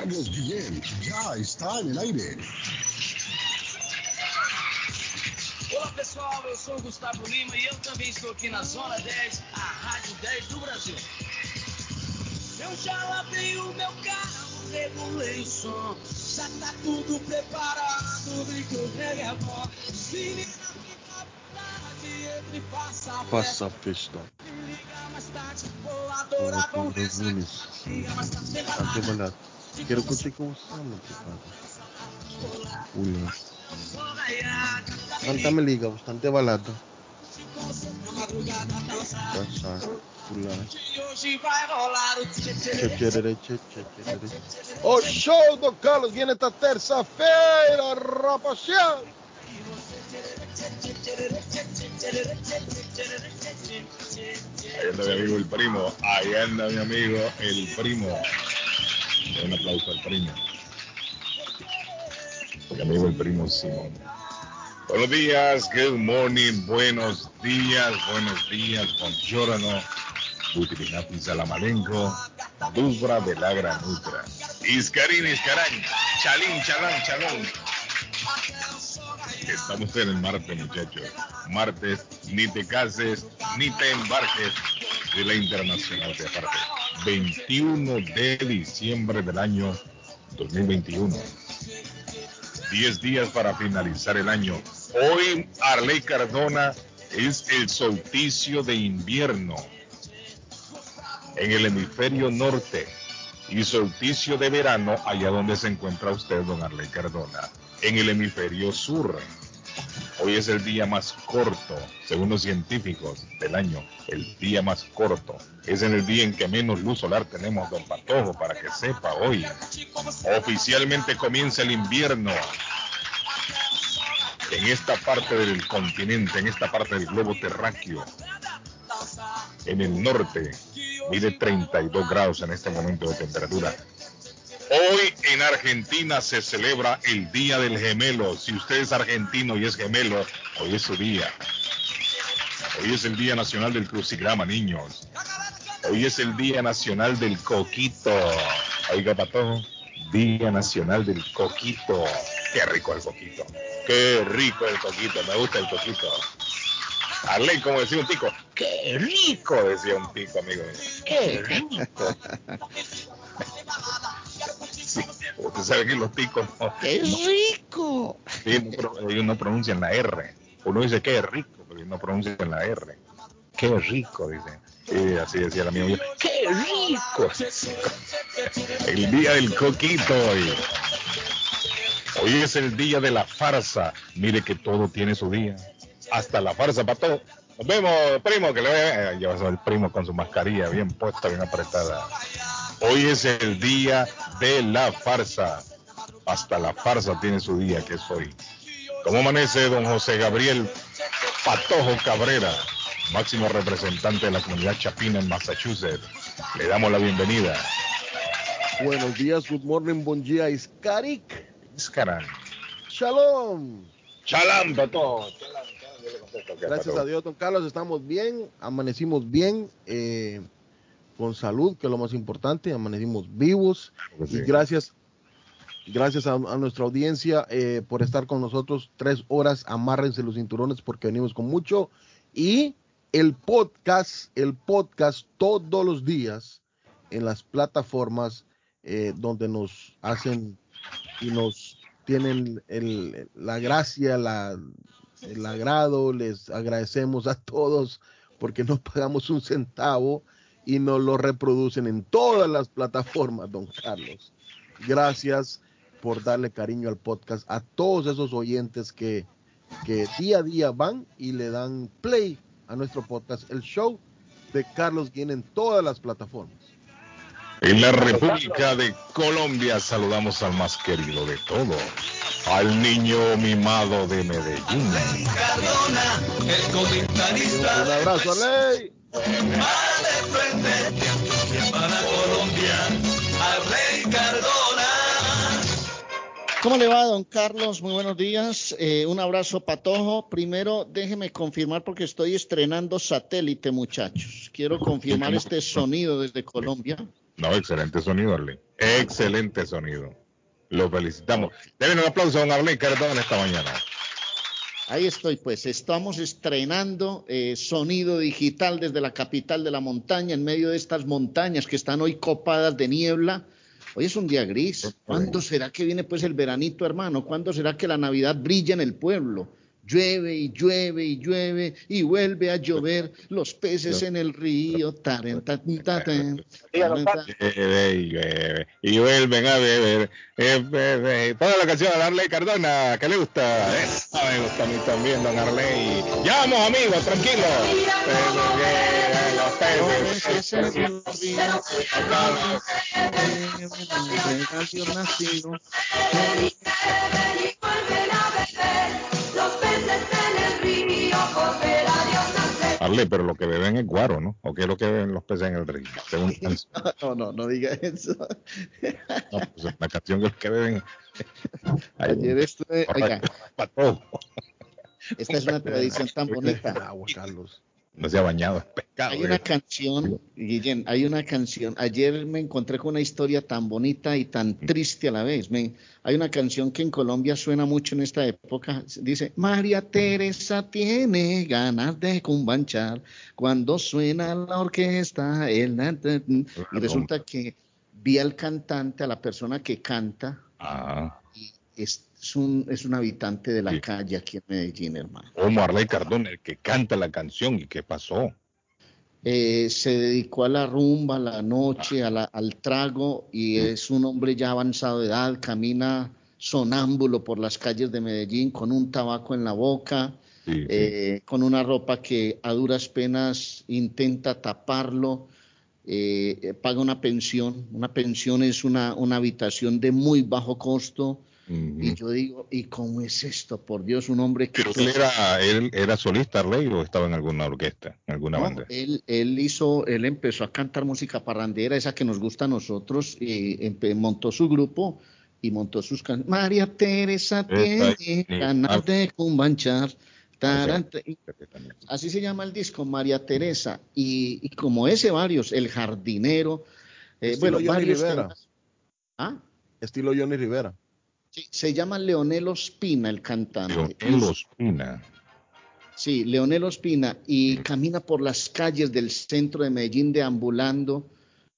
Carlos Guillén ya está en el aire. Olá pessoal, eu sou o Gustavo Lima e eu também estou aqui na Zona 10, a Rádio 10 do Brasil. Eu já lavei o meu carro, regulei o som, já tá tudo preparado, brinco reggae é bom. Menina, fica à vontade, entre e faça a Passa a festa. Balada. barato. Quiero escuchar cómo estamos. Uy, Cántame liga, bastante. E. O show do Carlos viene esta terça-feira, rapaziada. Ahí anda mi amigo el primo. Ahí anda mi amigo el primo. Un aplauso al primo. Mi amigo el primo Simón. Buenos días, good morning, buenos días, buenos días, buongiorno, Butirinapi Salamalenco, Dubra de la Granutra. Iscarín, Iscarán, Chalín, Chalán, Chalón. Estamos en el martes, muchachos. Martes, ni te cases, ni te embarques de la internacional de aparte. 21 de diciembre del año 2021. 10 días para finalizar el año. Hoy Arley Cardona es el solsticio de invierno en el hemisferio norte y solsticio de verano allá donde se encuentra usted, don Arley Cardona, en el hemisferio sur. Hoy es el día más corto, según los científicos del año, el día más corto. Es en el día en que menos luz solar tenemos, don Patojo, para que sepa hoy. Oficialmente comienza el invierno en esta parte del continente, en esta parte del globo terráqueo. En el norte, mide 32 grados en este momento de temperatura. Hoy en Argentina se celebra el Día del Gemelo. Si usted es argentino y es gemelo, hoy es su día. Hoy es el Día Nacional del Crucigrama, niños. Hoy es el Día Nacional del Coquito. Oiga, pato, Día Nacional del Coquito. Qué rico el coquito. Qué rico el coquito. Me gusta el coquito. Arley, como decía un tico. Qué rico, decía un tico, amigo. Qué rico. Usted sabe que los ticos no, ¡Qué rico! no ellos no pronuncian la R. Uno dice qué rico, pero ellos no pronuncian la R. Qué rico, dice. Sí, así decía el amigo. mío. ¡Qué rico! El día del coquito hoy. Hoy es el día de la farsa. Mire que todo tiene su día. Hasta la farsa para todo. Nos vemos, primo, que le vaya. Ya va el primo con su mascarilla bien puesta, bien apretada. Hoy es el día de la farsa. Hasta la farsa tiene su día, que es hoy. ¿Cómo amanece don José Gabriel Patojo Cabrera, máximo representante de la comunidad chapina en Massachusetts? Le damos la bienvenida. Buenos días, good morning, bon día, Iskarik. Iscaran. Shalom. Chalán, Patojo. Gracias a Dios, don Carlos, estamos bien, amanecimos bien, eh, con salud, que es lo más importante, amanecimos vivos. Pues Y gracias, gracias a, a nuestra audiencia eh, por estar con nosotros tres horas. Amárrense los cinturones porque venimos con mucho. Y el podcast, el podcast todos los días en las plataformas eh, donde nos hacen y nos tienen el- la gracia, la, el agrado. Les agradecemos a todos porque no pagamos un centavo y nos lo reproducen en todas las plataformas, don Carlos. Gracias por darle cariño al podcast a todos esos oyentes que, que día a día van y le dan play a nuestro podcast, el show de Carlos Guillén en todas las plataformas. En la República de Colombia saludamos al más querido de todos, al niño mimado de Medellín. Cardona, el comentarista Un abrazo, Ley. De frente para Colombia, al rey Cardona. ¿Cómo le va, don Carlos? Muy buenos días. Eh, un abrazo patojo. Primero, déjeme confirmar porque estoy estrenando satélite, muchachos. Quiero confirmar este sonido desde Colombia. No, excelente sonido, Arley. Excelente sonido. Lo felicitamos. Deben un aplauso a don Arley Cardón esta mañana. Ahí estoy, pues estamos estrenando eh, sonido digital desde la capital de la montaña, en medio de estas montañas que están hoy copadas de niebla. Hoy es un día gris. ¿Cuándo será que viene pues el veranito, hermano? ¿Cuándo será que la Navidad brilla en el pueblo? Llueve y llueve y llueve y vuelve a llover los peces en el río. Taren, tan, tan, Llueve y llueve y vuelven a beber. Eh, eh, Toda la canción de Arley Cardona, que le gusta? Esa me gusta a mí también, don Arley. Ya vamos, amigos, tranquilos. Eh, los peces. peces en el río. Arley, pero lo que beben es guaro, ¿no? ¿O qué es lo que beben los peces en el río? Según. No, no, no diga eso. No, pues la canción es que beben. Ay, Ayer estuve, oiga, para todo. esta es una tradición tan bonita. Agua, Carlos. No se ha bañado, es pescado. Hay una canción, Guillén, hay una canción. Ayer me encontré con una historia tan bonita y tan triste a la vez. Me- hay una canción que en Colombia suena mucho en esta época. Dice, María Teresa tiene ganas de cumbanchar cuando suena la orquesta. el na- na- na". Y resulta que vi al cantante, a la persona que canta, Ah, y es, es un, es un habitante de la Sí. calle aquí en Medellín, hermano. como Arley Cardona, el que canta la canción. ¿Y qué pasó? Eh, se dedicó a la rumba, a la noche, a la- al trago y es un hombre ya avanzado de edad, camina sonámbulo por las calles de Medellín con un tabaco en la boca, Sí, sí. eh, con una ropa que a duras penas intenta taparlo, eh, paga una pensión, una pensión es una, una habitación de muy bajo costo Y yo digo, ¿y cómo es esto? Por Dios, un hombre que... Pero él era, él era solista, Arley, o estaba en alguna orquesta, en alguna No, banda. él, él hizo, él empezó a cantar música parrandera, esa que nos gusta a nosotros, y montó su grupo y montó sus canciones. María Teresa Esa- tiene ganas Ah. de cumbanchar. tarante-. Así se llama el disco, María Teresa. Y, y como ese, varios, El Jardinero. eh, bueno, Johnny varios Rivera. temas. ¿Ah? Estilo Johnny Rivera. Sí, se llama Leonel Ospina, el cantante. Leonel Ospina. Sí, Leonel Ospina y camina por las calles del centro de Medellín deambulando.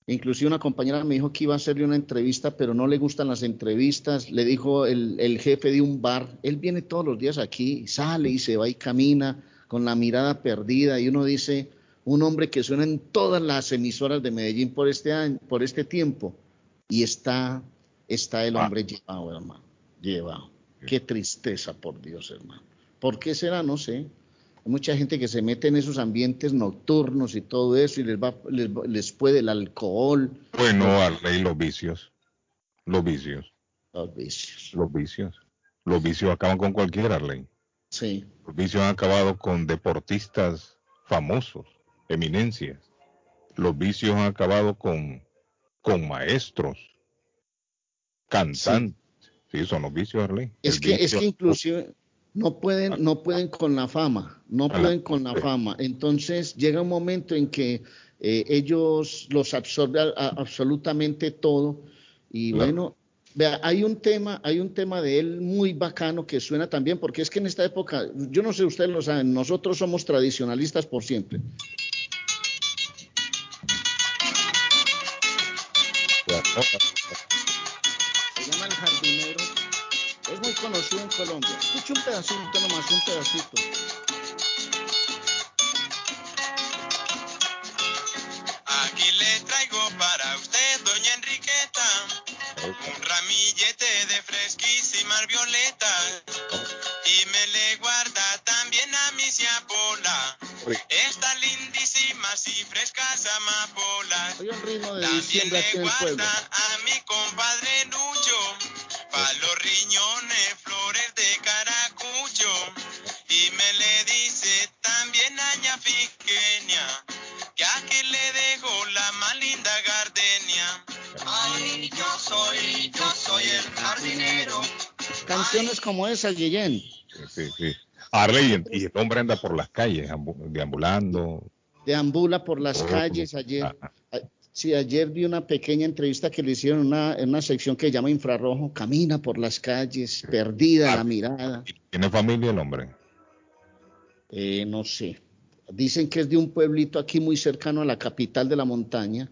Inclusive una compañera me dijo que iba a hacerle una entrevista, pero no le gustan las entrevistas. Le dijo el, el jefe de un bar, él viene todos los días aquí, sale y se va y camina con la mirada perdida y uno dice, un hombre que suena en todas las emisoras de Medellín por este año, por este tiempo y está, está el Ah. hombre llevado, hermano, llevado. Qué tristeza, por Dios, hermano. ¿Por qué será? No sé. Hay mucha gente que se mete en esos ambientes nocturnos y todo eso y les va, les, les puede el alcohol, Bueno, Arley, los vicios. Los vicios. los vicios. Los vicios. Los vicios acaban con cualquiera, Arley. Sí, Los vicios han acabado con deportistas famosos, eminencias. Los vicios han acabado con, con maestros, cantantes. Sí. son los vicios, Arley. es El que, es vicio- que inclusive no pueden, no pueden con la fama, no A la- pueden con la fama. Entonces llega un momento en que eh, ellos los absorbe a- a- absolutamente todo y bueno, vea, hay un tema, hay un tema de él muy bacano que suena también, porque es que en esta época, yo no sé, ustedes lo saben, nosotros somos tradicionalistas por siempre. Conocido en Colombia. Escucha un pedacito nomás, un pedacito. Aquí le traigo para usted, doña Enriqueta, un ramillete de fresquísimas violetas y me le guarda también a mi ciapola. Estas lindísimas y frescas amapolas. Ritmo de También le guarda a Canciones como esa, Guillén. Sí, sí. Arley, y el hombre anda por las calles, ambu- deambulando. Deambula por las Oh, calles ayer. ajá. a- Sí, ayer vi una pequeña entrevista que le hicieron en una, en una sección que se llama Infrarrojo. Camina por las calles, perdida la mirada. ¿Tiene familia el hombre? Eh, no sé. Dicen que es de un pueblito aquí muy cercano a la capital de la montaña,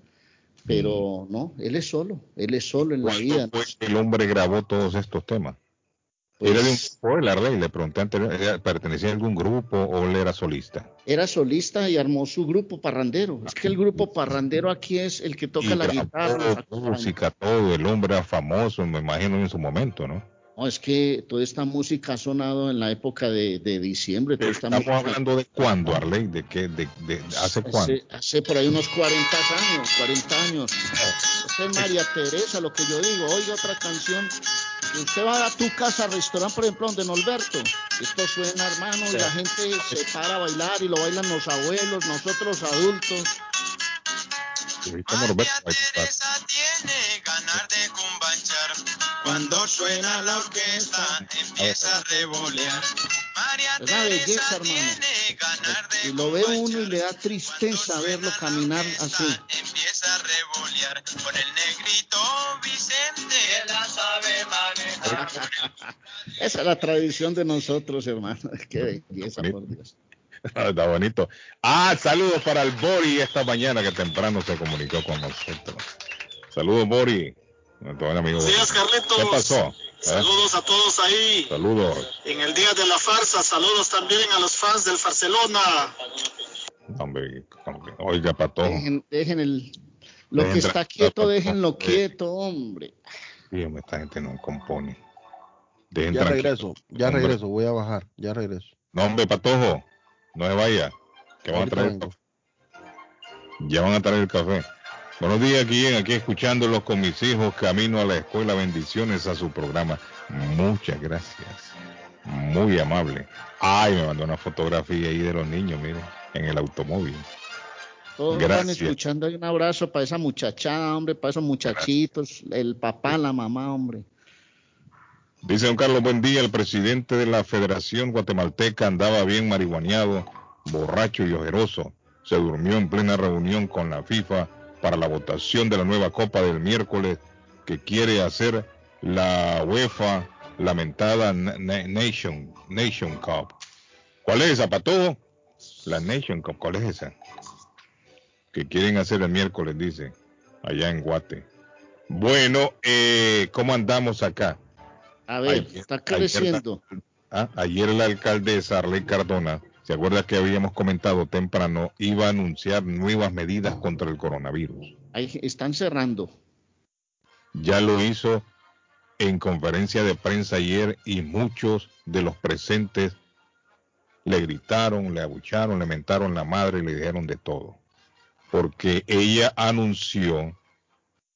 pero no, él es solo, él es solo en la ¿Cuándo vida. fue que el hombre grabó todos estos temas? Pues, ¿Era de un spoiler, le pregunté anterior, ¿era- ¿pertenecía a algún grupo o él era solista? era solista y armó su grupo parrandero. Es que el grupo parrandero aquí es el que toca Y la grabó guitarra. acompaña. música, todo, el hombre era famoso, me imagino en su momento, ¿no? No, es que toda esta música ha sonado en la época de, de diciembre. Toda esta Estamos música- hablando de cuándo, Arley, de qué, de, de- hace cuándo. Hace, hace por ahí unos 40 años, 40 años. Esta es María Teresa, lo que yo digo. Oiga otra canción. Si usted va a tu casa, restaurante, por ejemplo, donde Norberto, esto suena, hermano, y la gente se para a bailar y lo bailan los abuelos, nosotros los adultos. Norberto, María. Teresa tiene ganar de. Cuando suena la orquesta, empieza a revolear. María Es una belleza, Teresa hermano. tiene ganar de Y lo ve uno y le da tristeza verlo caminar orquesta, así. Empieza a revolear con el negrito Vicente. la sabe manejar. Esa es la tradición de nosotros, hermano. Qué belleza, por Dios. Está bonito. Ah, saludos para el Bori esta mañana que temprano se comunicó con nosotros. Saludos, Bori. Buen amigo. Buenos días, Carlitos. ¿Qué pasó? ¿Eh? Saludos a todos ahí. Saludos. En el día de la farsa, saludos también a los fans del Barcelona. Hombre, hombre. oiga, Pato. Dejen, dejen el. Lo Dejen que está quieto, déjenlo quieto, hombre. Dígame, esta gente no compone. Dejen Ya regreso, ya Hombre. regreso, voy a bajar, ya regreso. No, hombre, Patojo. No se vaya. Que van a traer. Ya van a traer el café. Buenos días, Guillén. Aquí escuchándolos con mis hijos camino a la escuela. Bendiciones a su programa. Muchas gracias. Muy amable. Ay, me mandó una fotografía ahí de los niños, miren, en el automóvil. Todos Gracias. están escuchando. Hay un abrazo para esa muchachada, hombre, para esos muchachitos, el papá, la mamá, hombre. Dice don Carlos, buen día. El presidente de la Federación Guatemalteca andaba bien marihuaneado, borracho y ojeroso. Se durmió en plena reunión con la FIFA para la votación de la nueva Copa del miércoles que quiere hacer la UEFA lamentada Na- Na- Nation, Nation Cup. ¿Cuál es esa, Pato? La Nation Cup, ¿cuál es esa? Que quieren hacer el miércoles, dice, allá en Guate. Bueno, eh, ¿cómo andamos acá? A ver, Ayer- está ayer creciendo. Ah, ayer la alcaldesa Arley Cardona, ¿se acuerda que habíamos comentado temprano? Iba a anunciar nuevas medidas contra el coronavirus. Ahí están cerrando. Ya lo hizo en conferencia de prensa ayer y muchos de los presentes le gritaron, le abucharon, le mentaron la madre y le dijeron de todo. Porque ella anunció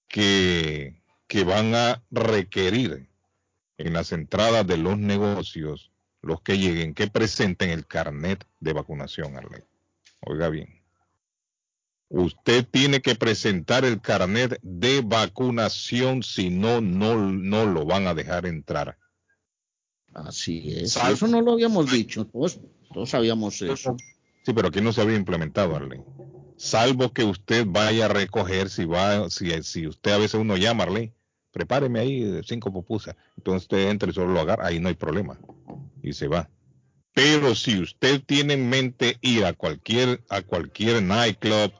que, que van a requerir en las entradas de los negocios, los que lleguen, que presenten el carnet de vacunación, Arley. Oiga bien. Usted tiene que presentar el carnet de vacunación, si no, no, no lo van a dejar entrar. Así es. Salvo- Eso no lo habíamos dicho. Todos, todos sabíamos eso. Sí, pero aquí no se había implementado, Arley. Salvo que usted vaya a recoger, si va, si, si usted a veces uno llama, Arley, prepáreme ahí cinco pupusas. Entonces usted entra y solo lo agarra, ahí no hay problema. Y se va. Pero si usted tiene en mente ir a cualquier, a cualquier nightclub,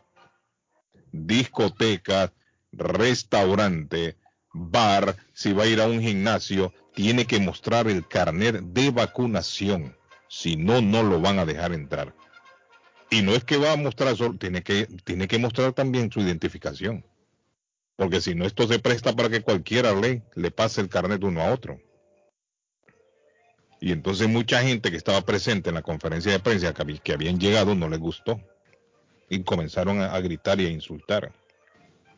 discoteca, restaurante, bar, si va a ir a un gimnasio, tiene que mostrar el carnet de vacunación. Si no, no lo van a dejar entrar. Y no es que va a mostrar solo, tiene que, tiene que mostrar también su identificación. Porque si no, esto se presta para que cualquiera ley le pase el carnet uno a otro. Y entonces mucha gente que estaba presente en la conferencia de prensa que, hab- que habían llegado no les gustó. Y comenzaron a gritar y a insultar.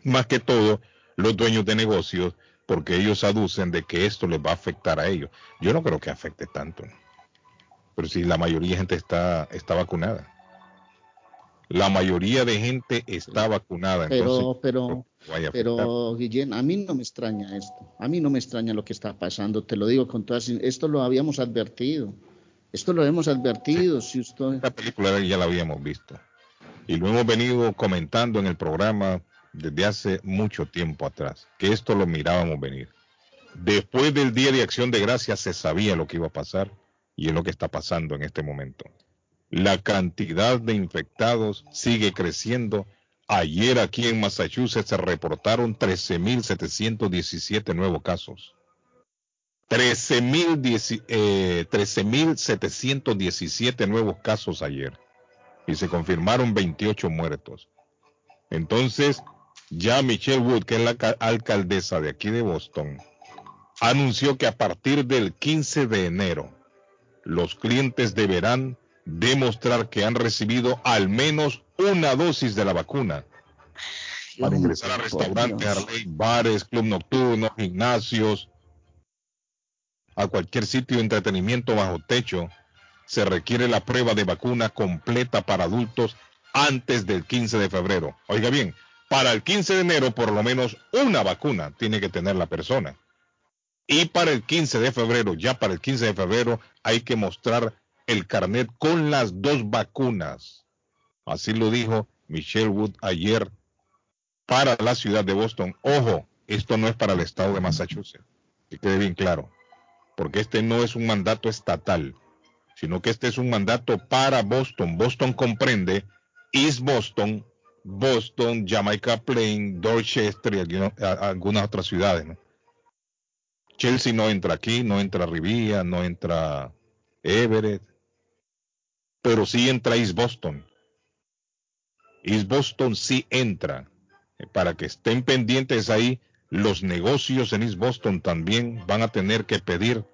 Más que todo, los dueños de negocios, porque ellos aducen de que esto les va a afectar a ellos. Yo no creo que afecte tanto. Pero si la mayoría de gente está, está vacunada. La mayoría de gente está vacunada. Entonces, Pero, pero, no pero, Guillén, a mí no me extraña esto. A mí no me extraña lo que está pasando. Te lo digo con todas. Esto lo habíamos advertido. Esto lo hemos advertido. Si usted. Esta película ya la habíamos visto. Y lo hemos venido comentando en el programa desde hace mucho tiempo atrás, que esto lo mirábamos venir. Después del Día de Acción de Gracias se sabía lo que iba a pasar y es lo que está pasando en este momento. La cantidad de infectados sigue creciendo. Ayer aquí en Massachusetts se reportaron 13.717 nuevos casos. 13.717 eh, nuevos casos ayer y se confirmaron 28 muertos. Entonces, ya Michelle Wood, que es la alcaldesa de aquí de Boston, anunció que a partir del 15 de enero los clientes deberán demostrar que han recibido al menos una dosis de la vacuna para ingresar a restaurantes, bares, club nocturnos, gimnasios, a cualquier sitio de entretenimiento bajo techo, se requiere la prueba de vacuna completa para adultos antes del 15 de febrero. Oiga bien, para el 15 de enero por lo menos una vacuna tiene que tener la persona. Y para el 15 de febrero, ya para el 15 de febrero, hay que mostrar el carnet con las dos vacunas. Así lo dijo Michelle Wood ayer para la ciudad de Boston. Ojo, esto no es para el estado de Massachusetts, que quede bien claro, porque este no es un mandato estatal, sino que este es un mandato para Boston. Boston comprende East Boston, Boston, Jamaica Plain, Dorchester y algunas otras ciudades. Chelsea no entra aquí, no entra Rivia, no entra Everett, pero sí entra East Boston. East Boston sí entra. Para que estén pendientes ahí, los negocios en East Boston también van a tener que pedir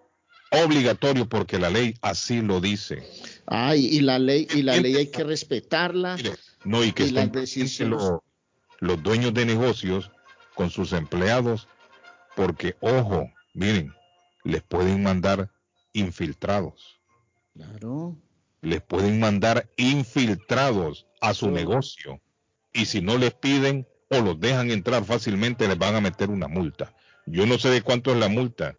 obligatorio porque la ley así lo dice. Ay, y la ley y la ley hay que respetarla. no y que estén los, los dueños de negocios con sus empleados porque ojo, miren, les pueden mandar infiltrados. Claro les pueden mandar infiltrados a su negocio y si no les piden o los dejan entrar fácilmente les van a meter una multa. Yo no sé de cuánto es la multa.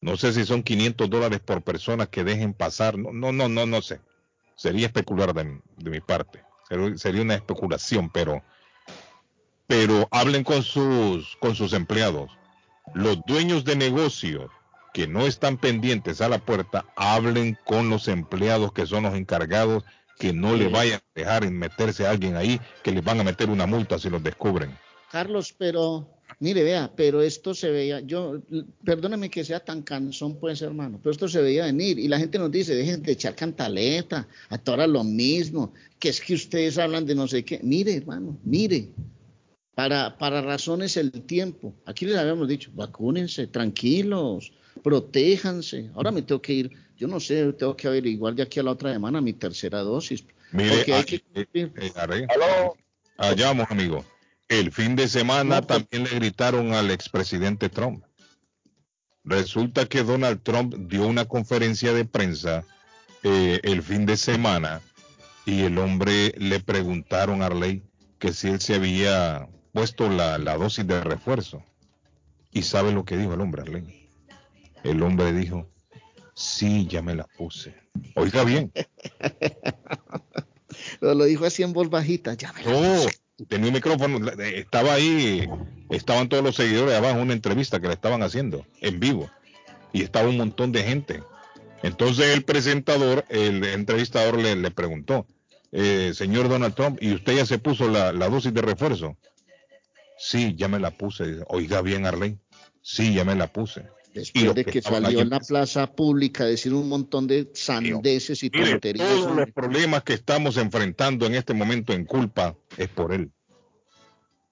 No sé si son 500 dólares por persona que dejen pasar. No, no, no, no, no sé. Sería especular de, de mi parte. Sería una especulación, pero, pero hablen con sus, con sus empleados. Los dueños de negocios que no están pendientes a la puerta hablen con los empleados que son los encargados, que no le vayan a dejar meterse a alguien ahí, que les van a meter una multa si los descubren. Carlos, pero mire, vea, pero esto se veía, yo, perdóneme que sea tan cansón, pues, hermano, pero esto se veía venir y la gente nos dice, dejen de echar cantaleta, a todas lo mismo, que es que ustedes hablan de no sé qué. Mire, hermano, mire, para, para razones el tiempo. Aquí les habíamos dicho, vacúnense, tranquilos, protéjanse. Ahora me tengo que ir, yo no sé, tengo que averiguar de aquí a la otra semana mi tercera dosis. Mire, hay que eh, eh, allá vamos, amigo. El fin de semana pues también le gritaron al expresidente Trump. Resulta que Donald Trump dio una conferencia de prensa eh, el fin de semana y el hombre le preguntaron a Arley que si él se había puesto la, la dosis de refuerzo. Y sabe lo que dijo el hombre, Arley el hombre dijo, sí, ya me la puse. Oiga bien. lo, dijo así en voz bajita, ya me la tenía un micrófono, estaba ahí, estaban todos los seguidores abajo en una entrevista que le estaban haciendo en vivo y estaba un montón de gente. Entonces el presentador, el entrevistador le, preguntó, eh, señor Donald Trump, ¿y usted ya se puso la, la, dosis de refuerzo? Sí, ya me la puse. Oiga bien, Arlene. Sí, ya me la puse. Después de que salió en la plaza pública a decir un montón de sandeces y tonterías. Todos los problemas que estamos enfrentando en este momento en culpa es por él.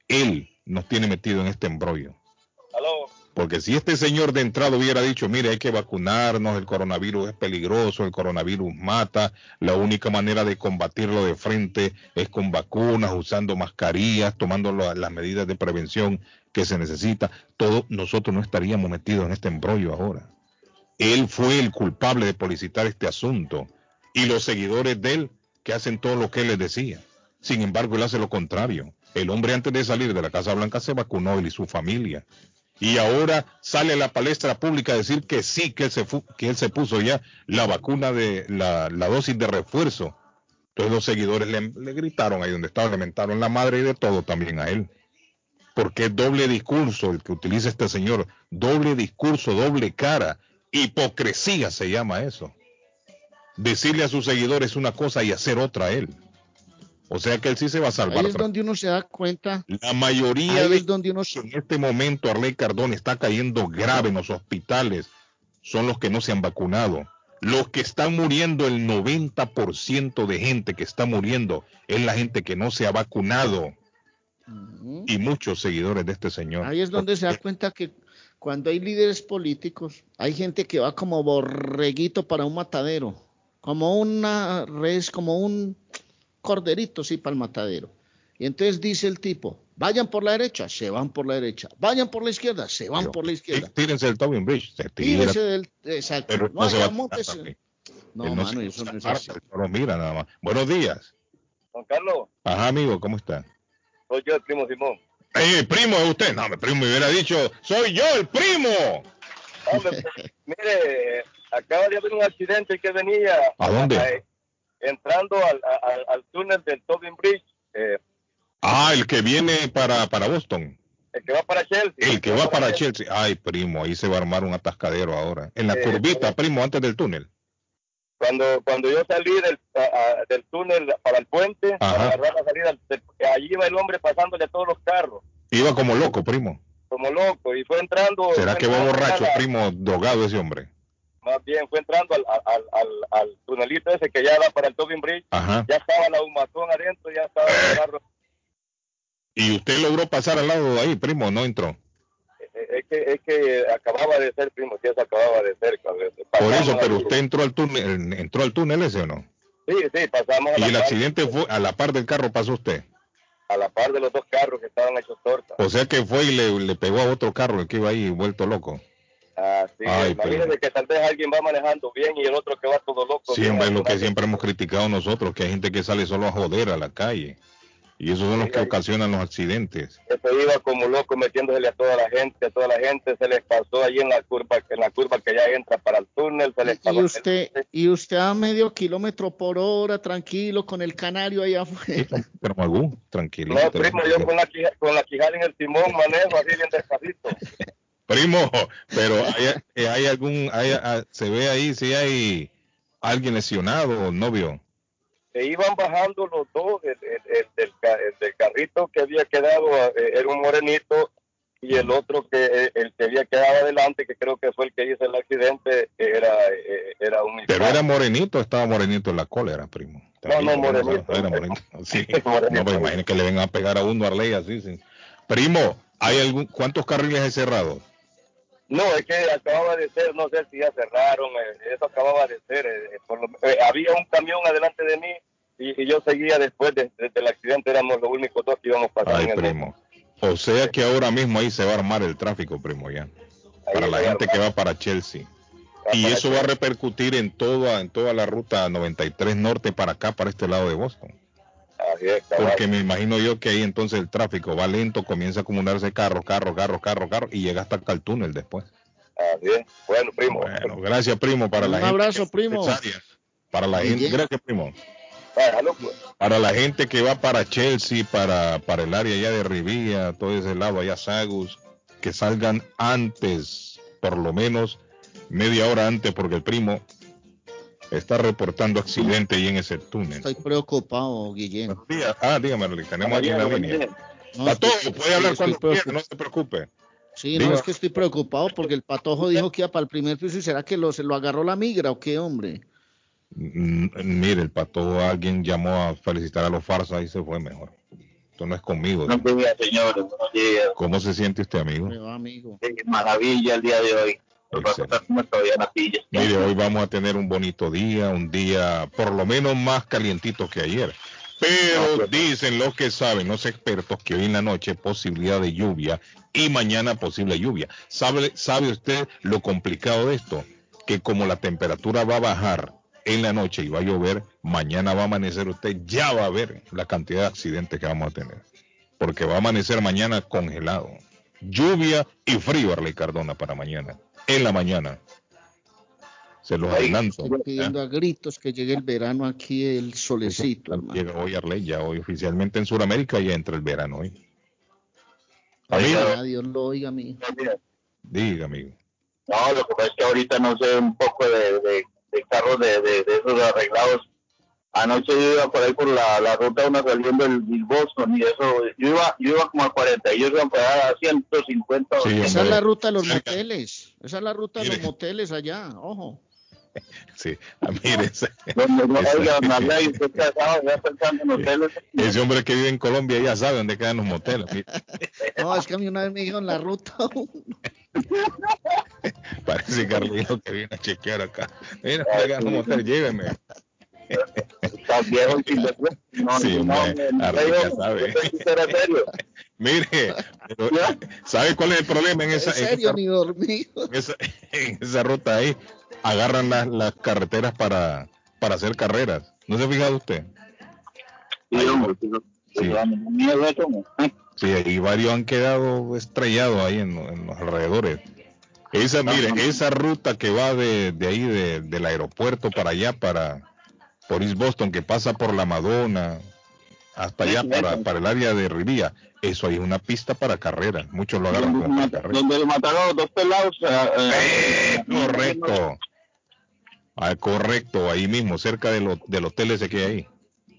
Él nos tiene metido en este embrollo. Porque si este señor de entrada hubiera dicho, mire, hay que vacunarnos, el coronavirus es peligroso, el coronavirus mata, la única manera de combatirlo de frente es con vacunas, usando mascarillas, tomando las medidas de prevención que se necesita, todos nosotros no estaríamos metidos en este embrollo ahora. Él fue el culpable de policitar este asunto y los seguidores de él que hacen todo lo que él les decía. Sin embargo, él hace lo contrario. El hombre antes de salir de la Casa Blanca se vacunó él y su familia y ahora sale a la palestra pública a decir que sí, que él se, que él se puso ya la vacuna de la, dosis de refuerzo. Entonces los seguidores le, gritaron ahí donde estaba, le la madre y de todo también a él. porque es doble discurso el que utiliza este señor, doble discurso, doble cara, hipocresía se llama eso. Decirle a sus seguidores una cosa y hacer otra a él. O sea que él sí se va a salvar. Ahí es donde uno se da cuenta. La mayoría Ahí de es donde uno se- en este momento Arley Cardón está cayendo grave en los hospitales son los que no se han vacunado. Los que están muriendo, el 90% de gente que está muriendo es la gente que no se ha vacunado y muchos seguidores de este señor. Ahí es donde se da cuenta que cuando hay líderes políticos, hay gente que va como borreguito para un matadero, como una res, como un corderito, sí, para el matadero. Y entonces dice el tipo, vayan por la derecha, se van por la derecha, vayan por la izquierda, se van por la izquierda. Tírense del Tobin Bridge, se tira, Tírese del... Exacto. pero no, no se va haya a montes-. No, Él mano, eso no es así. solo mira nada más. Buenos días. Juan Carlos, Ajá, amigo, ¿cómo está? soy yo el primo Simón. Eh, primo, ¿es usted? No, mi primo me hubiera dicho, soy yo el primo. Hombre, pues, mire, acaba de haber un accidente que venía ¿A dónde? Entrando al, al- al túnel del Tobin Bridge, eh, Ah, el que viene para, para Boston. el que va para Chelsea. El que va para Chelsea. Ay, primo, ahí se va a armar un atascadero ahora. En la Eh, curvita, eh. primo, antes del túnel. Cuando, cuando yo salí del, a- del túnel para el puente, Ajá. para la salida, allí iba el hombre pasándole a todos los carros, Iba como loco, primo. como loco, y fue entrando. ¿Será fue que va borracho, la- primo, drogado ese hombre? Más bien, fue entrando al, al, al, al tunelito ese que ya da para el Tobin Bridge, Ajá. ya estaba la humazón adentro, ya estaba el carro ¿Y usted logró pasar al lado de ahí, primo? ¿No entró? Eh, es que es que acababa de ser primo sí eso acababa de ser. Por eso, pero usted entró al túnel, entró al túnel ese o no? sí sí pasamos a Y la, el par, accidente fue a la par del carro pasó usted. a la par de los dos carros que estaban hechos torta O sea que fue y le, le pegó a otro carro el que iba ahí vuelto loco. Ah, sí, Ay, primo. que tal vez alguien va manejando bien y el otro que va todo loco Siempre es lo que siempre hemos criticado nosotros, que hay gente que sale solo a joder a la calle. Y esos son los que ocasionan los accidentes. Ese iba como loco metiéndosele a toda la gente a toda la gente se les pasó ahí en la curva en la curva que ya entra para el túnel se les Y usted, y usted a medio kilómetro por hora, tranquilo, con el canario allá afuera. Pero Magú, tranquilito. no primo yo con la con la quijada en el timón manejo así bien despacito Primo, pero hay, eh, hay algún, hay- ah, se ve ahí si hay alguien lesionado o novio. se iban bajando los dos, el, el- el del, el del carrito que había quedado eh, era un morenito y el otro que eh, el que había quedado adelante, que creo que fue el que hizo el accidente, era era un Pero era morenito, estaba morenito en la cólera, primo. No, no, morenito. Era morenito. Sí. Morenito. No, pues imagínate que le vengan a pegar a uno a Arley así. sí. Primo, ¿hay algún, ¿cuántos carriles hay cerrados? No, es que acababa de ser, no sé si ya cerraron, eh, eso acababa de ser. eh, por lo- eh, había un camión adelante de mí y, y yo seguía después de- de- del accidente, éramos los únicos dos que íbamos pasando Ay, en el primo. O sea que ahora mismo ahí se va a armar el tráfico, primo, ya. Ahí Para la gente que va para Chelsea. Y eso va a repercutir en toda, en toda la ruta 93 norte para acá, para este lado de Boston. Así es, cabal. Porque me imagino yo que ahí entonces el tráfico va lento, comienza a acumularse carros, carros, carros, carros, carros y llega hasta acá al túnel después. Así es. Bueno, primo. Bueno, gracias primo para la Un gente. abrazo, que es primo. necesaria. Para la gente, gracias primo. Para la gente que va para Chelsea, para, para el área allá de Rivilla, todo ese lado allá Sagus, que salgan antes, por lo menos media hora antes, porque el primo está reportando accidente ahí en ese túnel. Estoy preocupado, Guillén. Ah, dígame, tenemos aquí en la línea. No, Patojo, estoy- puede hablar cuando quiera, no se preocupe. Sí, no, es que estoy preocupado porque el patojo dijo que iba para el primer piso y será que lo, se lo agarró la migra o qué, hombre. Mm, Mire, el pato, alguien llamó a felicitar a los farsas y se fue mejor. Esto no es conmigo. Buenos días, señores. Buenos días. ¿Cómo se siente usted, amigo? Me va, amigo. Qué maravilla el día de hoy. Mire, hoy vamos a tener un bonito día, un día por lo menos más calientito que ayer. Pero dicen los que saben, los expertos, que hoy en la noche posibilidad de lluvia y mañana posible lluvia. ¿Sabe, ¿Sabe usted lo complicado de esto? Que como la temperatura va a bajar en la noche y va a llover, mañana va a amanecer usted, ya va a ver la cantidad de accidentes que vamos a tener. Porque va a amanecer mañana congelado. Lluvia y frío, Arley Cardona, para mañana. En la mañana. Se los Ay, adelanto. Estoy pidiendo a gritos que llegue el verano aquí, el solecito, hermano. Llega hoy Arley, ya hoy oficialmente en Sudamérica ya entra el verano hoy. Amigo, Dios lo oiga, mi. diga, amigo. No, lo que pasa es que ahorita no sé un poco de, de, de carros de, de, de esos arreglados. Anoche yo iba por ahí por la, la ruta una saliendo del del Boston y eso, yo iba, yo iba como a 40 y ellos iban a a 150. Sí, Esa es la ruta de los Cerca. moteles. Esa es la ruta de los moteles allá. Ojo. Sí, ah, mire, ese, Ese- hombre que vive en Colombia ya sabe dónde quedan los moteles. Mire, No, es que a mí una vez me dijeron la ruta. Parece Carlito que viene a chequear acá. Mira, los moteles, lléveme. Está viejo y sin. No, Sí, no, hombre, no, yo- sabe. serio. Mire, pero, ¿sabe cuál es el problema en En esa, en serio, esa- ni dormido. en esa, en esa ruta ahí? Agarran las, las carreteras para, para hacer carreras. ¿No se ha fijado usted? Sí, hombre, sí, Sí. Sí, y varios han quedado estrellados ahí en, en los alrededores. Esa, mire, esa ruta que va de, de ahí, de- del aeropuerto para allá, para por East Boston, que pasa por la Madonna, hasta allá, para, para el área de Rivía, eso ahí es una pista para carreras. Muchos lo agarran como para carreras. donde le mataron dos pelados. eh, eh, Eh, correcto. Ah, correcto, ahí mismo, cerca del, ho- del hotel ese que hay ahí.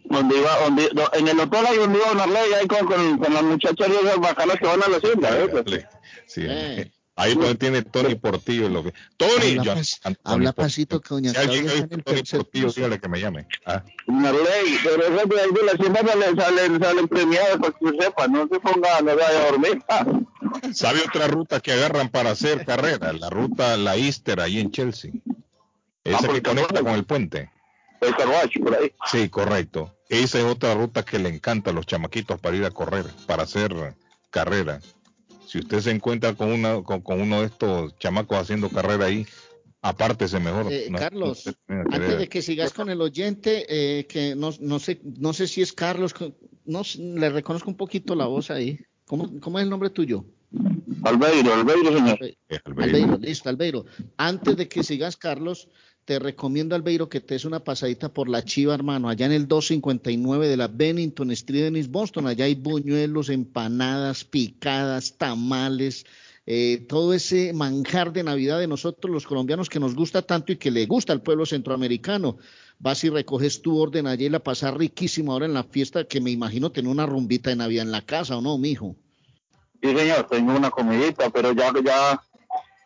Donde iba, donde, do- en el hotel hay donde iba Marley, ahí con, con, con las muchachas y esas bacanas que van a la hacienda. ¿eh? Sí, Eh. Ahí donde tiene Tony Portillo. Lo que... Tony, Habla, yo- pas- Tony habla pasito que doña Si alguien Claudia está en el Tony Portillo, dígale que me llame. Ah, Marley, pero esas de ahí de la hacienda salen, salen, salen premiadas para que sepa, no se ponga, no vaya a dormir. Ah, ¿Sabe otra ruta que agarran para hacer carreras? La ruta La Easter, ahí en Chelsea. Esa Ah, que conecta con el puente. el carruaje por ahí. Sí, correcto. Esa es otra ruta que le encanta a los chamaquitos para ir a correr, para hacer carrera. Si usted se encuentra con, una, con, con uno de estos chamacos haciendo carrera ahí, apártese mejor. Eh, No- Carlos, no Antes de que sigas con el oyente, eh, que no, no sé, no sé si es Carlos, no le reconozco un poquito la voz ahí. ¿Cómo, cómo es el nombre tuyo? Albeiro, Albeiro, señor. Albeiro. Albeiro, listo, Albeiro. Antes de que sigas, Carlos, te recomiendo, Albeiro, que te des una pasadita por la Chiva, hermano, allá en el 259 de la Bennington Street en Boston. Allá hay buñuelos, empanadas, picadas, tamales, eh, todo ese manjar de Navidad de nosotros los colombianos que nos gusta tanto y que le gusta al pueblo centroamericano. Vas y recoges tu orden allá y la pasas riquísimo ahora en la fiesta, que me imagino tener una rumbita de Navidad en la casa, ¿o no, mijo? Sí, señor, tengo una comidita, pero ya, ya,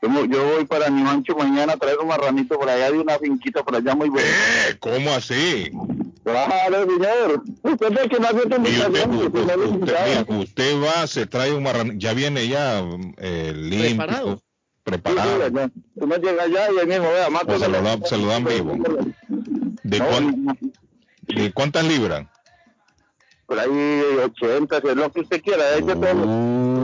yo, yo voy para mi mancho mañana a traer un marranito por allá de una finquita por allá muy buena. Eh, ¿Cómo así? Claro, señor. Usted ve que no hace Y usted, invitación, usted- no va, se trae un marrano, ya viene ya eh, limpio, Preparado. Sí, preparado. sí. Uno llega allá y ahí mismo, vea, mata. O se lo dan- se lo dan vivo. ¿De, No, cuán- no, de cuántas libras? por ahí 80, si es lo que usted quiera. Se todo.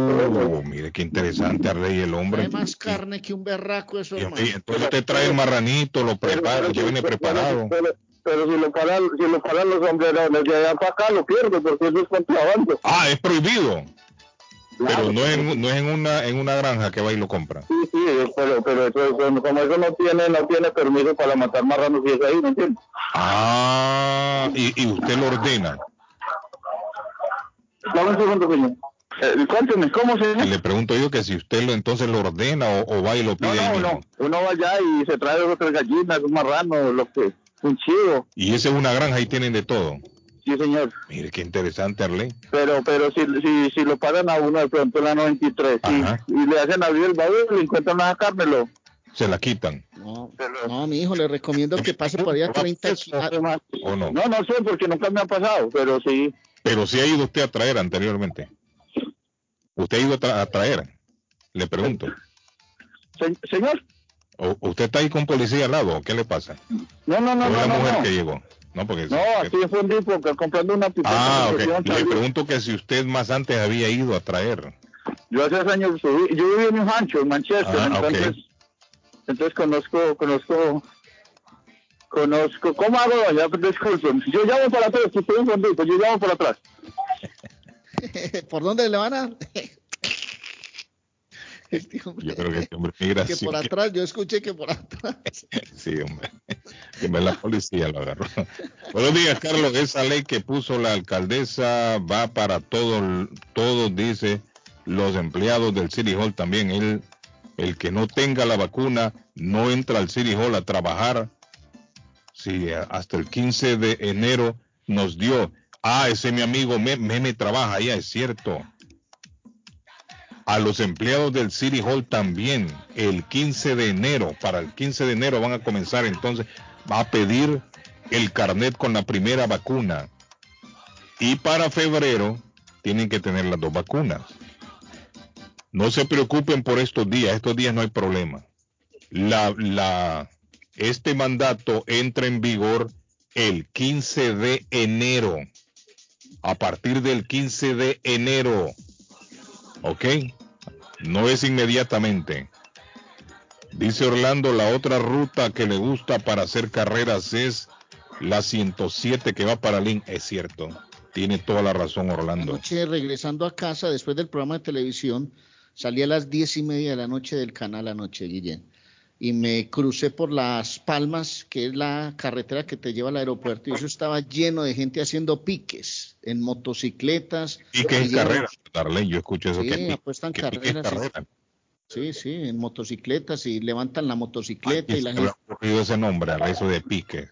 Oh, mire qué interesante, Arley, el hombre. Hay más carne que un berraco eso, Y- y entonces usted trae el marranito, lo prepara, ya viene preparado. Pero, pero si lo paran, si lo paran los sombrerones de allá para acá, lo pierdo, porque eso es contrabando. Ah, es prohibido. Pero Claro. no es, en- no es en una en una granja que va y lo compra. Sí, sí, pero, pero eso, eso- como eso no tiene, no tiene permiso para matar marranos y es ahí, ¿me entiendes? Ah, y, y usted lo ordena. Dame un segundo, señor. Eh, cuénteme, ¿cómo se Y le pregunto yo que si usted lo entonces lo ordena o, o va y lo No, pide no, mismo. no. Uno va allá y se trae dos o tres gallinas, un marrano, lo que, un chivo. Y esa es una granja y tienen de todo. Sí, señor. Mire qué interesante, Arley. Pero, pero si, si, si lo pagan a uno de pronto en la 93 y, y le hacen abrir el baúl, le encuentran una carne, lo. Se la quitan. No, no, mi hijo, le recomiendo que pase por allá 30 Eso, ki- ah, más. ¿O no? No, no sé, porque nunca me ha pasado, pero sí. Pero sí ha ido usted a traer anteriormente. Usted ha ido a, tra- a traer. Le pregunto. Se- señor, ¿O usted está ahí con policía al lado? ¿o ¿Qué le pasa? no, no, no, ¿O no, una no, mujer no. que llegó? No, porque No, aquí fue un tipo que comprando una pipeta. Ah, que ok. iban Le pregunto que si usted más antes había ido a traer. Yo hace años subí, yo viví en New Hampshire, en Manchester, Ah, entonces, entonces conozco, conozco, conozco, ¿cómo hago? Ya, disculpen, yo llamo para atrás, estoy encendido, yo llamo para atrás. ¿Por dónde le van a? Este hombre, Yo creo que este hombre muy que por atrás, yo escuché que por atrás. Sí, hombre. Que la policía lo agarró. Buenos días, Carlos. Esa ley que puso la alcaldesa va para todos, todos dice los empleados del City Hall también. El, el que no tenga la vacuna no entra al City Hall a trabajar. Sí, hasta el 15 de enero nos dio. Ah, ese mi amigo Meme trabaja allá, es cierto. A los empleados del City Hall también, el 15 de enero, para el 15 de enero van a comenzar entonces, va a pedir el carnet con la primera vacuna. Y para febrero tienen que tener las dos vacunas. No se preocupen por estos días, estos días no hay problema. La, la, este mandato entra en vigor el 15 de enero. A partir del 15 de enero. ¿Ok? No es inmediatamente. Dice Orlando, la otra ruta que le gusta para hacer carreras es la 107 que va para Link. Es cierto. Tiene toda la razón Orlando. Anoche regresando a casa después del programa de televisión, salí a las diez y media de la noche del canal anoche, Guillén. Y me crucé por las Palmas, que es la carretera que te lleva al aeropuerto, y eso estaba lleno de gente haciendo piques en motocicletas. Piques en carreras, Darlene, yo escucho eso. Sí, que, apuestan que carreras. carrera. Sí, sí, en motocicletas y levantan la motocicleta Ay, y la gente. ocurrido ese nombre, eso de pique.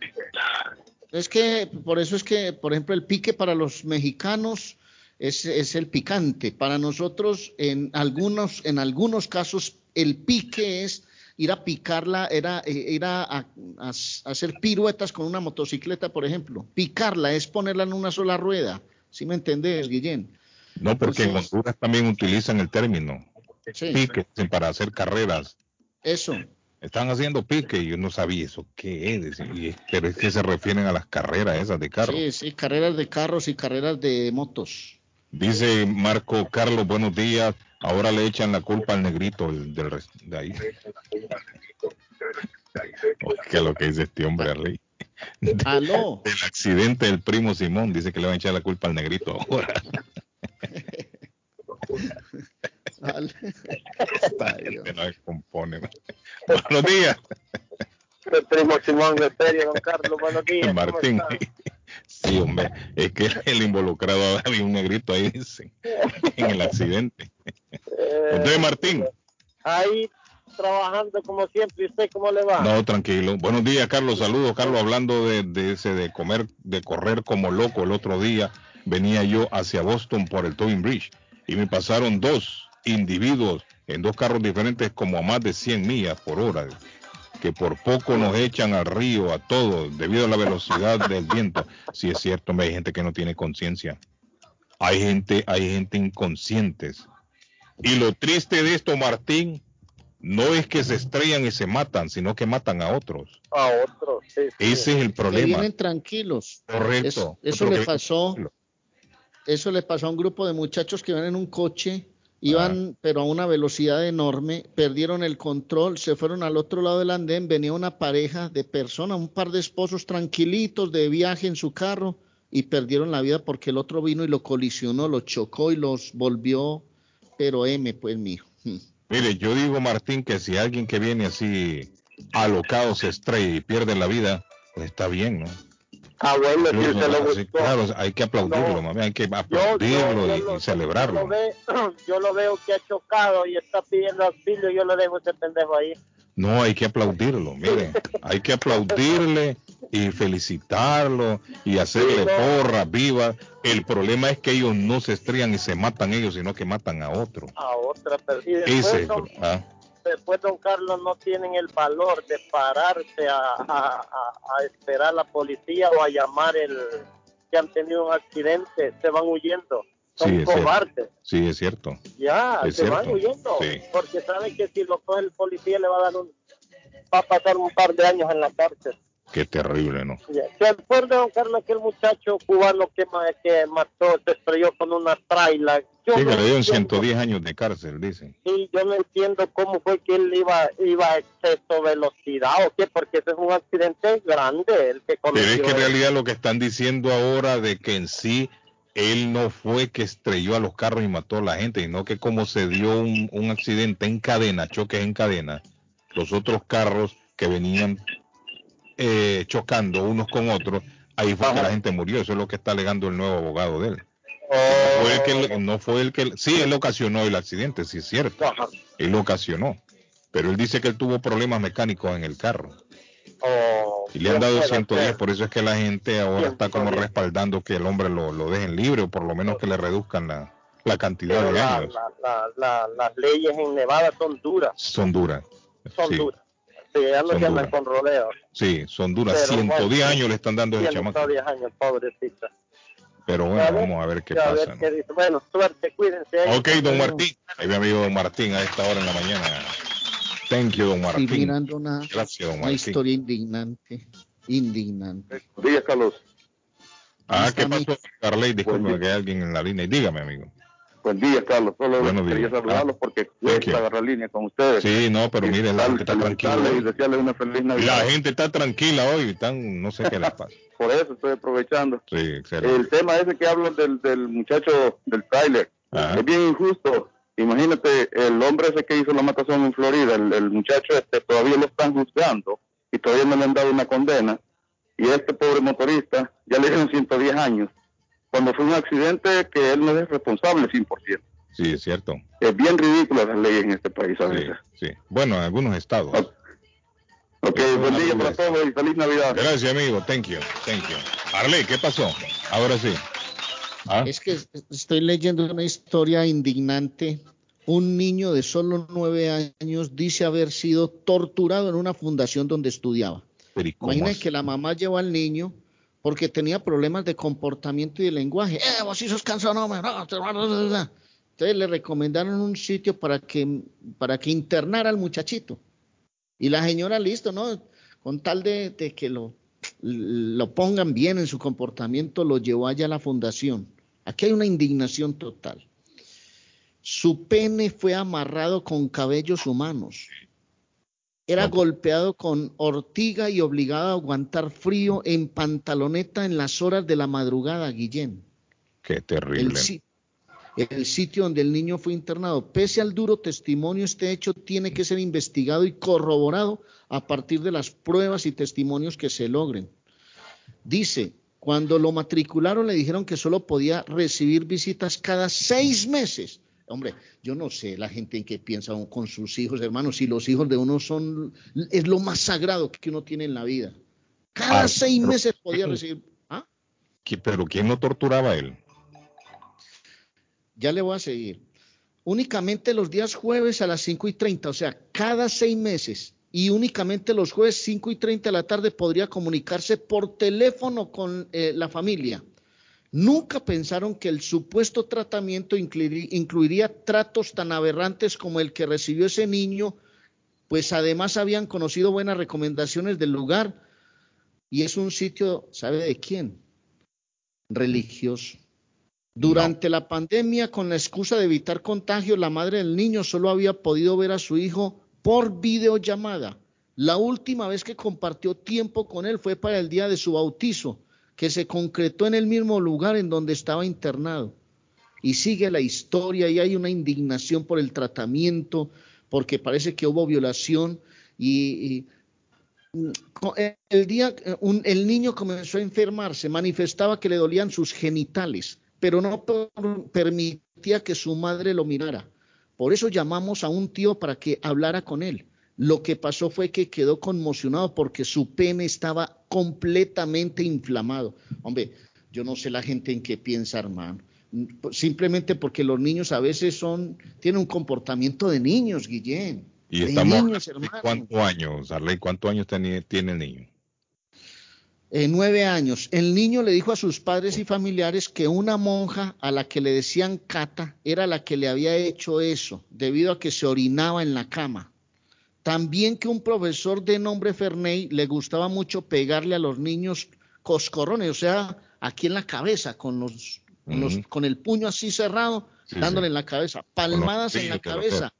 Es que, por eso es que, por ejemplo, el pique para los mexicanos es, es el picante. Para nosotros, en algunos, en algunos casos, el pique es ir a picarla, era eh, ir a, a- a hacer piruetas con una motocicleta, por ejemplo. Picarla es ponerla en una sola rueda. ¿Sí me entendés, Guillén? No, porque en Entonces- Honduras también utilizan el término Sí, pique para hacer carreras. eso. Están haciendo pique y yo no sabía eso qué es, y- pero es que se refieren a las carreras esas de carro. Sí, sí, carreras de carros y carreras de motos. Dice Marco Carlos, buenos días. Ahora le echan la culpa al negrito el del de ahí. ¿Qué es lo que dice este hombre, Arley? Aló. Del accidente del primo Simón, dice que le van a echar la culpa al negrito ahora. Se nos compone. Buenos días, El primo Simón de Feria, don Carlos, buenos días. ¿cómo Martín. está? Sí, hombre, es que el involucrado había un negrito ahí, dice, en el accidente. Entonces, Martín. Ahí trabajando como siempre, ¿y usted cómo le va? No, tranquilo. Buenos días, Carlos. Saludos, Carlos. Hablando de, de ese de comer, de correr como loco el otro día, venía yo hacia Boston por el Tobin Bridge y me pasaron dos individuos en dos carros diferentes como a más de 100 millas por hora, que por poco nos echan al río a todos debido a la velocidad del viento. Si es cierto, hay gente que no tiene conciencia. Hay gente, hay gente inconscientes. Y lo triste de esto, Martín, no es que se estrellan y se matan, sino que matan a otros. A otro, sí, sí. Ese es el Que problema. vienen tranquilos. Correcto. Eso, le que- pasó, eso le pasó a un grupo de muchachos que iban en un coche, iban pero a una velocidad enorme, perdieron el control, se fueron al otro lado del andén, venía una pareja de personas, un par de esposos tranquilitos de viaje en su carro y perdieron la vida porque el otro vino y lo colisionó, lo chocó y los volvió, pero M, pues mijo. Hmm. Mire, yo digo, Martín, que si alguien que viene así alocado se estrella y pierde la vida, pues está bien, ¿no? Ah, bueno, si usted le así, gustó. claro, hay que aplaudirlo, No. mami, hay que Yo- yo- aplaudirlo yo y- lo- y, celebrarlo. Yo lo, ve- yo lo veo que ha chocado y está pidiendo auxilio, yo lo dejo ese pendejo ahí. No, hay que aplaudirlo, mire, hay que aplaudirle y felicitarlo y hacerle Sí, no. porras vivas. El problema es que ellos no se estrellan y se matan ellos, sino que matan a otros. A otra persona. Y Ese pro- ah. Después, don Carlos, no tienen el valor de pararse a, a, a- a esperar a la policía o a llamar el que han tenido un accidente. Se van huyendo. Son Sí, es cierto. cobardes. Sí, es cierto. Ya, Es se van huyendo. Sí. Porque saben que si lo coge el policía le va a dar un. Va a pasar un par de años en la cárcel. Qué terrible, ¿no? ¿Se acuerda, don Carlos, aquel muchacho cubano que, que mató, se estrelló con una traila? Yo Sí, no que le dieron entiendo- 110 años de cárcel, dicen. Sí, yo no entiendo cómo fue que él iba, iba a exceso velocidad o qué, porque ese es un accidente grande el que Pero es cometió. que en realidad lo que están diciendo ahora de que en sí él no fue que estrelló a los carros y mató a la gente, sino que como se dio un, un accidente en cadena, choques en cadena, los otros carros que venían eh, chocando unos con otros, ahí fue que la gente murió. Eso es lo que está alegando el nuevo abogado de él. No fue el que, no fue el que, sí, él ocasionó el accidente, sí es cierto. Ajá. Él lo ocasionó. Pero él dice que él tuvo problemas mecánicos en el carro. Oh, Y le han dado puede 110, ser. por eso es que la gente ahora está como 110. respaldando que el hombre lo, lo dejen libre o por lo menos que le reduzcan la, la cantidad Pero de la- años. la- la- la- las leyes en Nevada son duras, Son duras. son sí, duras. Sí, ya no se andan con rodeos. Sí, son duras. Pero, 110 bueno, años le están dando a ese chamaco. 110 años, pobrecita. Pero A bueno, ver, vamos a ver qué a pasa. ver ¿no? qué dice. Bueno, suerte, cuídense. ahí. Ok, don Martín. Ahí mi amigo don Martín a esta hora en la mañana. Thank you, don Estoy Martín. mirando una, Gracias, don una Martín. historia indignante. Indignante. Díaz, Carlos. Ah, ¿qué pasó, Carley? Disculpe que hay alguien en la línea. Dígame, amigo. Buen día, Carlos. Solo Buenos quería días. saludarlos porque Thank cuesta agarrar línea con ustedes. Sí, no, pero Y mire, la gente está Y tranquila. desearles una feliz Y Navidad. la gente está tranquila hoy, están, no sé qué les pasa. Por eso estoy aprovechando. Sí, excelente. El tema ese que hablan del, del muchacho del tráiler es bien injusto. Imagínate, el hombre ese que hizo la matación en Florida, el, el muchacho este todavía lo están juzgando y todavía no le han dado una condena. Y este pobre motorista ya le dieron 110 años. Cuando fue un accidente que él no es responsable 100%. Sí, es cierto. Es bien ridícula las leyes en este país a Sí, veces. sí. Bueno, en algunos estados. Ok, Ok, Eso es buen día para todos y feliz Navidad. Gracias, amigo. Thank you. Thank you. Arley, ¿qué pasó? Ahora sí. ¿Ah? Es que estoy leyendo una historia indignante. Un niño de solo nueve años dice haber sido torturado en una fundación donde estudiaba. Pero, ¿y cómo Imagina así? que la mamá llevó al niño porque tenía problemas de comportamiento y de lenguaje. ¡Eh, vos sí sos cansado, no, Entonces le recomendaron un sitio para que, para que internara al muchachito. Y la señora, listo, ¿no? Con tal de, de que lo, lo pongan bien en su comportamiento, lo llevó allá a la fundación. Aquí hay una indignación total. Su pene fue amarrado con cabellos humanos. Era golpeado con ortiga y obligado a aguantar frío en pantaloneta en las horas de la madrugada, Guillén. Qué El, terrible. si- el sitio donde el niño fue internado. Pese al duro testimonio, este hecho tiene que ser investigado y corroborado a partir de las pruebas y testimonios que se logren. Dice, cuando lo matricularon le dijeron que solo podía recibir visitas cada seis meses. Hombre, yo no sé la gente en qué piensa con sus hijos, hermanos, si los hijos de uno son, es lo más sagrado que uno tiene en la vida. Cada Ah, seis pero- meses podía recibir. ¿Ah? ¿Qui- Pero ¿quién lo torturaba a él? Ya le voy a seguir. Únicamente los días jueves a las 5 y 30, o sea, cada seis meses. Y únicamente los jueves 5 y 30 de la tarde podría comunicarse por teléfono con eh, la familia. Nunca pensaron que el supuesto tratamiento incluiría, tratos tan aberrantes como el que recibió ese niño, pues además habían conocido buenas recomendaciones del lugar. Y es un sitio, ¿sabe de quién? Religioso. Durante la pandemia, con la excusa de evitar contagios, la madre del niño solo había podido ver a su hijo por videollamada. La última vez que compartió tiempo con él fue para el día de su bautizo, que se concretó en el mismo lugar en donde estaba internado. Y sigue la historia y hay una indignación por el tratamiento, porque parece que hubo violación y, el día el niño comenzó a enfermarse, manifestaba que le dolían sus genitales, pero no per- permitía que su madre lo mirara. Por eso llamamos a un tío para que hablara con él. Lo que pasó fue que quedó conmocionado porque su pene estaba completamente inflamado. Hombre, yo no sé la gente en qué piensa, hermano. Simplemente porque los niños a veces son, tienen un comportamiento de niños, Guillén. Y de estamos niños, hermano. ¿Cuántos años, Arley? ¿Cuántos años tiene, tiene el niño? Eh, nueve años. El niño le dijo a sus padres y familiares que una monja a la que le decían Cata era la que le había hecho eso, debido a que se orinaba en la cama. También que un profesor de nombre Ferney le gustaba mucho pegarle a los niños coscorrones, o sea, aquí en la cabeza, con, los, con, los- Ujú. con el puño así cerrado, Sí, dándole sí. en la cabeza, palmadas en la cabeza.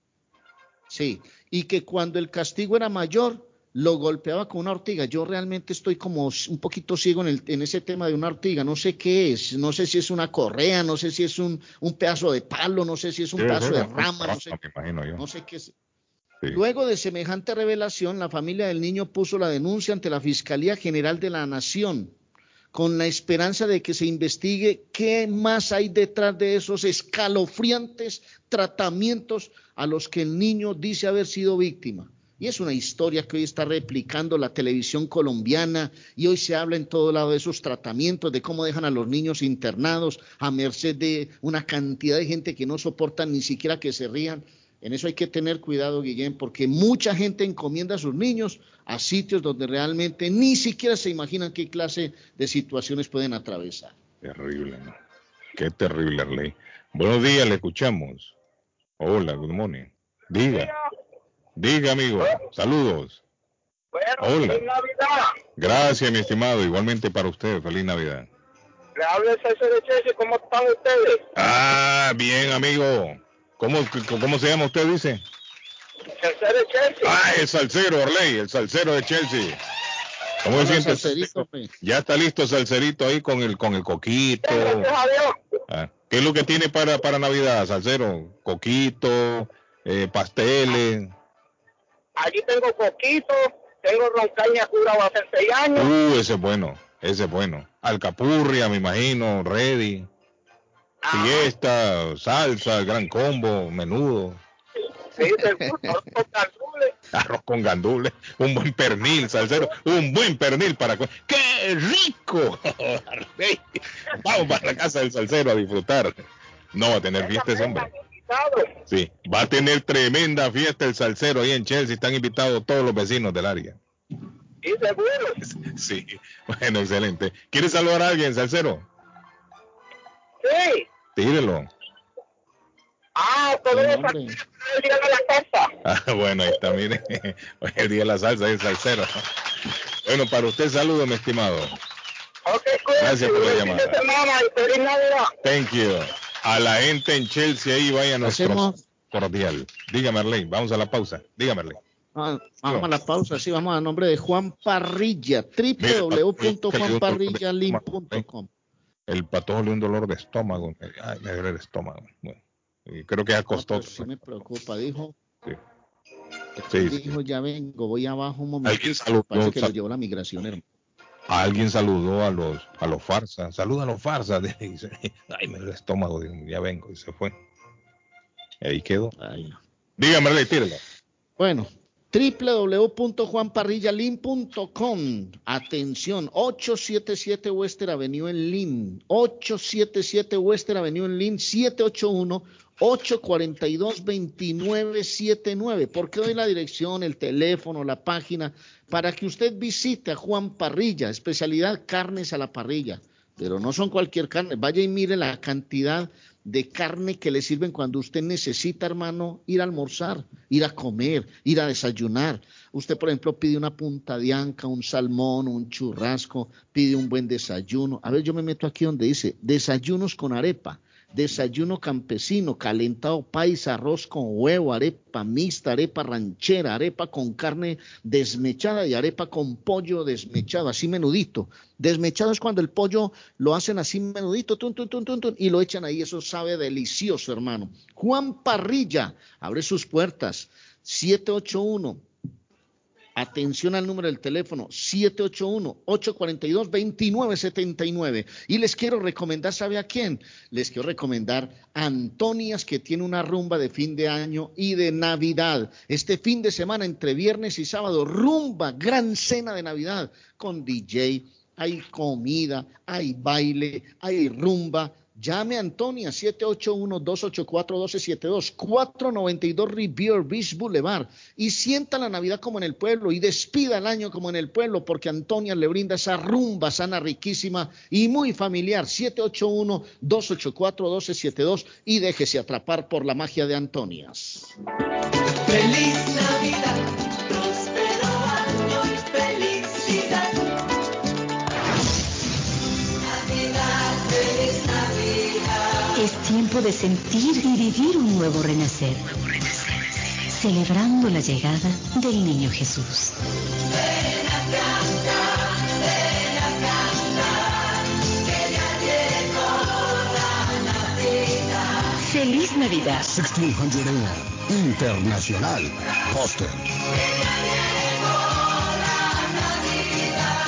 Sí, y que cuando el castigo era mayor, lo golpeaba con una ortiga. Yo realmente estoy como un poquito ciego en, el- en ese tema de una ortiga. No sé qué es, no sé si es una correa, no sé si es un, un pedazo de palo, no sé si es un Debe pedazo de rama, no sé, no sé qué es. Luego de semejante revelación, la familia del niño puso la denuncia ante la Fiscalía General de la Nación, con la esperanza de que se investigue qué más hay detrás de esos escalofriantes tratamientos a los que el niño dice haber sido víctima. Y es una historia que hoy está replicando la televisión colombiana y hoy se habla en todo lado de esos tratamientos, de cómo dejan a los niños internados a merced de una cantidad de gente que no soportan ni siquiera que se rían. En eso hay que tener cuidado, Guillén, porque mucha gente encomienda a sus niños a sitios donde realmente ni siquiera se imaginan qué clase de situaciones pueden atravesar. Terrible, ¿no? Qué terrible, Arley. Buenos días, le escuchamos. Hola, good morning. Diga. Diga, amigo. Saludos. Hola. Gracias, mi estimado. Igualmente para usted. Feliz Navidad. Le César de ¿cómo están ustedes? Ah, bien, amigo. ¿Cómo, cómo se llama usted, dice? César de Chelsea. Ah, el salsero, Orley, el salsero de Chelsea. ¿Cómo se siente? Salserito, pues. Ya está listo el salserito ahí con el con el coquito. Gracias a Dios. Ah, ¿Qué es lo que tiene para, para Navidad, salsero? Coquito, eh, pasteles. Allí tengo coquito, tengo roncaña curado hace seis años. Uh, ese es bueno, ese es bueno. Alcapurria, me imagino, ready. Fiesta, salsa, gran combo, menudo. Sí, arroz con gandules. Arroz con gandules, un buen pernil, salsero, un buen pernil para... ¡Qué rico! Vamos para la casa del salsero a disfrutar. No va a tener fiesta ese hombre. Sí, va a tener tremenda fiesta el salsero ahí en Chelsea. Están invitados todos los vecinos del área. Sí, seguro. Sí, bueno, excelente. ¿Quieres saludar a alguien, salsero? Sí. Tírelo. Ah, todo No, el día de la casa. Ah, bueno, ahí está, mire. Hoy es el día de la salsa el salsero. Bueno, para usted saludo, mi estimado. Ok, cuídense. Gracias por la llamada. semana y feliz Navidad. Thank you. A la gente en Chelsea ahí vaya nuestro Hacemos- cordial. Dígame, Arley, vamos a la pausa. Dígame, Arley. Ah, Vamos a la pausa, sí, vamos a nombre de Juan Parrilla, www.juanparrillalin.com. El patojo le dio un dolor de estómago. Ay, me duele el estómago. Bueno, y creo que ya costó. No, sí me preocupa, dijo. Sí. Sí, sí. dijo, ya vengo, voy abajo un momento. Alguien saludó, Parece que lo llevó la migración, hermano. Alguien saludó a los a los farsas. Saluda a los farsas. Dice, Ay, me duele el estómago. Dijo, ya vengo. Y se fue. Y ahí quedó. Ay, no. Dígame. Bueno, www.juanparrillalin.com. Atención, 877 Western Avenue en Lynn. 877 Western Avenue en Lynn, 781 842 2979. ¿Por qué doy la dirección, el teléfono, la página? Para que usted visite a Juan Parrilla, especialidad carnes a la parrilla. Pero no son cualquier carne. Vaya y mire la cantidad de carne que le sirven cuando usted necesita, hermano, ir a almorzar, ir a comer, ir a desayunar. Usted, por ejemplo, pide una punta de anca, un salmón, un churrasco, pide un buen desayuno. A ver, yo me meto aquí donde dice desayunos con arepa. Desayuno campesino, calentado paisa, arroz con huevo, arepa mixta, arepa ranchera, arepa con carne desmechada y arepa con pollo desmechado, así menudito. Desmechado es cuando el pollo lo hacen así menudito, tun, tun, tun, tun, y lo echan ahí, eso sabe delicioso, hermano. Juan Parrilla, abre sus puertas, 781 Atención al número del teléfono 781-842-2979. Y les quiero recomendar, ¿sabe a quién? Les quiero recomendar a Antonias, que tiene una rumba de fin de año y de Navidad. Este fin de semana, entre viernes y sábado, rumba, gran cena de Navidad con DJ. Hay comida, hay baile, hay rumba. Llame a Antonia 781-284-1272, 492 Rivier Beach Boulevard y sienta la Navidad como en el pueblo y despida el año como en el pueblo porque Antonia le brinda esa rumba sana, riquísima y muy familiar. 781-284-1272 y déjese atrapar por la magia de Antonias. Feliz Navidad, tiempo de sentir y vivir un nuevo renacer. Celebrando la llegada del niño Jesús. Ven Navidad. Feliz Navidad. 1600 AM, Internacional, Boston.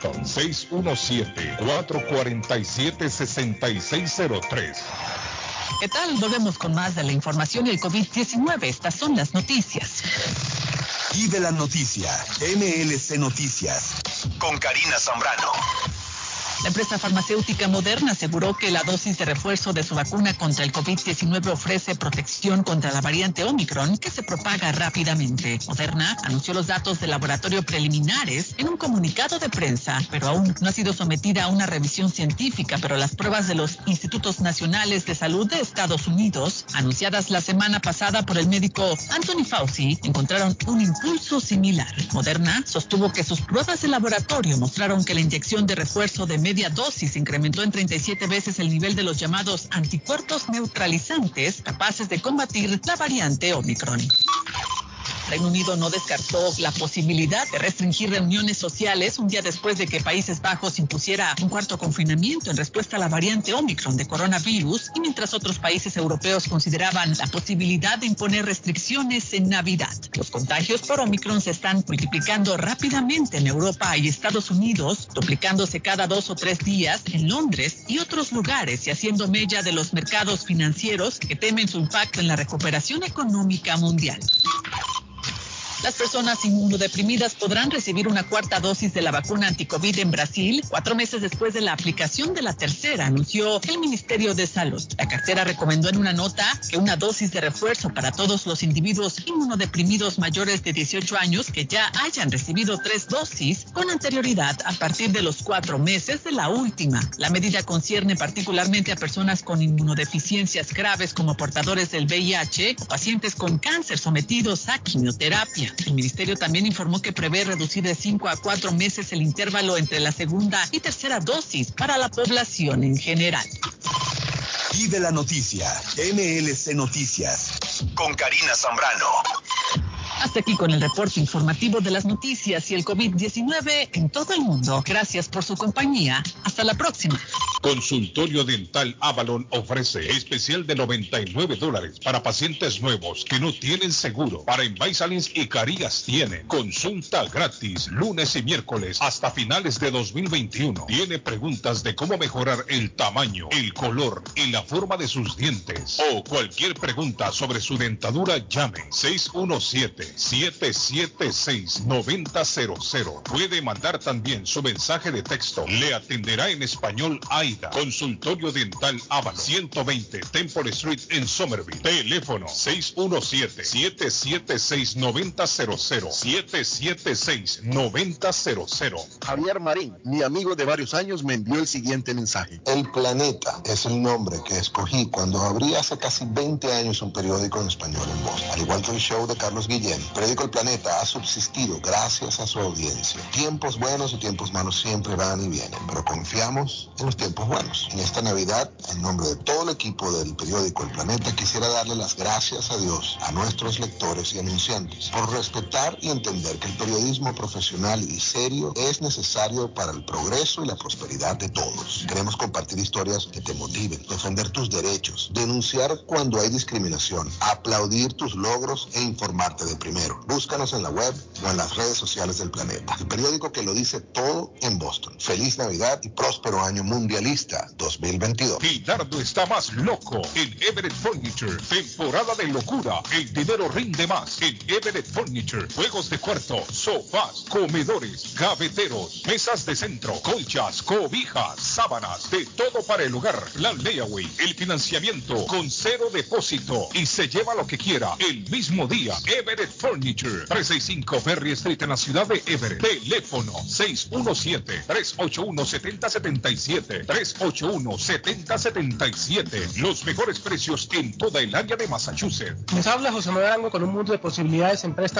617-447-6603. ¿Qué tal? Volvemos con más de la información y el COVID-19. Estas son las noticias. Y de la noticia, MLC Noticias, con Karina Zambrano. La empresa farmacéutica Moderna aseguró que la dosis de refuerzo de su vacuna contra el COVID-19 ofrece protección contra la variante Omicron que se propaga rápidamente. Moderna anunció los datos del laboratorio preliminares en un comunicado de prensa, pero aún no ha sido sometida a una revisión científica, pero las pruebas de los Institutos Nacionales de Salud de Estados Unidos, anunciadas la semana pasada por el médico Anthony Fauci, encontraron un impulso similar. Moderna sostuvo que sus pruebas de laboratorio mostraron que la inyección de refuerzo de media dosis incrementó en 37 veces el nivel de los llamados anticuerpos neutralizantes capaces de combatir la variante Omicron. Reino Unido no descartó la posibilidad de restringir reuniones sociales un día después de que Países Bajos impusiera un cuarto confinamiento en respuesta a la variante Omicron de coronavirus y mientras otros países europeos consideraban la posibilidad de imponer restricciones en Navidad. Los contagios por Omicron se están multiplicando rápidamente en Europa y Estados Unidos, duplicándose cada dos o tres días en Londres y otros lugares y haciendo mella de los mercados financieros que temen su impacto en la recuperación económica mundial. Las personas inmunodeprimidas podrán recibir una cuarta dosis de la vacuna anticovid en Brasil cuatro meses después de la aplicación de la tercera, anunció el Ministerio de Salud. La cartera recomendó en una nota que una dosis de refuerzo para todos los individuos inmunodeprimidos mayores de 18 años que ya hayan recibido tres dosis con anterioridad a partir de los cuatro meses de la última. La medida concierne particularmente a personas con inmunodeficiencias graves como portadores del VIH o pacientes con cáncer sometidos a quimioterapia. El ministerio también informó que prevé reducir de 5 a 4 meses el intervalo entre la segunda y tercera dosis para la población en general. Y de la noticia, MLC Noticias, con Karina Zambrano. Hasta aquí con el reporte informativo de las noticias y el COVID-19 en todo el mundo. Gracias por su compañía. Hasta la próxima. Consultorio Dental Avalon ofrece especial de 99 dólares para pacientes nuevos que no tienen seguro. Para Invisalins y Carías tiene consulta gratis lunes y miércoles hasta finales de 2021. Tiene preguntas de cómo mejorar el tamaño, el color y la forma de sus dientes o cualquier pregunta sobre su dentadura llame 617 776-9000. Puede mandar también su mensaje de texto. Le atenderá en español AIDA. Consultorio Dental Aval 120 Temple Street en Somerville. Teléfono 617-776-9000. 776-9000. Javier Marín, mi amigo de varios años, me envió el siguiente mensaje. El Planeta es el nombre que escogí cuando abrí hace casi 20 años un periódico en español en Boston. Al igual que el show de Carlos Guillén, el periódico El Planeta ha subsistido gracias a su audiencia. Tiempos buenos y tiempos malos siempre van y vienen, pero confiamos en los tiempos buenos. En esta Navidad, en nombre de todo el equipo del periódico El Planeta, quisiera darle las gracias a Dios, a nuestros lectores y anunciantes, por respetar y entender que el periodismo profesional y serio es necesario para el progreso y la prosperidad de todos. Queremos compartir historias que te motiven, defender tus derechos, denunciar cuando hay discriminación, aplaudir tus logros e informarte de primero. Búscanos en la web o en las redes sociales del planeta. El periódico que lo dice todo en Boston. Feliz Navidad y próspero año mundialista 2022. Guidardo está más loco en Everett Furniture. Temporada de locura. El dinero rinde más en Everett Furniture. Juegos de cuarto, sofás, comedores, gaveteros, mesas de centro, colchas, cobijas, sábanas, de todo para el hogar. Plan layaway, el financiamiento con cero depósito y se lleva lo que quiera el mismo día. Everett Furniture. 365 Ferry Street en la ciudad de Everett. Teléfono 617-381-7077. 381-7077. Los mejores precios en toda el área de Massachusetts. Les habla José Manuel Arango con un mundo de posibilidades en préstamos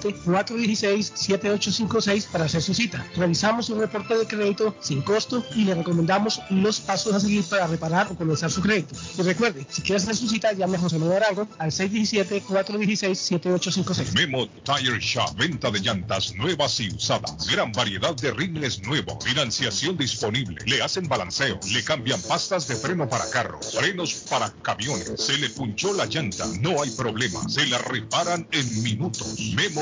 617-416-7856 para hacer su cita. Revisamos un reporte de crédito sin costo y le recomendamos los pasos a seguir para reparar o comenzar su crédito. Y recuerde, si quiere hacer su cita, llame a José Manuel Arango al 617-416-7856. Memo Tire Shop, venta de llantas nuevas y usadas. Gran variedad de rines nuevos. Financiación disponible. Le hacen balanceo. Le cambian pastas de freno para carros. Frenos para camiones. Se le punchó la llanta. No hay problema. Se la reparan en minutos. Memo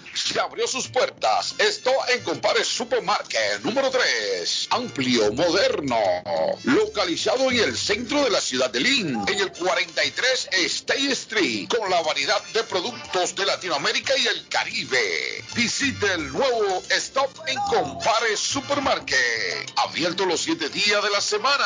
Se abrió sus puertas. Esto en Compare Supermarket número 3. Amplio, moderno. Localizado en el centro de la ciudad de Lynn. En el 43 State Street. Con la variedad de productos de Latinoamérica y el Caribe. Visite el nuevo Stop en Compare Supermarket. Abierto los 7 días de la semana.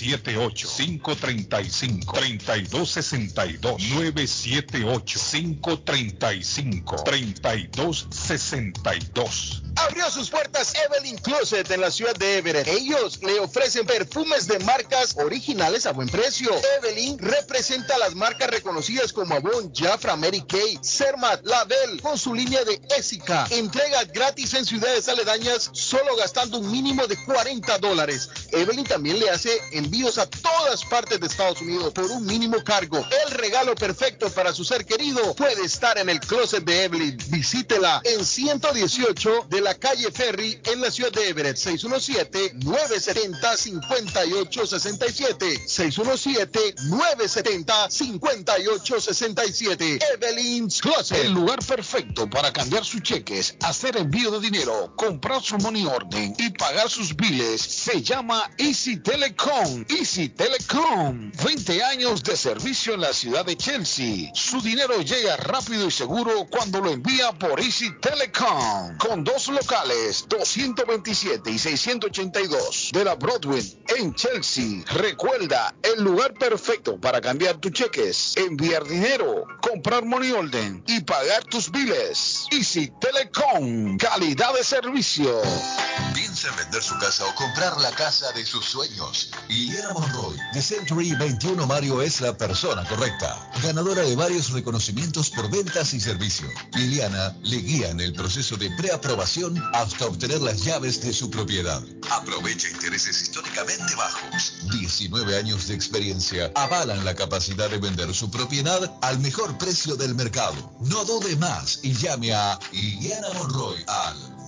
978-535-3262. 978-535-3262. Abrió sus puertas Evelyn Closet en la ciudad de Everett. Ellos le ofrecen perfumes de marcas originales a buen precio. Evelyn representa las marcas reconocidas como Avon, Jafra, Mary Kay, Cermat, Label, con su línea de Ésica. Entrega gratis en ciudades aledañas solo gastando un mínimo de 40 dólares. Evelyn también le hace envíos a todas partes de Estados Unidos por un mínimo cargo. El regalo perfecto para su ser querido puede estar en el closet de Evelyn. Visítela en 118 de la calle Ferry en la ciudad de Everett. 617-970-5867. 617-970-5867. Evelyn's Closet. El lugar perfecto para cambiar sus cheques, hacer envío de dinero, comprar su money order y pagar sus biles se llama Easy Telecom. Easy Telecom, 20 años de servicio en la ciudad de Chelsea. Su dinero llega rápido y seguro cuando lo envía por Easy Telecom. Con dos locales, 227 y 682 de la Broadway en Chelsea. Recuerda, el lugar perfecto para cambiar tus cheques, enviar dinero, comprar money order y pagar tus biles. Easy Telecom, calidad de servicio. Piensa en vender su casa o comprar la casa de sus sueños. Liliana Monroy, de Century 21 Mario, es la persona correcta. Ganadora de varios reconocimientos por ventas y servicio. Liliana le guía en el proceso de preaprobación hasta obtener las llaves de su propiedad. Aprovecha intereses históricamente bajos. 19 años de experiencia avalan la capacidad de vender su propiedad al mejor precio del mercado. No dude más y llame a Liliana Monroy al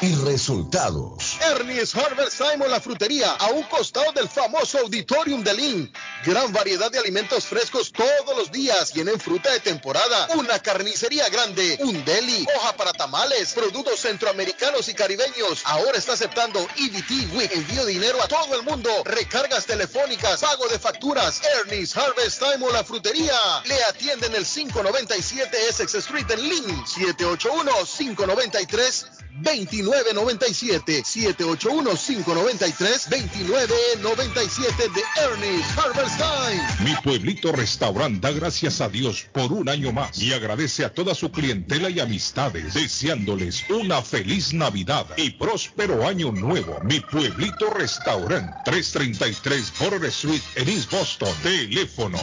y resultados. Ernie's Harvest Time la frutería, a un costado del famoso Auditorium de Lynn. Gran variedad de alimentos frescos todos los días. Tienen fruta de temporada, una carnicería grande, un deli, hoja para tamales, productos centroamericanos y caribeños. Ahora está aceptando EBT WIC, envío dinero a todo el mundo, recargas telefónicas, pago de facturas. Ernie's Harvest Time la frutería. Le atienden el 597 Essex Street en Lynn, 781 593 2997 781-593-2997 de Ernest Harvest Time. Mi pueblito restaurante da gracias a Dios por un año más y agradece a toda su clientela y amistades, deseándoles una feliz Navidad y próspero año nuevo. Mi pueblito restaurante 333 Border Street en East Boston. Teléfono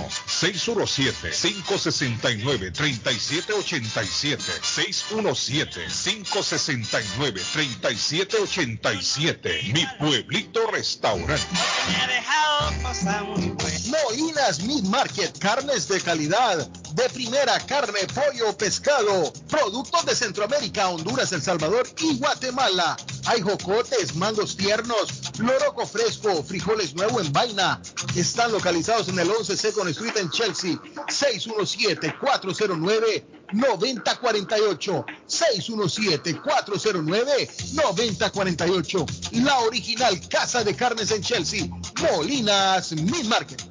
617-569-3787. 617-569-3787. Mi pueblito restaurante. Molinas Meat Market, carnes de calidad, de primera carne, pollo, pescado, productos de Centroamérica, Honduras, El Salvador y Guatemala. Hay jocotes, mangos tiernos, loroco fresco, frijoles nuevo en vaina. Están localizados en el 11 Second Street en Chelsea, 617-409-9048. 617-409-9048. La original Casa de Carnes en Chelsea, Molinas Meat Market.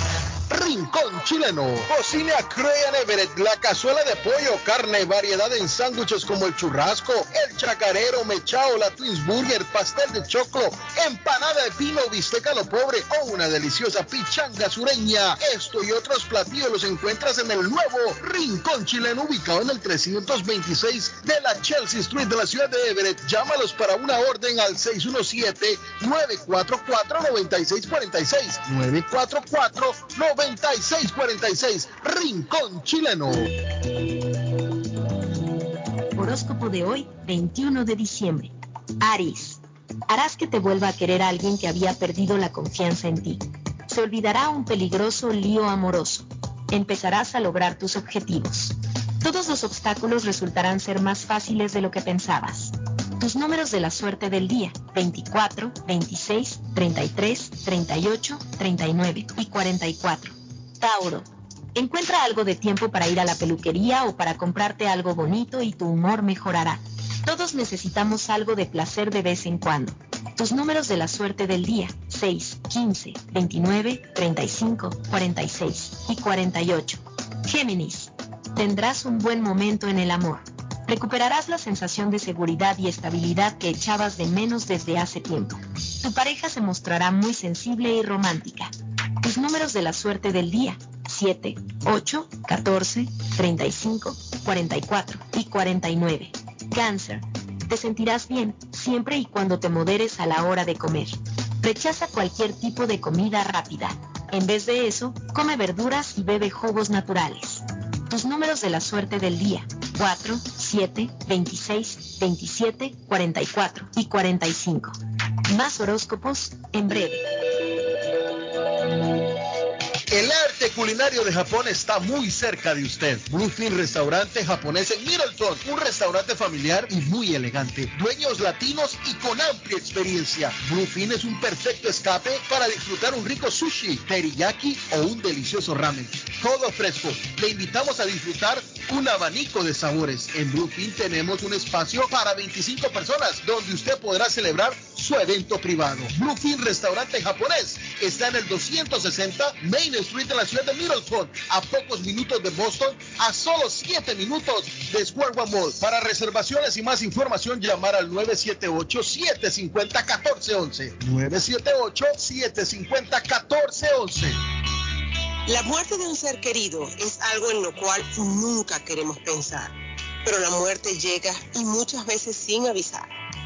Rincón Chileno. Cocina Crean Everett, la cazuela de pollo, carne, variedad en sándwiches como el churrasco, el chacarero, mechao, la Twins Burger, pastel de choclo, empanada de pino, bisteca lo pobre o una deliciosa pichanga sureña. Esto y otros platillos los encuentras en el nuevo Rincón Chileno ubicado en el 326 de la Chelsea Street de la ciudad de Everett. Llámalos para una orden al 617-944-9646. 944-9646. 9646, Rincón Chileno. Horóscopo de hoy, 21 de diciembre. Aries. Harás que te vuelva a querer a alguien que había perdido la confianza en ti. Se olvidará un peligroso lío amoroso. Empezarás a lograr tus objetivos. Todos los obstáculos resultarán ser más fáciles de lo que pensabas. Tus números de la suerte del día, 24, 26, 33, 38, 39 y 44. Tauro. Encuentra algo de tiempo para ir a la peluquería o para comprarte algo bonito y tu humor mejorará. Todos necesitamos algo de placer de vez en cuando. Tus números de la suerte del día, 6, 15, 29, 35, 46 y 48. Géminis. Tendrás un buen momento en el amor. Recuperarás la sensación de seguridad y estabilidad que echabas de menos desde hace tiempo. Tu pareja se mostrará muy sensible y romántica. Tus números de la suerte del día, 7, 8, 14, 35, 44 y 49. Cáncer. Te sentirás bien siempre y cuando te moderes a la hora de comer. Rechaza cualquier tipo de comida rápida. En vez de eso, come verduras y bebe jugos naturales. Tus números de la suerte del día. 4, 7, 26, 27, 44 y 45. Más horóscopos en breve. El arte culinario de Japón está muy cerca de usted. Bluefin Restaurante Japonés en Middleton, un restaurante familiar y muy elegante. Dueños latinos y con amplia experiencia. Bluefin es un perfecto escape para disfrutar un rico sushi, teriyaki o un delicioso ramen. Todo fresco. Le invitamos a disfrutar un abanico de sabores. En Bluefin tenemos un espacio para 25 personas donde usted podrá celebrar su evento privado. Bluefin Restaurante Japonés está en el 260 Main Street de la ciudad de Middleton, a pocos minutos de Boston, a solo 7 minutos de Square One Mall. Para reservaciones y más información, llamar al 978-750-1411. 978-750-1411. La muerte de un ser querido es algo en lo cual nunca queremos pensar, pero la muerte llega y muchas veces sin avisar.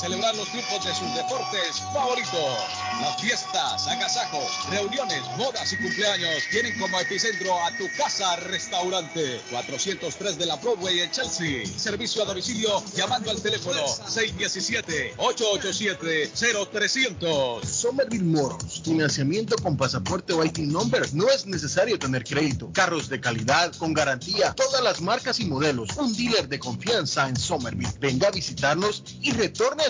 celebrar los triunfos de sus deportes favoritos. Las fiestas, agasajos, reuniones, bodas y cumpleaños tienen como epicentro a tu casa restaurante. 403 de la Broadway en Chelsea. Servicio a domicilio llamando al teléfono 617-887-0300. Somerville Moros, financiamiento con pasaporte o IT number. No es necesario tener crédito. Carros de calidad, con garantía, todas las marcas y modelos. Un dealer de confianza en Somerville. Venga a visitarnos y retorne a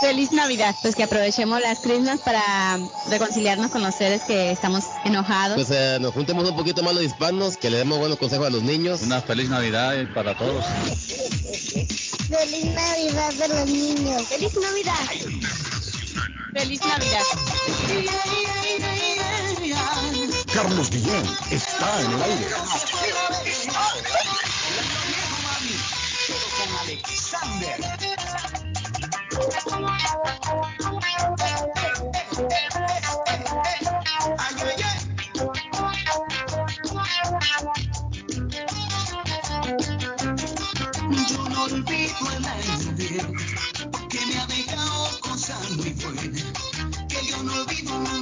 Feliz Navidad, pues que aprovechemos las Christmas para reconciliarnos con los seres que estamos enojados. Pues eh, nos juntemos un poquito más los hispanos, que le demos buenos consejos a los niños. Una feliz Navidad para todos. Feliz Navidad de los niños. Feliz Navidad. Feliz Navidad. Carlos Guillén está en el aire. con Alexander. Yo no olvido el año viejo que me ha dejado cosas muy buenas. Que yo no olvido, no,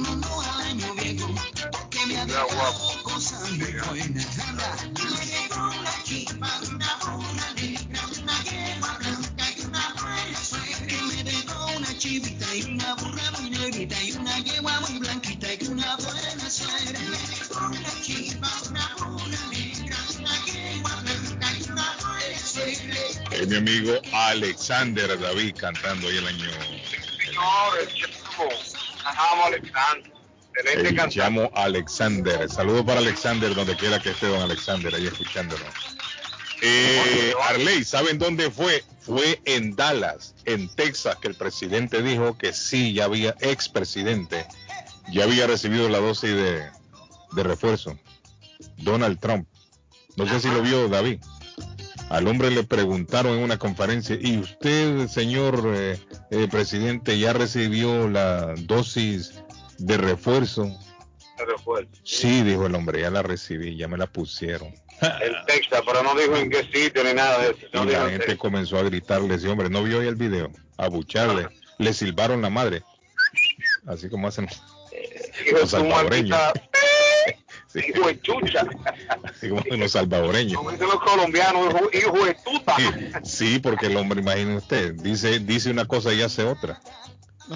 mi amigo Alexander David cantando ahí el año. No, el chamo. Ajá, Alexander. El llamo Alexander. Saludos para Alexander, donde quiera que esté don Alexander, ahí escuchándonos. Eh, Arley, ¿saben dónde fue? Fue en Dallas, en Texas, que el presidente dijo que sí, ya había, expresidente, ya había recibido la dosis de, de refuerzo. Donald Trump No sé si lo vio David. Al hombre le preguntaron en una conferencia, ¿y usted, señor eh, eh, presidente, ya recibió la dosis de refuerzo? De refuerzo. Sí, dijo el hombre, ya la recibí, ya me la pusieron. En Texas, pero no dijo en qué sitio ni nada de eso. Y la gente comenzó a gritarle, ese hombre, ¿no vio el video? A bucharle. Le silbaron la madre. Así como hacen de los salvadoreños. Sí, Hijo de chucha. como los salvadoreños. Como dicen los colombianos, hijo, de tuta. Sí, porque el hombre, imagine usted, dice, dice una cosa y hace otra.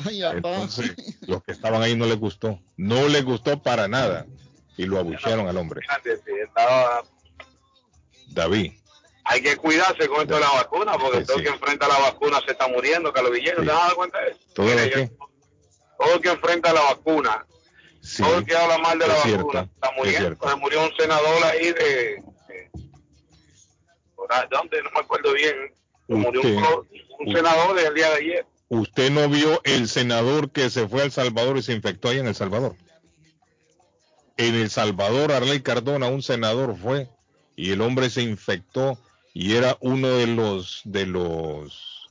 Ay. Entonces, los que estaban ahí no les gustó. No les gustó para nada. Y lo abuchearon al hombre. Sí, David. Hay que cuidarse con esto de la vacuna, porque Sí, todo sí. el que enfrenta la vacuna se está muriendo, Carlos Villeno, ¿te has dado cuenta de eso? ¿Todo lo que? todo el que enfrenta la vacuna, Sí, todo el que habla mal de la es vacuna, cierto, está es muriendo. cierto. Se murió un senador ahí de... ¿Dónde? No me acuerdo bien. Se murió un, un senador el día de ayer. ¿Usted no vio el senador que se fue a El Salvador y se infectó ahí en El Salvador? En El Salvador, Arley Cardona, un senador fue y el hombre se infectó y era uno de los de los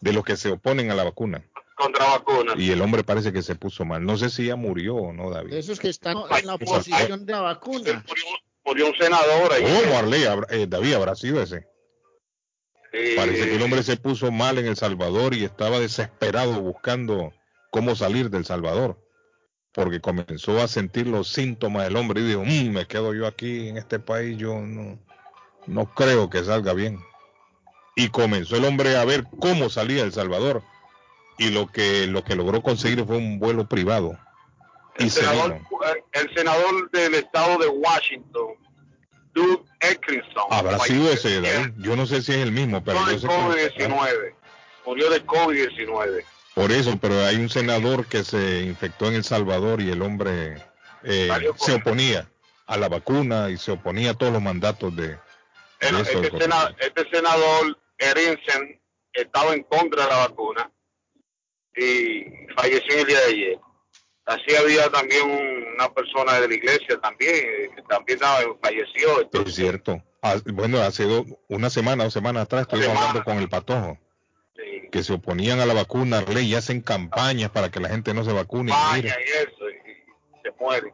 de los que se oponen a la vacuna. Contra vacunas. Y el hombre parece que se puso mal. No sé si ya murió o no, David. Esos que están en la oposición de la vacuna. Murió un senador ahí. ¿Cómo, Arley? Habrá- eh, David habrá sido ese. Sí. Parece que el hombre se puso mal en El Salvador y estaba desesperado buscando cómo salir del Salvador. Porque comenzó a sentir los síntomas del hombre y dijo, "Mm, me quedo yo aquí en este país, yo no, no creo que salga bien. Y comenzó el hombre a ver cómo salía El Salvador. Y lo que, lo que logró conseguir fue un vuelo privado. El se senador, el senador del estado de Washington, Doug Atkinson. Habrá falleció sido ese, David. Yo no sé si es el mismo, pero de yo sé que- COVID-19. Murió de COVID-19. Por eso, pero hay un senador que se infectó en El Salvador y el hombre eh, se oponía a la vacuna y se oponía a todos los mandatos de, eso. este, sena- este senador, Erinsen, estaba en contra de la vacuna y falleció el día de ayer. Así había también un- una persona de la iglesia también, que también falleció. Es cierto. Ah, Bueno, hace do- una semana o semanas atrás estuvimos hablando con el patojo. Que se oponían a la vacuna, ley, y hacen campañas para que la gente no se vacune. y eso, y se muere.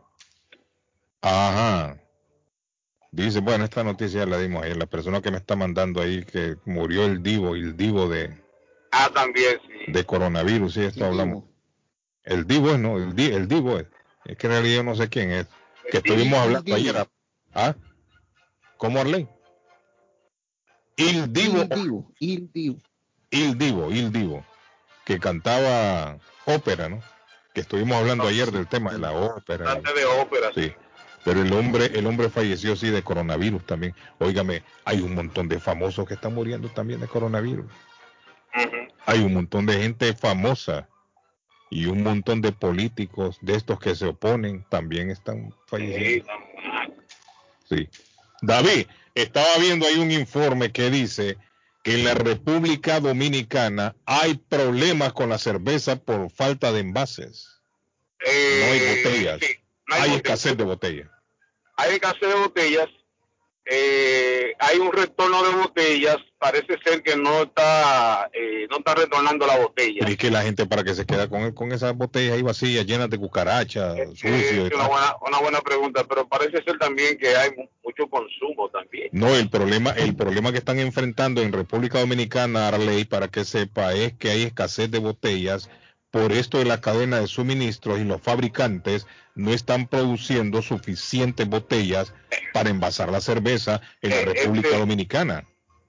Ajá. Dice, bueno, esta noticia la dimos ayer. La persona que me está mandando ahí que murió el divo, el divo de, Ah, también, sí. de coronavirus, sí, esto hablamos. El divo es, no, el, di- el divo es. Es que en realidad yo no sé quién es. Que estuvimos hablando ayer. ¿Ah? ¿Cómo Arley? Il divo. Il divo, il divo. Il divo, il divo. Que cantaba ópera, ¿no? Que estuvimos hablando ayer del tema de la ópera. De ópera. Sí. Pero el hombre, el hombre falleció sí de coronavirus también. Óigame, hay un montón de famosos que están muriendo también de coronavirus. Hay un montón de gente famosa y un montón de políticos de estos que se oponen también están falleciendo. Sí. David, estaba viendo ahí un informe que dice que en la República Dominicana hay problemas con la cerveza por falta de envases. no hay botellas. Eh, no hay hay botellas. escasez de botellas. Hay escasez de botellas, eh, hay un retorno de botellas, parece ser que no está, eh, no está retornando la botella. Y que la gente para que se queda con, con esas botellas ahí vacías, llenas de cucarachas, sucio. Eh, Es una buena, una buena pregunta, pero parece ser también que hay mu- mucho consumo también. No, el problema, el problema que están enfrentando en República Dominicana, Arley, para que sepa, es que hay escasez de botellas por esto de la cadena de suministros y los fabricantes no están produciendo suficientes botellas para envasar la cerveza en la República Dominicana.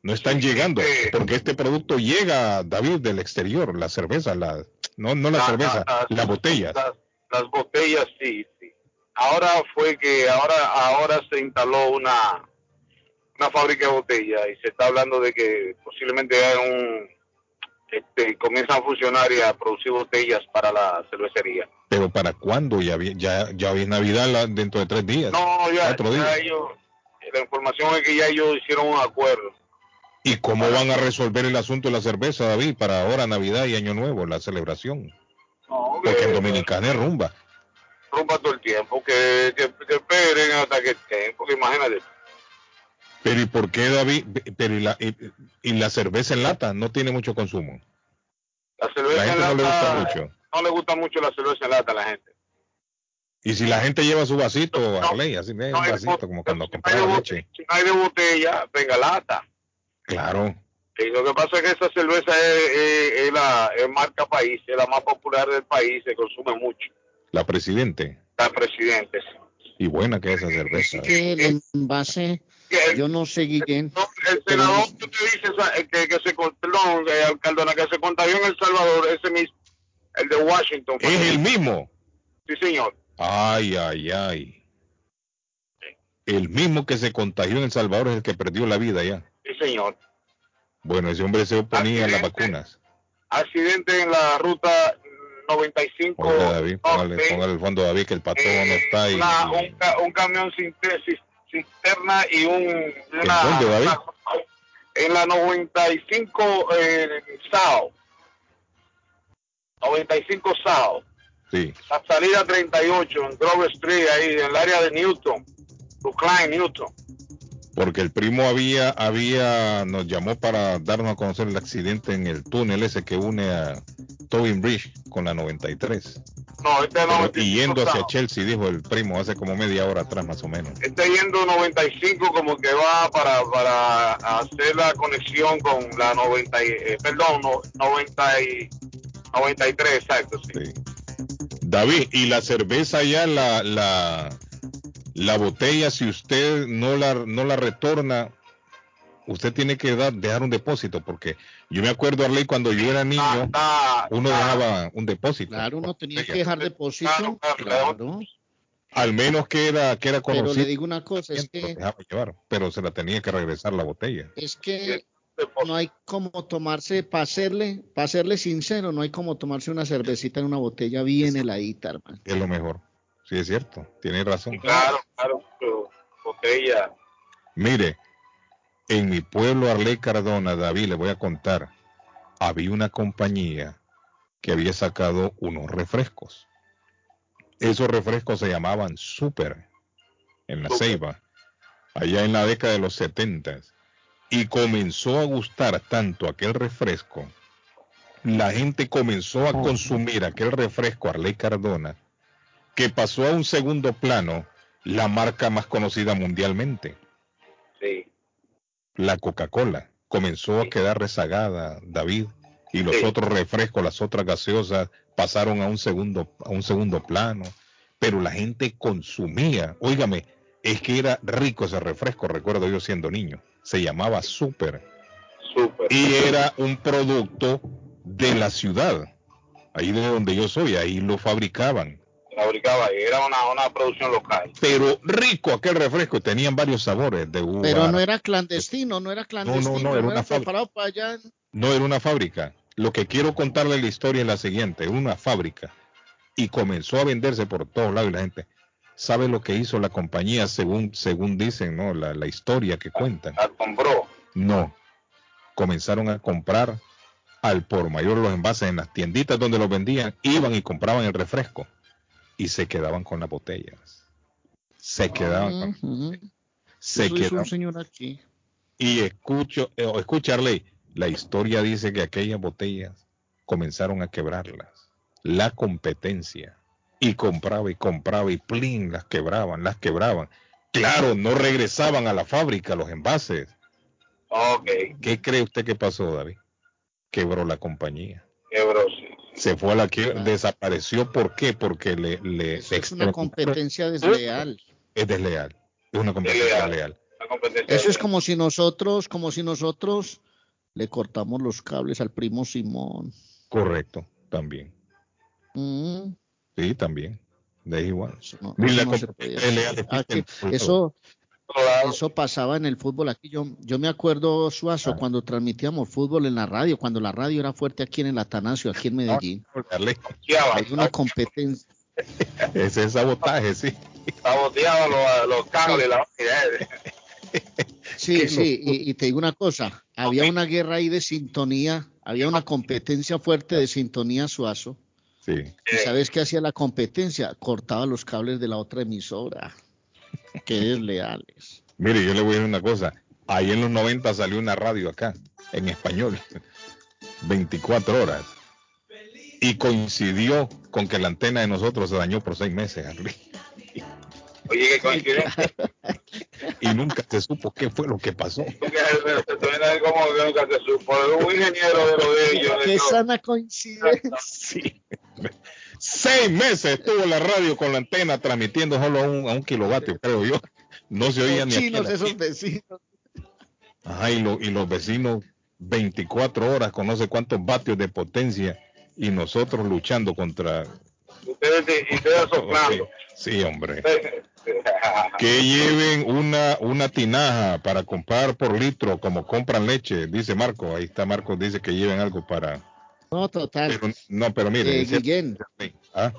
No están llegando, porque este producto llega, David, del exterior, la cerveza, la, no, no la La- cerveza, la- las botellas. Las, las botellas sí, sí. Ahora fue que ahora ahora se instaló una una fábrica de botellas y se está hablando de que posiblemente haya un este, comienzan a funcionar y a producir botellas para la cervecería. Pero ¿para cuándo? Ya, vi- ya, ya es Navidad la- dentro de tres días. No, ya, cuatro ya días. ellos, la información es que ya ellos hicieron un acuerdo. ¿Y cómo van a resolver el asunto de la cerveza, David, para ahora Navidad y Año Nuevo, la celebración? No, Porque en Dominicana es rumba. rompa todo el tiempo, que, que, que esperen hasta que estén, porque imagínate, Pero ¿y por qué, David? Pero ¿y la, y, y la cerveza en lata no tiene mucho consumo? La cerveza La gente en no le gusta lata, mucho. no le gusta mucho la cerveza en lata a la gente. Y si la gente lleva su vasito, Arley, así me no, un vasito, como cuando Si no de leche. Si no hay de botella, venga lata. Claro. Y lo que pasa es que esa cerveza es, es- es la es marca país, es la más popular del país, se consume mucho. La presidente. La presidente. Y buena que es esa cerveza. que el envase, yo no sé, Guillén. El senador que te dice eh, que, que se perdón, eh, Alcaldona, que se contagió en El Salvador, ese mismo, el de Washington. Es el mismo. Sí, señor. Ay, ay, ay. El mismo que se contagió en El Salvador es el que perdió la vida ya. Sí, señor. Bueno, ese hombre se oponía a las vacunas. Accidente en la ruta 95. Oiga, David, póngale, póngale el fondo David que el patrón no está ahí. Una- un, ca- un camión cisterna y un una, dónde, David? en la 95 eh, Sao 95 Sao Sí. la salida 38 en Grove Street ahí en el área de Newton Brookline Newton Porque el primo había, había, nos llamó para darnos a conocer el accidente en el túnel ese que une a Tobin Bridge con la 93. no este Pero- 95 y yendo hacia. Chelsea, dijo el primo, hace como media hora atrás más o menos. está yendo 95 como que va para, para hacer la conexión con la 90 y- eh, perdón no, 90 y 93 exacto sí. David, y la cerveza ya, la, la, la botella, si usted no la, no la retorna, usted tiene que dar, dejar un depósito, porque yo me acuerdo, Arley, cuando yo era niño, uno dejaba un depósito. Claro, uno tenía que dejar depósito. Claro. Al menos que era, que era Pero conocido. le digo una cosa, es lo que, dejaba llevar, pero se la tenía que regresar la botella. es que no hay como tomarse, para serle, para serle sincero, no hay como tomarse una cervecita en una botella bien heladita, hermano. Es lo mejor. Sí, es cierto. Tiene razón. claro claro botella Mire, en mi pueblo Arley Cardona, David, le voy a contar, había una compañía que había sacado unos refrescos. Esos refrescos se llamaban Super en la Ceiba, allá en la década de los 70. Y comenzó a gustar tanto aquel refresco, la gente comenzó a consumir aquel refresco Arley Cardona, que pasó a un segundo plano la marca más conocida mundialmente. Sí. La Coca-Cola. Comenzó a quedar rezagada, David, y los Sí. otros refrescos, las otras gaseosas pasaron a un segundo a un segundo plano, pero la gente consumía, óigame, es que era rico ese refresco, recuerdo yo siendo niño, se llamaba Super Super. y era un producto de la ciudad, ahí de donde yo soy, ahí lo fabricaban. Fabricaba ahí era una, una producción local Pero rico aquel refresco, tenían varios sabores de uva. Pero no era clandestino, no era clandestino, no, era una fábrica. preparado para allá. No era una fábrica. Lo que quiero contarle la historia es la siguiente, una fábrica. Y comenzó a venderse por todos lados y la gente sabe lo que hizo la compañía según, según dicen, ¿no? La, la historia que cuentan. la compró No. Comenzaron a comprar al por mayor los envases en las tienditas donde los vendían, iban y compraban el refresco y se quedaban con las botellas. Se quedaban con- se quedaban un señor aquí. y escucho, eh, escucharle, la historia dice que aquellas botellas comenzaron a quebrarlas. La competencia. Y compraba y compraba y plin, las quebraban, las quebraban. Claro, no regresaban a la fábrica los envases. ok ¿Qué cree usted que pasó, David? Quebró la compañía. quebró sí Se fue a la que desapareció. ¿Por qué? Porque le, le Es una competencia desleal. es desleal. Es una competencia desleal. competencia Eso es como si nosotros, como si nosotros le cortamos los cables al primo Simón. Correcto, también. Mm, Sí, también. De igual. no, eso no se desleal hacer. Aquí- en eso, pasaba en el fútbol aquí. Yo, yo me acuerdo, Suazo, cuando transmitíamos fútbol en la radio, cuando la radio era fuerte aquí en el Atanasio, aquí en Medellín. Darle. Hay una competencia. Ese es sabotaje, sí. saboteaba los, los cables la Sí, sí, y, y te digo una cosa, había una guerra ahí de sintonía, había una competencia fuerte de sintonía Suazo. Sí. ¿Y sabes qué hacía la competencia? Cortaba los cables de la otra emisora. Qué desleales. Mire, yo le voy a decir una cosa. Ahí en los 90 salió una radio acá, en español, 24 horas. Y coincidió con que la antena de nosotros se dañó por seis meses, Henry. Oye, qué coincidencia. Y nunca se supo qué fue lo que pasó. Como que nunca se supo. Un ingeniero de lo de ellos. Qué sana coincidencia. Sí. Seis meses estuvo la radio con la antena transmitiendo solo a un, a un kilovatio, creo yo. No se oía Los ni aquí chinos, la esos vecinos. Ajá, y, lo- y los vecinos 24 horas con no sé cuántos vatios de potencia y nosotros luchando contra... Ustedes, y ustedes soplando. Sí, hombre. Que lleven una, una tinaja para comprar por litro como compran leche, dice Marco. Ahí está Marco, dice que lleven algo para... No, total. Pero, no, pero mire. Eh, Guillén, ¿Ah?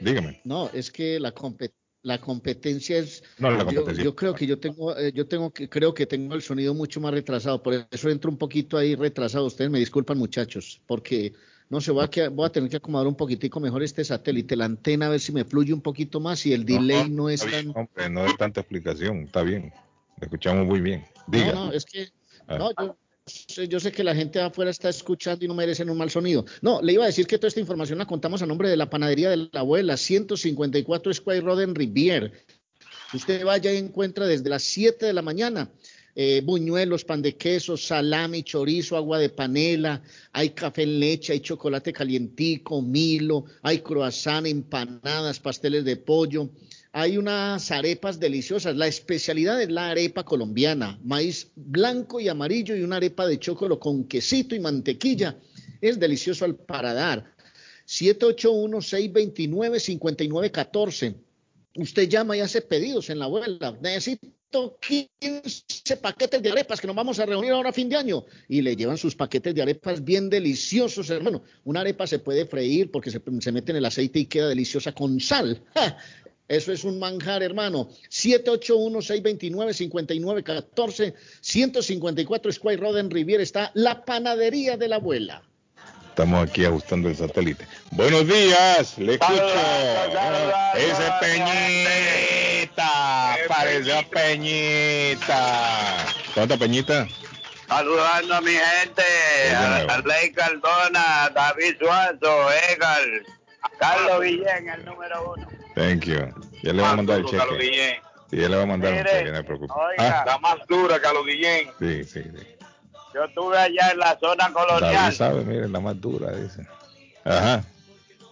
Dígame. no, es que la compe- la competencia es No, la yo-. Yo, creo que yo tengo eh, yo tengo que creo que tengo el sonido mucho más retrasado, por eso entro un poquito ahí retrasado. Ustedes me disculpan, muchachos, porque no sé, voy a, voy a tener que acomodar un poquitico mejor este satélite, la antena a ver si me fluye un poquito más y el delay no, es tan hombre, no es tanta explicación, está bien. Lo escuchamos muy bien. Diga. No, no, es que Ah. no, yo sé, yo sé que la gente afuera está escuchando y no merecen un mal sonido. No, le iba a decir que toda esta información la contamos a nombre de la panadería de la abuela, 154 Square Road en Rivier. Usted vaya y encuentra desde las 7 de la mañana eh, buñuelos, pan de queso, salami, chorizo, agua de panela, hay café en leche, hay chocolate calientico, milo, hay croissant, empanadas, pasteles de pollo. Hay unas arepas deliciosas. La especialidad es la arepa colombiana, maíz blanco y amarillo y una arepa de chocolate con quesito y mantequilla. Es delicioso al paradar. 781-629-5914. Usted llama y hace pedidos en la abuela. Necesito 15 paquetes de arepas que nos vamos a reunir ahora a fin de año. Y le llevan sus paquetes de arepas bien deliciosos, hermano. Una arepa se puede freír porque se, se mete en el aceite y queda deliciosa con sal. ¡Ja! Eso es un manjar, hermano. 781-629-5914, 154 Square Road en Riviera está la panadería de la abuela. Estamos aquí ajustando el satélite. Buenos días, le escucho. Ese Peñita, pareció Peñita. ¿Dónde está Peñita? Saludando a mi gente, a. Arley Cardona, David Suazo, Egal, Carlos Guillén, el número uno. Thank you. Ya le va a mandar el Carlos cheque. Guillén. Sí, ya le va a mandar un Mire, cheque, no se preocupe. oiga. Ah, La más dura, Carlos Guillén. sí, sí, sí. Yo estuve allá en la zona David colonial, sabe, mire, la más dura, dice. Ajá.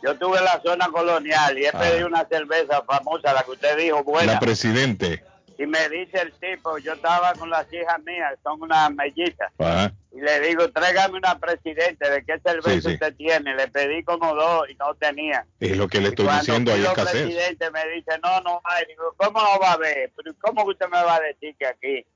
Yo estuve en la zona colonial y he Ah. pedido una cerveza famosa, la que usted dijo, buena. La presidente. Y me dice el tipo, yo estaba con las hijas mías, son unas mellizas. Ajá. Y le digo, tráigame una presidente, ¿de qué cerveza Sí, sí. usted tiene? Le pedí como dos y no tenía. Es lo que le estoy diciendo al escasez. presidente me dice, no, no hay. Digo, ¿cómo no va a haber? ¿Cómo usted me va a decir que aquí,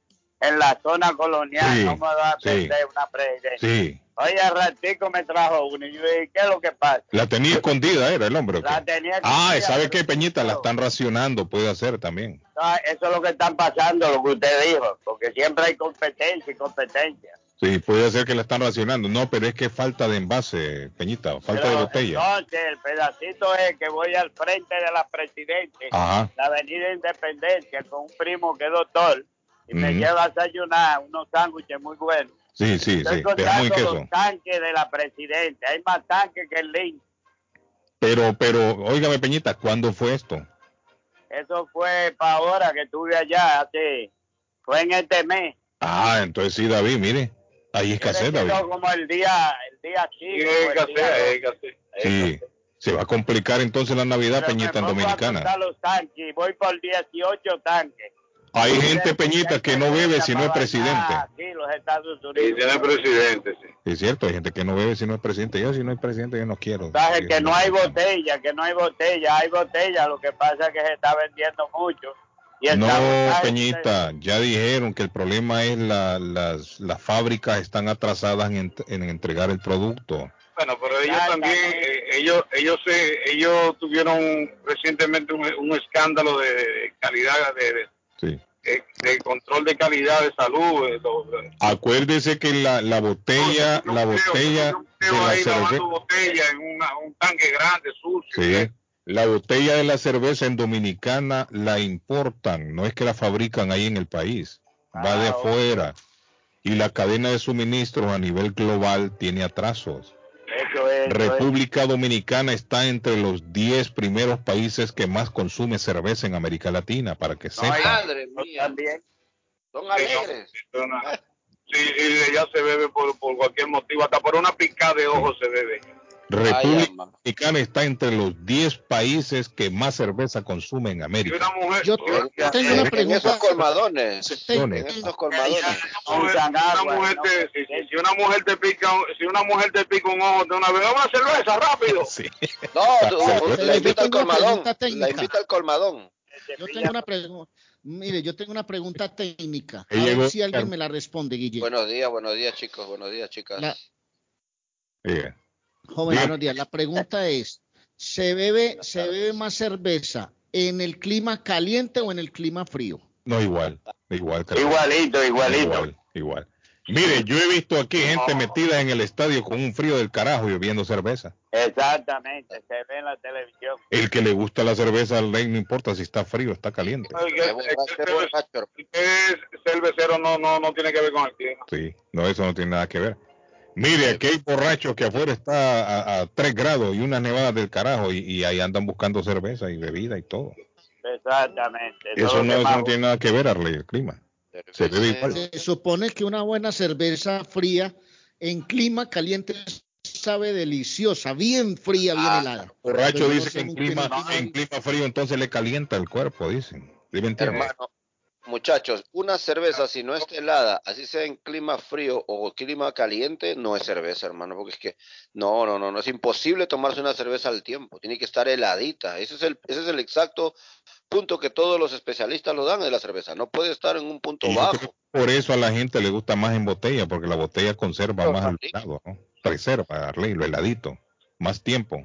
en la zona colonial, Sí, no me va a perder una presidenta? Sí. Oye, ratico me trajo una y yo dije, ¿qué es lo que pasa? La tenía escondida, era el hombre. La tenía Ah, escondida, ¿sabe pero- qué, Peñita? La están racionando, puede hacer también. Ah, Eso es lo que están pasando, lo que usted dijo, porque siempre hay competencia y competencia. Sí, puede ser que la están racionando. No, pero es que falta de envase, Peñita, falta de botella. Entonces, el pedacito es que voy al frente de la Presidente, Ajá. la Avenida Independencia, con un primo que es doctor, y me lleva a desayunar unos sándwiches muy buenos. Sí, sí, Estoy sí, de jamón y contando queso. los tanques de la Presidente, hay más tanques que el link. Pero, pero, óigame, Peñita, ¿cuándo fue esto? Eso fue para ahora que estuve allá, hace, fue en este mes. Ah, entonces sí, David, mire, hay escasez, Quedó David. como el día, el día Sí, 5. hay que hacer, hay que hacer. Sí, se va a complicar entonces la Navidad, Peñita, en Dominicana. los tanques, voy por 18 tanques. Hay gente, Peñita, que no bebe si no es presidente. Aquí, los Estados Y Unidos. tiene presidente, sí. Es cierto, hay gente que no bebe si no es presidente. Yo si no es presidente, yo no quiero. Mensaje que no hay botella, que no hay botella, hay botella, lo que pasa es que se está vendiendo mucho. Y No, Peñita, ya dijeron que el problema es la, las, las fábricas están atrasadas en, en entregar el producto. Bueno, pero ellos también, eh, ellos, ellos, se, ellos tuvieron recientemente un, un escándalo de, de calidad, de, de- Sí. de- de control de calidad de salud. eh, Acuérdese que la, la botella, la botella de la cerveza, botella en una- un tanque grande, sucio. sí, la botella de la cerveza en Dominicana la importan, no es que la fabrican ahí en el país. va de fuera. Y la cadena de suministros a nivel global tiene atrasos. Eso es. es. República Dominicana está entre los 10 primeros países que más consume cerveza en América Latina, para que sepan. Madre mía. También. Son alegres. Sí, sí, ya se bebe por, por cualquier motivo, hasta por una picada de ojo se bebe. República Dominicana está entre los 10 países que más cerveza consume en América. Yo tengo una En pregunta. esos colmadones. En esos colmadones. Mujer si, una mujer te pica, un- si una mujer te pica un ojo de una vez, una cerveza rápido. No, tú- la yo invita al colmadón. La invita al colmadón. Yo tengo una pregunta. Mire, yo tengo una pregunta técnica. A ver si alguien me la responde, Guille. Buenos días, buenos días, chicos. Buenos días, chicas. La-. Joven, buenos días. La pregunta es, ¿se bebe, ¿se bebe más cerveza en el clima caliente o en el clima frío? No, igual. Igual. Igualito, igualito. Igual, igual. Mire, yo he visto aquí gente metida en el estadio con un frío del carajo y bebiendo cerveza. Exactamente, se ve en la televisión. El que le gusta la cerveza al rey no importa si está frío o está caliente. Es cervecero no, no, no tiene que ver con el clima. Sí, no, eso no tiene nada que ver. Mire, aquí hay borrachos que afuera está a, a 3 grados y unas nevadas del carajo y, y ahí andan buscando cerveza y bebida y todo. Exactamente. Eso Todo no, eso no tiene nada que ver, Arley, el clima. Se bebe igual. Se supone que una buena cerveza fría en clima caliente sabe deliciosa, bien fría, bien helada. Borracho no dice que en clima, en clima frío entonces le calienta el cuerpo, dicen. Hermano, muchachos, una cerveza si no está helada, así sea en clima frío o clima caliente, no es cerveza, hermano, porque es que no, no, no, no es imposible tomarse una cerveza al tiempo, tiene que estar heladita. Ese es el ese es el exacto punto que todos los especialistas lo dan de la cerveza, no puede estar en un punto bajo. por eso a la gente le gusta más en botella, porque la botella conserva más el helado, ¿no? Reserva, Arley, lo heladito, más tiempo.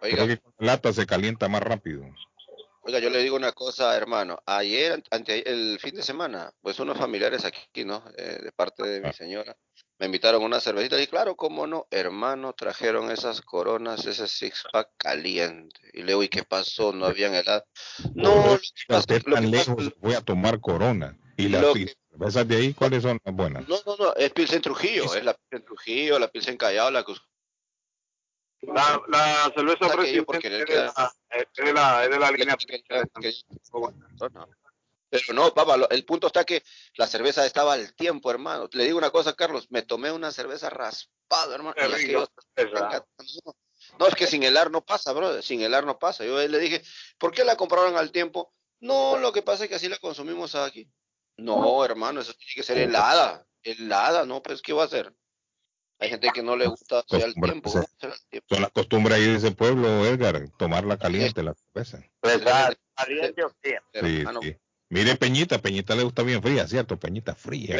Creo que con lata se calienta más rápido. Oiga, yo le digo una cosa, hermano. Ayer, ante, el fin de semana, pues unos familiares aquí, ¿no? Eh, de parte de mi señora, me invitaron una cervecita. Y claro, cómo no, hermano, trajeron esas coronas, ese six pack caliente. Y le digo, ¿y qué pasó? No habían helado. No, No, tan lejos, voy a tomar corona. Y las cervezas de ahí, ¿cuáles son las buenas? no, no, no, es Pilsen Trujillo, es la Pilsen Trujillo, la Pilsen Callao, la que La, la cerveza presidente es de la, de la, es de la línea. Pero no, papá, el punto está que la cerveza estaba al tiempo, hermano. Le digo una cosa, Carlos, me tomé una cerveza raspada, hermano. Rico, no, es que sin helar no pasa, bro, sin helar no pasa. Yo le dije, ¿por qué la compraron al tiempo? No, lo que pasa es que así la consumimos aquí. No, hermano, eso tiene que ser helada, helada, no, pues, ¿qué va a hacer? Hay gente que no le gusta así al tiempo. Son- Son las costumbres ahí de ese pueblo, Edgar, tomarla caliente, la cerveza. Caliente o fría. Sí, sí. Mire, Peñita, Peñita le gusta bien fría, ¿cierto? Peñita fría.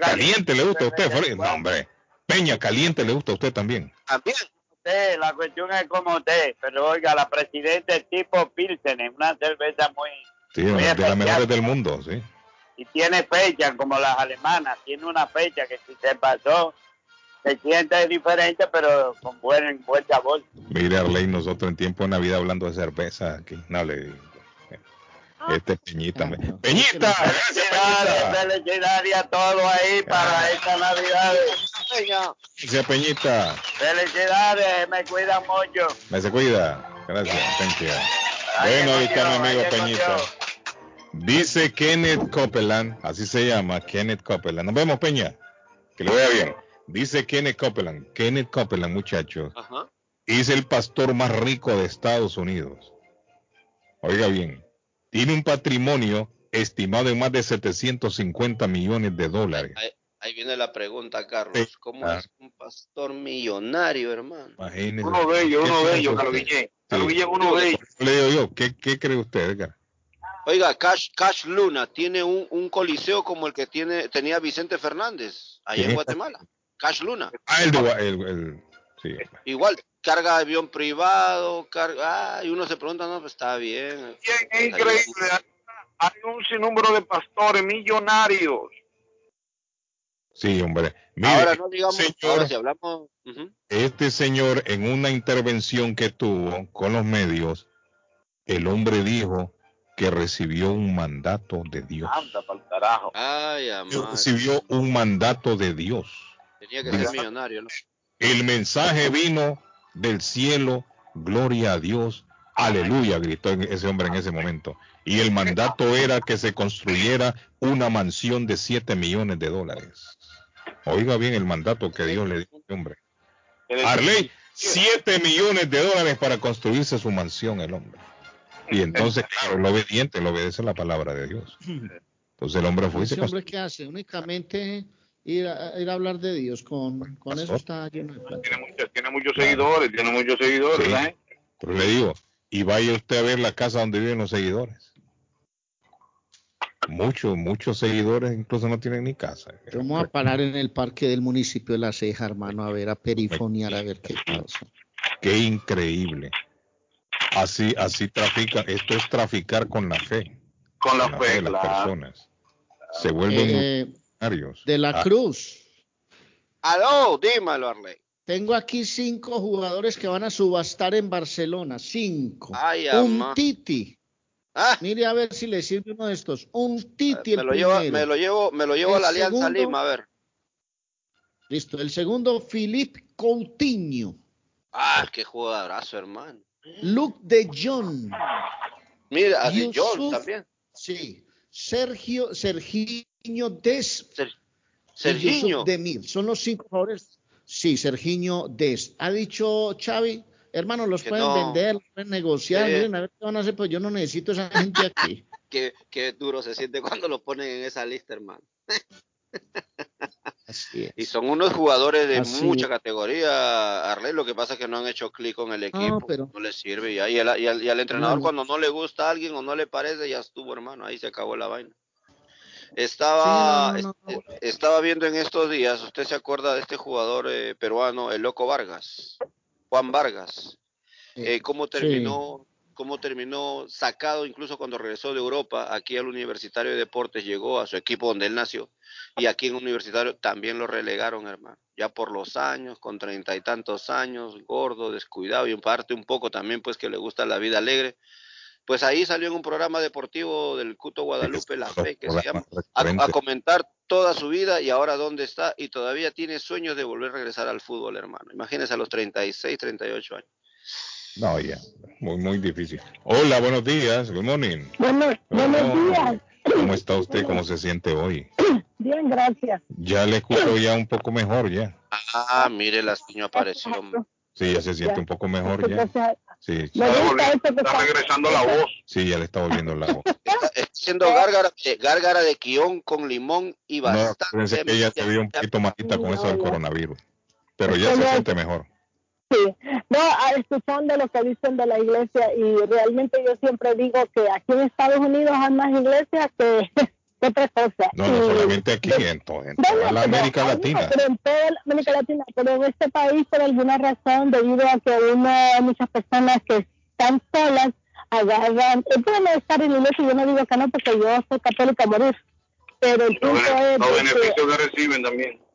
Caliente le gusta a usted, fría. No, hombre. Peña, caliente le gusta a usted también. También. Usted, la cuestión es como usted, pero oiga, la presidenta es tipo Pilsen, es una cerveza muy... Sí, muy de las mejores del mundo, sí. Y tiene fecha, como las alemanas, tiene una fecha que si se pasó, se siente diferente, pero con buen, buen sabor. Mire, Arley, nosotros en tiempo de Navidad hablando de cerveza aquí. No le digo. Este Peñita. me- Peñita, gracias, Peñita. Felicidades a todos ahí para esta Navidad. Gracias, Peñita. Felicidades, me cuidan mucho. Me se cuida. Gracias, thank you. Bueno, ahí está mi amigo Peñita. Dice Kenneth Copeland, así se llama, Kenneth Copeland. Nos vemos, Peña. Que le vaya bien. Dice Kenneth Copeland. Kenneth Copeland, muchachos, Ajá. es el pastor más rico de Estados Unidos. Oiga bien, tiene un patrimonio estimado en más de 750 millones de dólares. Ahí, ahí viene la pregunta, Carlos. ¿Cómo Ah. es un pastor millonario, hermano? Imagínese. Uno de ellos, ¿Qué uno de ellos? Carlos Guillén. Carlos Guillén, uno de ellos. Le digo yo, ¿qué, qué cree usted, Edgar? Oiga, Cash, Cash Luna tiene un, un coliseo como el que tiene tenía Vicente Fernández allá ¿Quién en Guatemala. Cash Luna. Ah, el de el- el- sí. Igual, carga avión privado, carga, ah, y uno se pregunta, no, pues está bien. Es increíble. Hay un sinnúmero de pastores millonarios. Sí, hombre. Mire, ahora no digamos, señor, ahora si hablamos, este señor en una intervención que tuvo con los medios, el hombre dijo que recibió un mandato de Dios. Anda pa'l carajo. Ay, amor. Recibió un mandato de Dios. Tenía que ser millonario, ¿no? El mensaje vino del cielo, gloria a Dios, aleluya, gritó ese hombre en ese momento. Y el mandato era que se construyera una mansión de 7 millones de dólares. Oiga bien el mandato que Dios le dio a ese hombre. Arley, 7 millones de dólares para construirse su mansión el hombre. Y entonces, claro, el obediente, le obedece la palabra de Dios. Entonces el hombre fue y se Ese hombre qué hace? Únicamente ir a, ir a hablar de Dios. Con, con eso está lleno de plata. Tiene muchos, tiene muchos seguidores, tiene muchos seguidores. Sí. la gente. Pero le digo, y vaya usted a ver la casa donde viven los seguidores. Muchos, muchos seguidores incluso no tienen ni casa. Vamos a parar en el parque del municipio de La Ceja, hermano, a ver, a perifonear, a ver qué pasa. Qué increíble. Así, así trafica, esto es traficar con la fe. Con la de fe, las claro. personas. Se vuelven Eh, millonarios. de la Ah, Cruz. Aló, dímelo, Arley. Tengo aquí cinco jugadores que van a subastar en Barcelona. Cinco. Ay, un ama. Titi. Mire a ver si le sirve uno de estos. Un Titi el Me lo, llevo, me lo llevo, me lo llevo a la Alianza segundo- Lima, a ver. Listo. El segundo, Philippe Coutinho. Ah, qué jugadorazo, hermano. Luke de Jong. Mira, a De Yusuf- Jong también. Sí. Sergio, Serginho Des. Serginho. y Yusuf Demir. Son los cinco jugadores. Sí, Serginho Des. Ha dicho Xavi, hermano, los Que pueden no. vender, los pueden negociar. Sí. Miren, a ver qué van a hacer, pues yo no necesito esa gente aquí. Qué, qué duro se siente cuando lo ponen en esa lista, hermano. Así es. Y son unos jugadores de Así mucha es. categoría, Arley. Lo que pasa es que no han hecho clic con el equipo. No, pero- les sirve. Y, al, y al entrenador, No. cuando no le gusta a alguien o no le parece, ya estuvo, hermano. Ahí se acabó la vaina. Estaba, Sí, no, est- estaba viendo en estos días, ¿usted se acuerda de este jugador eh, peruano, el Loco Vargas? Juan Vargas. Eh, ¿Cómo terminó? Cómo terminó sacado incluso cuando regresó de Europa aquí al Universitario de Deportes, llegó a su equipo donde él nació y aquí en Universitario también lo relegaron, hermano, ya por los años, con treinta y tantos años, gordo, descuidado y en parte un poco también pues que le gusta la vida alegre. Pues ahí salió en un programa deportivo del Cuto Guadalupe, La Fe, que se llama, a, a comentar toda su vida y ahora dónde está y todavía tiene sueños de volver a regresar al fútbol, hermano. Imagínese a los 36, 38 años. No, ya, muy, muy difícil. Hola, buenos días, good morning. Buenos, buenos días. ¿Cómo está usted? ¿Cómo se siente hoy? Bien, gracias. Ya le escucho ya un poco mejor ya. Ah, mire, la niño apareció. Sí, ya se siente un poco mejor ya. Sí, que Está regresando la voz. Sí, ya le está volviendo la voz. Está haciendo gárgara, gárgara de quión con limón y No, bastante. acuérdense que ella se vio un poquito malita con eso del coronavirus. Pero ya se siente mejor. Sí, no, ah, escuchando lo que dicen de la iglesia y realmente yo siempre digo que aquí en Estados Unidos hay más iglesias que, que otra cosa. No, no solamente aquí, en, toda la América no, Latina. pero en toda la América Latina, pero en este país por alguna razón, debido a que uno, hay muchas personas que están solas, agarran, es bueno estar en la iglesia, yo no digo que no, porque yo soy católica a morir, pero el Los, punto es los beneficios que reciben también.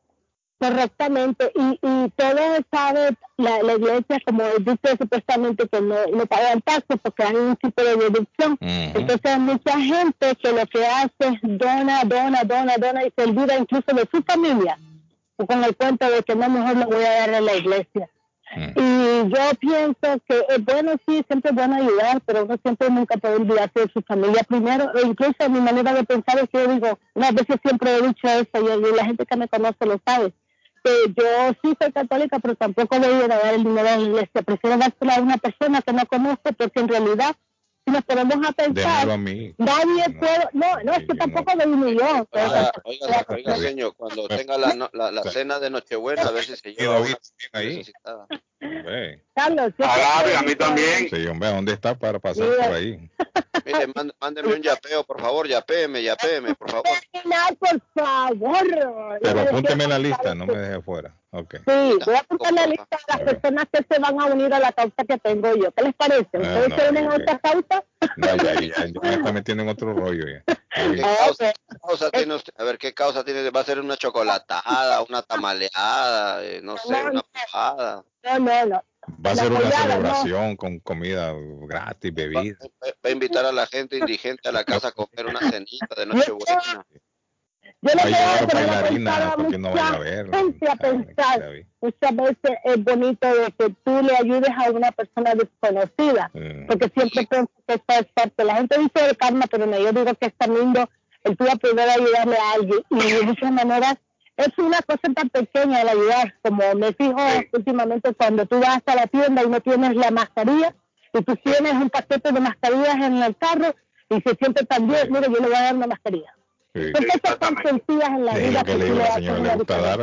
Correctamente, y, y todos saben, la, la iglesia, como dice supuestamente, que no, no pagan taxes porque hay un tipo de deducción. Entonces hay mucha gente que lo que hace es dona, dona, dona, dona y se olvida incluso de su familia, o con el cuento de que no, mejor lo voy a dar a la iglesia. Y yo pienso que es bueno, sí, siempre es bueno ayudar, pero uno siempre nunca puede olvidarse de su familia primero. E incluso mi manera de pensar es que yo digo, unas veces siempre he dicho eso, y, y la gente que me conoce lo sabe, que yo sí soy católica, pero tampoco voy a dar el dinero a la iglesia. Prefiero dárselo a una persona que no conozco, porque en realidad, nos ponemos a pensar, Démelo a mí. nadie puede, no, no, es que tampoco digo yo. Oiga, oiga, oiga, señor, cuando tenga la, no- la, la cena de Nochebuena, a ver si se lleva una ahí. Carlos, Alabe, a mí también. Sí, hombre, ¿dónde está para pasar Sí. por ahí? Mire, mánd- mándeme un yapeo, por favor, yapéeme, yapéeme, por favor. por favor. Pero apúnteme en la lista, no me deje fuera. Ok. Sí, voy a apuntar la lista de las personas que se van a unir a la causa que tengo yo. ¿Qué les parece? ¿Ustedes no, se unen a ok. esta causa? No, ya, ya, ya me está metiendo en otro rollo ya. ¿Qué causa, qué causa tiene usted? A ver, ¿qué causa tiene? ¿Va a ser una chocolatada, una tamaleada, eh, no sé, una pajada? No, no, no. Va a ser una ¿no? celebración con comida gratis, bebida. Va a invitar a la gente indigente a la casa a comer una cenita de Nochebuena. Yo Va a le llevar creo que me bailarinas pensaba para que no vaya a mucha verlo. gente a pensar. Muchas veces es bonito de que tú le ayudes a una persona desconocida, Mm. porque siempre pienso que eso es parte. La gente dice de karma, pero no, yo digo que es tan lindo el tú poder ayudarle a alguien. Y de muchas maneras es una cosa tan pequeña el ayudar, como me fijo últimamente cuando tú vas a la tienda y no tienes la mascarilla, y tú tienes un paquete de mascarillas en el carro y se siente tan bien, mire, yo le voy a dar una mascarilla. Sí. Son cosas tan sencillas en la vida lo que le digo a le la hacen señora, una le gusta dar.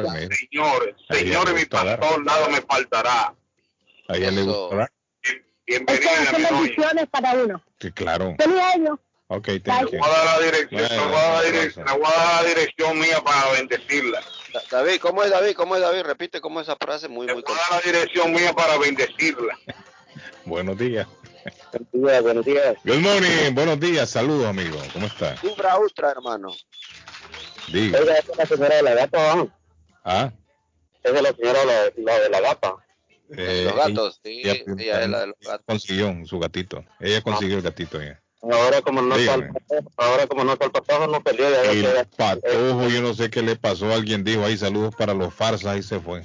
mi pastor, nada me faltará. A ella le gusta dar. Bienvenida, Esas son bendiciones para uno. Sí, claro. Feliz año. Ok, you. voy a dar la dirección, Bueno, voy a dar la bueno, direc- le voy a dar la dirección mía para bendecirla. Da- David, ¿cómo es David? ¿Cómo es David? Repite cómo es esa frase muy, muy Le voy a dar la dirección mía para bendecirla. Buenos días. Buenos días, buenos días. Good morning. Buenos días. Saludos, amigo. ¿Cómo está? Ubra Ultra, hermano. Diga. Oiga, esa es la señora de la gata, ¿no? Ah, Esa es la señora la, la de la gata. eh, Los gatos, sí, ella- ella es la de los gatos. consiguió su gatito. Ella consiguió el gatito ya. Ahora como no está el patojo, ahora como no está el patojo, no perdió. El patojo, yo no sé qué le pasó. Alguien dijo ahí saludos para los farsas y se fue.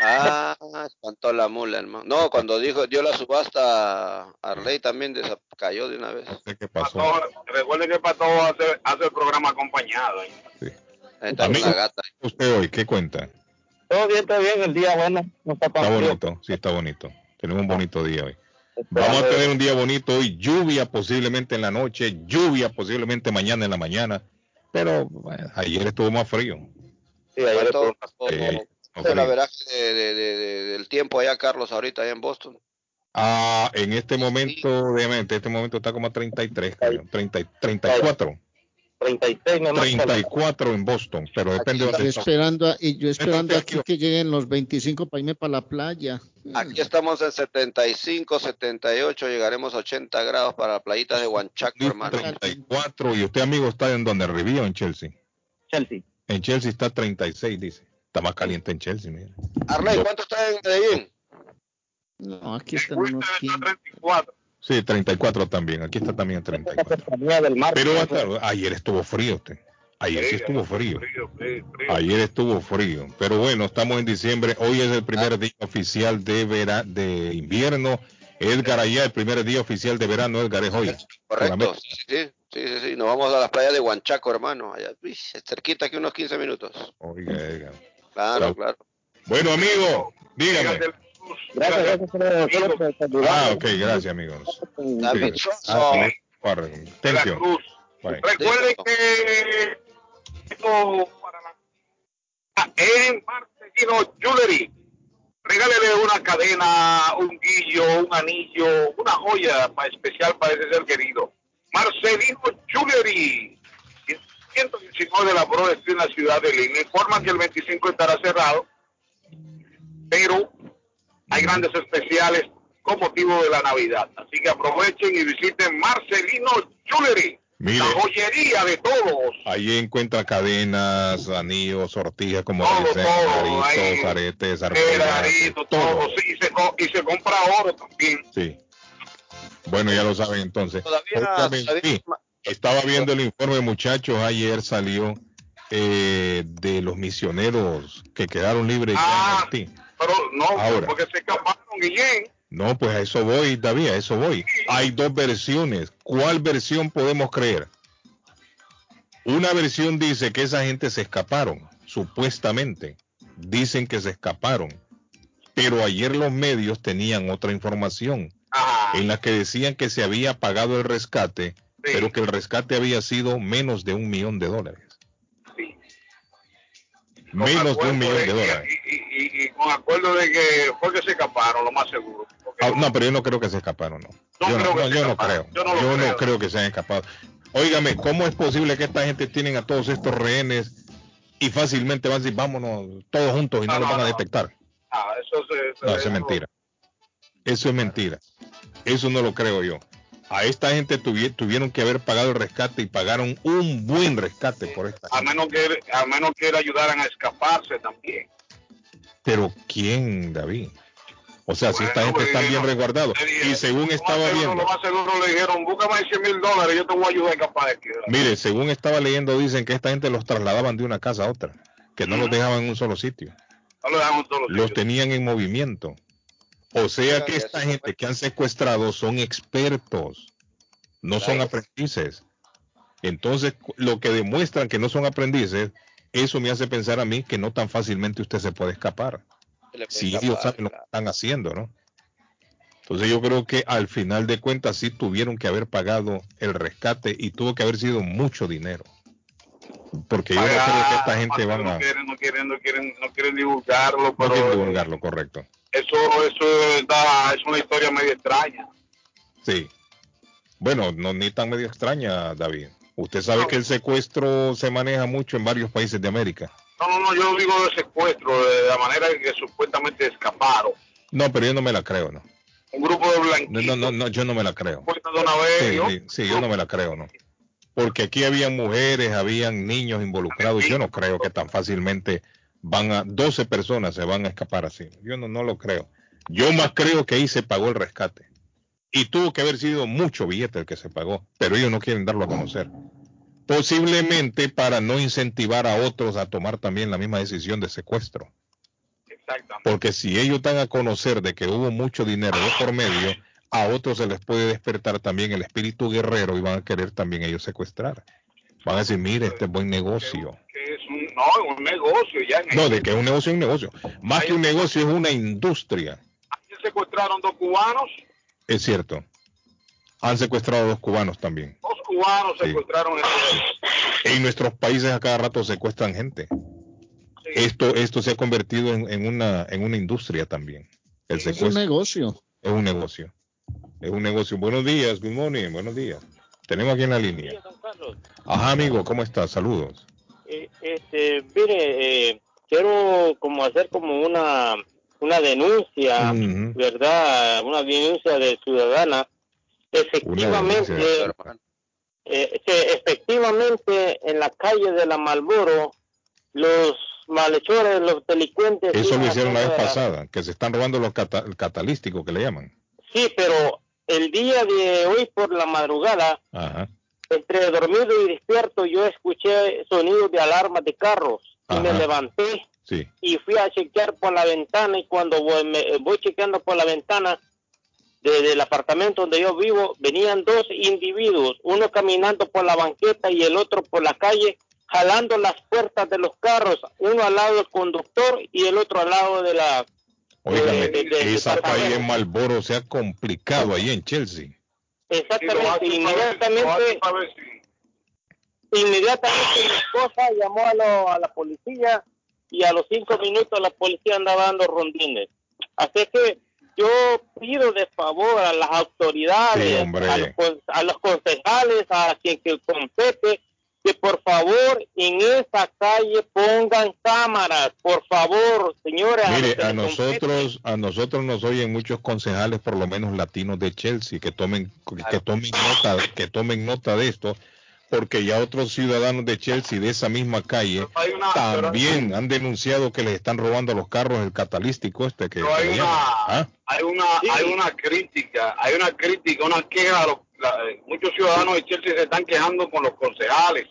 Ah, espantó la mula, hermano. No, cuando dijo, dio la subasta a Arley también cayó de una vez. Qué pasó. Patojo, recuerden que Patojo hace, hace el programa acompañado. ¿eh? Ahí está Amigo, una gata. usted hoy, ¿qué cuenta? Todo bien, está bien, el día bueno, no está Está frío. bonito, sí, está bonito. Tenemos un bonito día hoy. Vamos a tener un día bonito hoy, lluvia posiblemente en la noche, lluvia posiblemente mañana en la mañana, pero bueno, ayer estuvo más frío. Sí, ayer ¿Cuánto estuvo- no es la frío. veraje de, de- de- de- del tiempo allá, Carlos, ahorita allá en Boston? Ah, en este momento, obviamente, este momento está como a 33, creo, 30, y- 34, 36 nomás. 34 en Boston, pero depende de Yo esperando, a- y yo esperando aquí que lleguen los 25 para irme para la playa. Aquí estamos en 75, 78, llegaremos a 80 grados para playitas de Huanchaco, hermano. 34, y usted, amigo, está en donde Rivía o en Chelsea. Chelsea. En Chelsea está 36, dice. Está más caliente en Chelsea, mira. Arley, ¿cuánto está en Medellín? No, aquí están unos 15. Sí, 34 también. Aquí está también en 34. Cercanía del mar. Pero hasta- ayer estuvo frío usted. Ayer sí estuvo frío. Ayer estuvo frío. Pero bueno, estamos en diciembre. Hoy es el primer día oficial de vera de invierno. Edgar allá, el primer día oficial de verano, Edgar es hoy. Correcto, sí, sí, sí, sí, sí. Nos vamos a la playa de Huanchaco, hermano. Allá, cerquita aquí unos 15 minutos. Oiga, Edgar. Claro, claro. Bueno, amigo, dígame. Gracias, gracias por. Ah, ok, gracias, amigos. Sí. Ah, Thank you. Recuerden que esto para la Ah, en Marcelino Jewelry. Regálele una cadena, un guillo, un anillo, una joya especial para ese ser querido. Marcelino Jewelry. 119 de la Broad Street en la ciudad de Lima. Informan que el 25 estará cerrado, pero hay grandes especiales con motivo de la Navidad. Así que aprovechen y visiten Marcelino Jewelry. Mire. La joyería de todos. Ahí encuentra cadenas, anillos, sortijas, como Todo, dicen, todo, ahí. aretes, Clarito, arpillas, todo. Sí, y, se, y se compra oro también. Sí. Bueno, ya lo saben entonces. Todavía, todavía- estaba viendo el informe, muchachos. Ayer salió eh, de los misioneros que quedaron libres ya en Haití. Pero no, Ahora. porque se escaparon, Guillén. No, pues a eso voy, David, a eso voy. Hay dos versiones. ¿Cuál versión podemos creer? Una versión dice que esa gente se escaparon, supuestamente. Dicen que se escaparon. Pero ayer los medios tenían otra información en la que decían que se había pagado el rescate, pero que el rescate había sido menos de un millón de dólares. Menos de un millón de dólares. Y, y- y con acuerdo de que fue que se escaparon, lo más seguro. Ah, no, pero yo no creo que se escaparon, no. Yo no, no, yo no creo. Yo no, creo. que se hayan escapado. Óigame, ¿cómo es posible que esta gente tienen a todos estos rehenes y fácilmente van a decir, vámonos todos juntos y no, los van a detectar? Ah, eso se, No, eso es mentira. Eso es mentira. Eso no lo creo yo. A esta gente tuvi- tuvieron que haber pagado el rescate y pagaron un buen rescate por esta A menos que a menos que le ayudaran a escaparse también. Pero ¿quién, David? O sea, si esta gente está bien resguardado. Y según estaba viendo. Lo más seguro le dijeron, búscame 100 mil dólares, yo te voy a ayudar a escapar de aquí. Mire, según estaba leyendo, dicen que esta gente los trasladaban de una casa a otra, que no los dejaban en un solo sitio. No los dejaban en un solo sitio. Los tenían en movimiento. O sea que esta gente que han secuestrado son expertos, no son aprendices. Entonces, lo que demuestran que no son aprendices, eso me hace pensar a mí que no tan fácilmente usted se puede escapar. Si ellos saben lo que están haciendo, ¿no? Entonces yo creo que al final de cuentas sí tuvieron que haber pagado el rescate y tuvo que haber sido mucho dinero. Porque yo no creo que esta gente van a... No quieren, no quieren, no quieren, no quieren divulgarlo, pero... No quieren divulgarlo, correcto. Eso, eso está, es una historia medio extraña. Sí. Bueno, no ni tan medio extraña, David. Usted sabe que el secuestro se maneja mucho en varios países de América. No, no, no, yo digo de secuestro, de la manera en que supuestamente escaparon. No, pero yo no me la creo, ¿no? Un grupo de blanquitos. No, no, no, yo no me la creo. De Sí, sí, sí, yo no me la creo, ¿no? Porque aquí habían mujeres, habían niños involucrados. Yo no creo que tan fácilmente van a, 12 personas se van a escapar así. Yo no, no lo creo. Yo más creo que ahí se pagó el rescate. Y tuvo que haber sido mucho billete el que se pagó, pero ellos no quieren darlo a conocer. Posiblemente para no incentivar a otros a tomar también la misma decisión de secuestro. Exactamente. Porque si ellos dan a conocer de que hubo mucho dinero de por medio, a otros se les puede despertar también el espíritu guerrero y van a querer también ellos secuestrar. Van a decir, mire, este es buen negocio. No, es un negocio ya. En No, de que es un negocio es un negocio. Más que un negocio es una industria. Aquí secuestraron dos cubanos, Es cierto. Han secuestrado a dos cubanos también. dos cubanos Sí. secuestraron. En nuestros países a cada rato secuestran gente. Esto, esto se ha convertido en, en una, en una industria también. El Es un negocio. es un negocio. Es un negocio. Buenos días, good morning, buenos días. Tenemos aquí en la línea. Ajá, amigo, ¿cómo estás? Saludos. Eh, este, mire, eh, quiero como hacer como una una denuncia. ¿verdad? Una denuncia de ciudadana. Efectivamente, eh, efectivamente en la calle de la Malboro, los malhechores, los delincuentes... Eso lo hicieron la vez pasada, que se están robando los cata- el catalístico que le llaman. Sí, pero el día de hoy por la madrugada, Ajá. Entre dormido y despierto, yo escuché sonidos de alarmas de carros y me Ajá. levanté Sí. y fui a chequear por la ventana y cuando voy, me- voy chequeando por la ventana de- del apartamento donde yo vivo, venían dos individuos, uno caminando por la banqueta y el otro por la calle, jalando las puertas de los carros, uno al lado del conductor y el otro al lado de la... De- esa calle en Malboro se ha complicado ahí en Chelsea. Exactamente, inmediatamente, inmediatamente mi esposa llamó a, lo- a la policía y a los cinco minutos la policía andaba dando rondines. Así que yo pido de favor a las autoridades, Sí, a, los, a los concejales, a quien que compete, que por favor en esa calle pongan cámaras, por favor, señores. los Mire, a nosotros, a nosotros nos oyen muchos concejales, por lo menos latinos de Chelsea, que tomen, que tomen nota, que tomen nota de esto, porque ya otros ciudadanos de Chelsea de esa misma calle también han denunciado que les están robando los carros el catalístico este que, Pero que hay una. ¿Ah? hay una, hay una crítica, hay una crítica, una queja. a los- la- muchos ciudadanos de Chelsea se están quejando con los concejales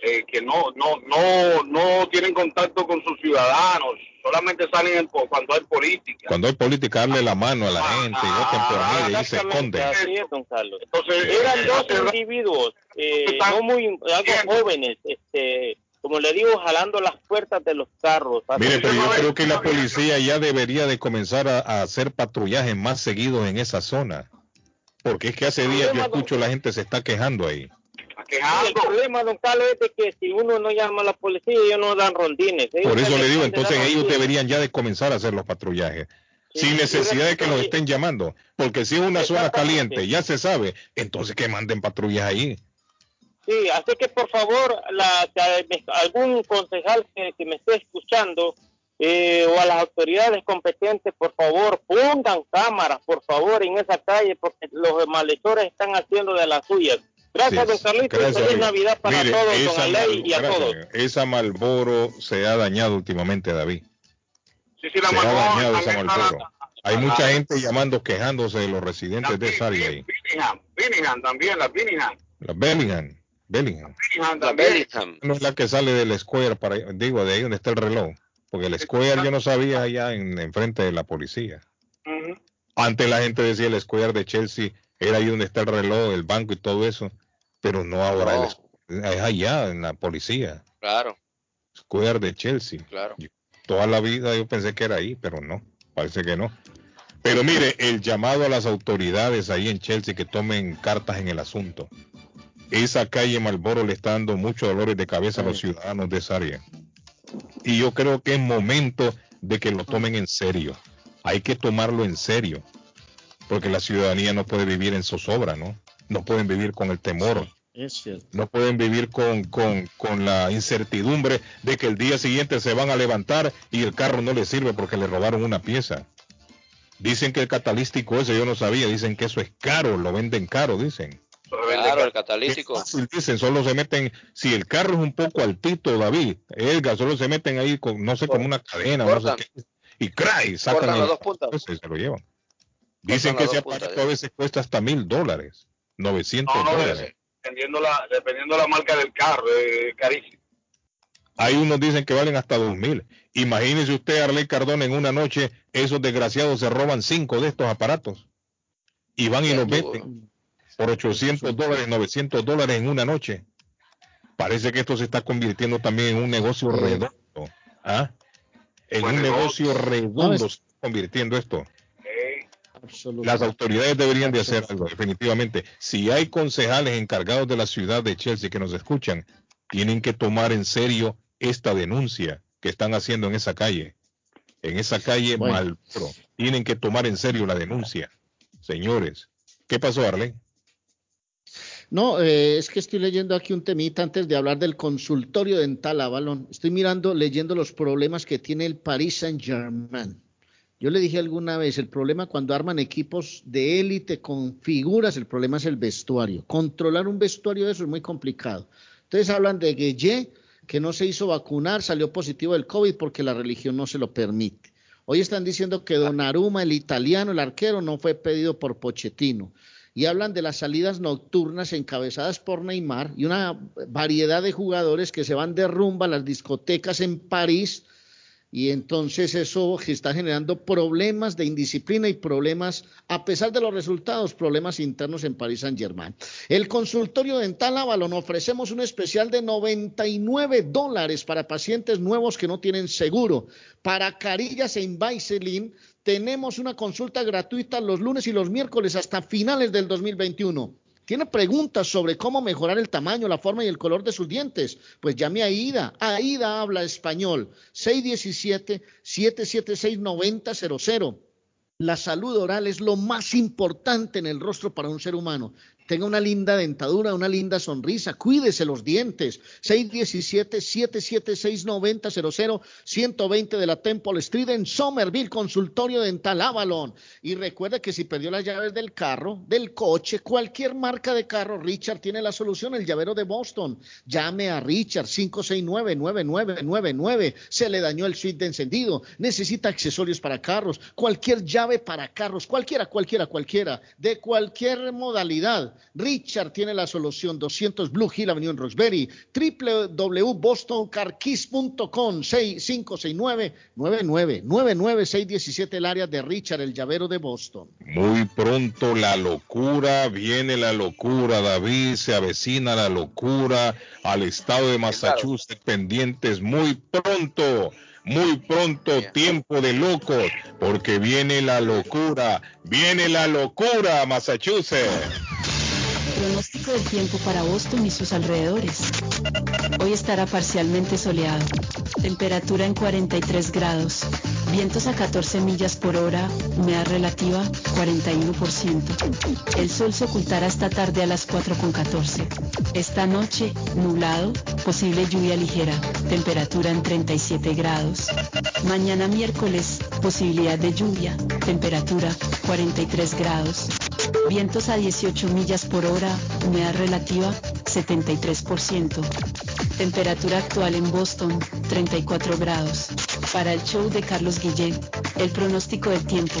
eh, que no, no, no, no tienen contacto con sus ciudadanos, solamente salen en cuando hay política. Cuando hay política, darle la mano a la gente y voten por mí y se esconden. Entonces, Eran dos individuos, eh, no muy algo jóvenes, este, como le digo, jalando las puertas de los carros. Mire, pero yo creo que la policía ya debería de comenzar a, a hacer patrullajes más seguidos en esa zona. Porque es que hace días yo escucho la gente se está quejando ahí. El problema, don Carlos, es de que si uno no llama a la policía, ellos no dan rondines. Ellos Por eso le digo, entonces ellos rondines. deberían ya de comenzar a hacer los patrullajes. Sin necesidad de que los estén llamando. Porque si es una zona caliente, ya se sabe, entonces que manden patrullas ahí. Sí, así que por favor, la, algún concejal que, que me esté escuchando eh, o a las autoridades competentes, por favor, pongan cámaras, por favor, en esa calle, porque los malhechores están haciendo de las suyas. Gracias, Sí, don Carlitos. gracias, Feliz amigo. Navidad para Mire, todos, don esa, Aley Mal- y a gracias, todos. esa Malboro se ha dañado últimamente, David. Sí, sí, la se ha Malboro dañado esa Malboro. Hay mucha gente llamando, quejándose de los residentes de esa área ahí. Birmingham, Birmingham también, la Birmingham. La Bellingham. Bellingham. Birmingham La. Bellingham. No es la que sale del Square, para, digo, de ahí donde está el reloj. Porque el Square yo no sabía allá en, en frente de la policía. Ujú. Antes la gente decía el Square de Chelsea era ahí donde está el reloj, el banco y todo eso. Pero no ahora, No. el Square, es allá en la policía. Claro, Square de Chelsea. claro. Toda la vida yo pensé que era ahí, pero no, parece que no. Pero mire, el llamado a las autoridades ahí en Chelsea que tomen cartas en el asunto. Esa calle Malboro le está dando muchos dolores de cabeza a los ciudadanos de esa área. Y yo creo que es momento de que lo tomen en serio. Hay que tomarlo en serio. Porque la ciudadanía no puede vivir en zozobra, ¿no? No pueden vivir con el temor. No pueden vivir con, con, con la incertidumbre de que el día siguiente se van a levantar y el carro no les sirve porque le robaron una pieza. Dicen que el catalítico ese yo no sabía, dicen que eso es caro, lo venden caro, dicen. Claro, el catalítico. Fácil, dicen, solo se meten, si el carro es un poco altito, David, Edgar, solo se meten ahí con, no sé, como una cadena, no sé qué, y cray, sacan Cortan el- las dos puntas. ese, se lo llevan. Dicen que ese aparato a veces cuesta hasta mil dólares, 900 No, no, dólares. dependiendo la, dependiendo la marca del carro, es carísimo. Hay unos dicen que valen hasta dos mil. Imagínese usted, Arley Cardona, en una noche, esos desgraciados se roban cinco de estos aparatos y van y los venden por 800 dólares, 900 dólares en una noche. Parece que esto se está convirtiendo también en un negocio redondo. ¿ah? En un negocio redondo se está convirtiendo esto. Las autoridades deberían de hacer algo, definitivamente. Si hay concejales encargados de la ciudad de Chelsea que nos escuchan, tienen que tomar en serio esta denuncia que están haciendo en esa calle. En esa calle Bueno. Malboro. Tienen que tomar en serio la denuncia. Señores, ¿qué pasó, Arlen? No, eh, es que estoy leyendo aquí un temita antes de hablar del consultorio dental Avalon. Estoy mirando, leyendo los problemas que tiene el Paris Saint-Germain. Yo le dije alguna vez, el problema cuando arman equipos de élite con figuras, el problema es el vestuario. Controlar un vestuario de eso es muy complicado. Entonces hablan de Gueye, que no se hizo vacunar, salió positivo del COVID porque la religión no se lo permite. Hoy están diciendo que Donnarumma, el italiano, el arquero, no fue pedido por Pochettino. Y hablan de las salidas nocturnas encabezadas por Neymar y una variedad de jugadores que se van de rumba a las discotecas en París. Y entonces eso está generando problemas de indisciplina y problemas, a pesar de los resultados, problemas internos en París Saint Germain. El consultorio dental Avalon ofrecemos un especial de 99 dólares para pacientes nuevos que no tienen seguro. Para carillas e Invisalign tenemos una consulta gratuita los lunes y los miércoles hasta finales del 2021. ¿Tiene preguntas sobre cómo mejorar el tamaño, la forma y el color de sus dientes? Pues llame a Ida. Aida habla español. 617-776-9000. La salud oral es lo más importante en el rostro para un ser humano. Tenga una linda dentadura, una linda sonrisa, cuídese los dientes. 617-776-9000, 120 de la Temple Street en Somerville, consultorio dental Avalon. Y recuerde que si perdió las llaves del carro, del coche, cualquier marca de carro, Richard tiene la solución, el llavero de Boston. Llame a Richard 569-9999. Se le dañó el switch de encendido. Necesita accesorios para carros, cualquier llave para carros, cualquiera, cualquiera, cualquiera, de cualquier modalidad. Richard tiene la solución 200 Blue Hill Avenue en Roxbury, www.bostoncarkeys.com 6569 617 el área de Richard, el llavero de Boston. Muy pronto la locura, viene la locura, David, se avecina la locura al estado de Massachusetts, pendientes muy pronto, muy pronto, tiempo de locos, porque viene la locura, viene la locura, Massachusetts. Pronóstico del tiempo para Boston y sus alrededores. Hoy estará parcialmente soleado. Temperatura en 43 grados. Vientos a 14 millas por hora. Humedad relativa 41%. El sol se ocultará esta tarde a las 4.14. Esta noche, nublado, posible lluvia ligera. Temperatura en 37 grados. Mañana miércoles, posibilidad de lluvia. Temperatura 43 grados. Vientos a 18 millas por hora, humedad relativa 73%. Temperatura actual en Boston 34 grados. Para el show de Carlos Guillén, el pronóstico del tiempo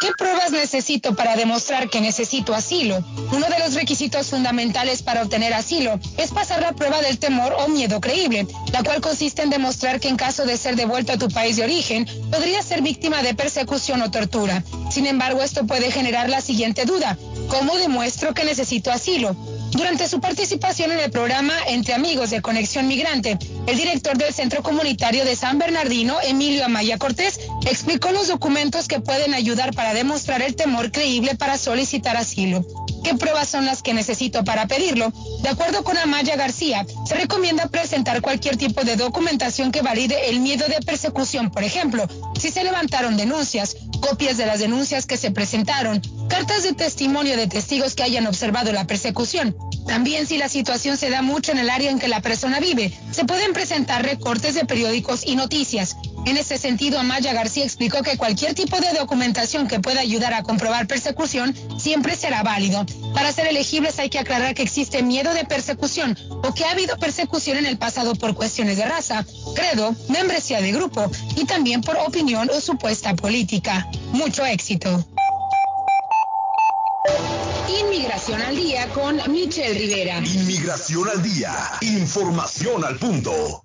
¿Qué pruebas necesito para demostrar que necesito asilo? Uno de los requisitos fundamentales para obtener asilo es pasar la prueba del temor o miedo creíble, la cual consiste en demostrar que en caso de ser devuelto a tu país de origen, podrías ser víctima de persecución o tortura. Sin embargo, esto puede generar la siguiente duda. ¿Cómo demuestro que necesito asilo? Durante su participación en el programa Entre Amigos de Conexión Migrante, el director del Centro Comunitario de San Bernardino, Emilio Amaya Cortés, explicó los documentos que pueden ayudar para demostrar el temor creíble para solicitar asilo. ¿Qué pruebas son las que necesito para pedirlo? De acuerdo con Amaya García, se recomienda presentar cualquier tipo de documentación que valide el miedo de persecución, por ejemplo, si se levantaron denuncias, copias de las denuncias que se presentaron, cartas de testimonio de testigos que hayan observado la persecución. También si la situación se da mucho en el área en que la persona vive, se pueden presentar recortes de periódicos y noticias. En ese sentido, Amaya García explicó que cualquier tipo de documentación que pueda ayudar a comprobar persecución siempre será válido. Para ser elegibles hay que aclarar que existe miedo de persecución o que ha habido persecución en el pasado por cuestiones de raza, credo, membresía de grupo y también por opinión o supuesta política. Mucho éxito. Inmigración al día con Michelle Rivera. Inmigración al día. Información al punto.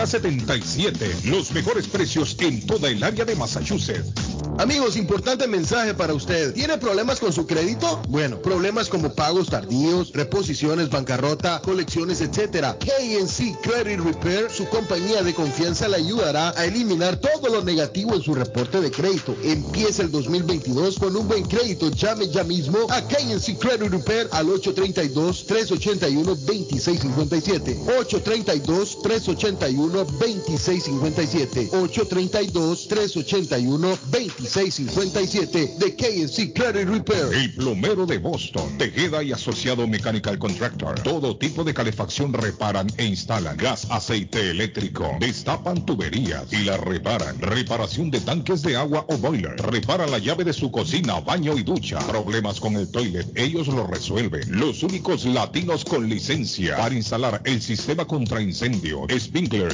77. Los mejores precios en toda el área de Massachusetts. Amigos, importante mensaje para usted. ¿Tiene problemas con su crédito? Bueno, problemas como pagos tardíos, reposiciones, bancarrota, colecciones, etc. KNC Credit Repair, su compañía de confianza, le ayudará a eliminar todo lo negativo en su reporte de crédito. Empieza el 2022 con un buen crédito. Llame ya mismo a KNC Credit Repair al 832-381-2657. 832-381 2657 832-381-2657 de KNC Credit Repair. El plomero de Boston, Tejeda y Asociado Mechanical Contractor. Todo tipo de calefacción reparan e instalan. Gas, aceite eléctrico. Destapan tuberías y la reparan. Reparación de tanques de agua o boiler. Reparan la llave de su cocina, baño y ducha. Problemas con el toilet, ellos lo resuelven. Los únicos latinos con licencia para instalar el sistema contra incendio, sprinkler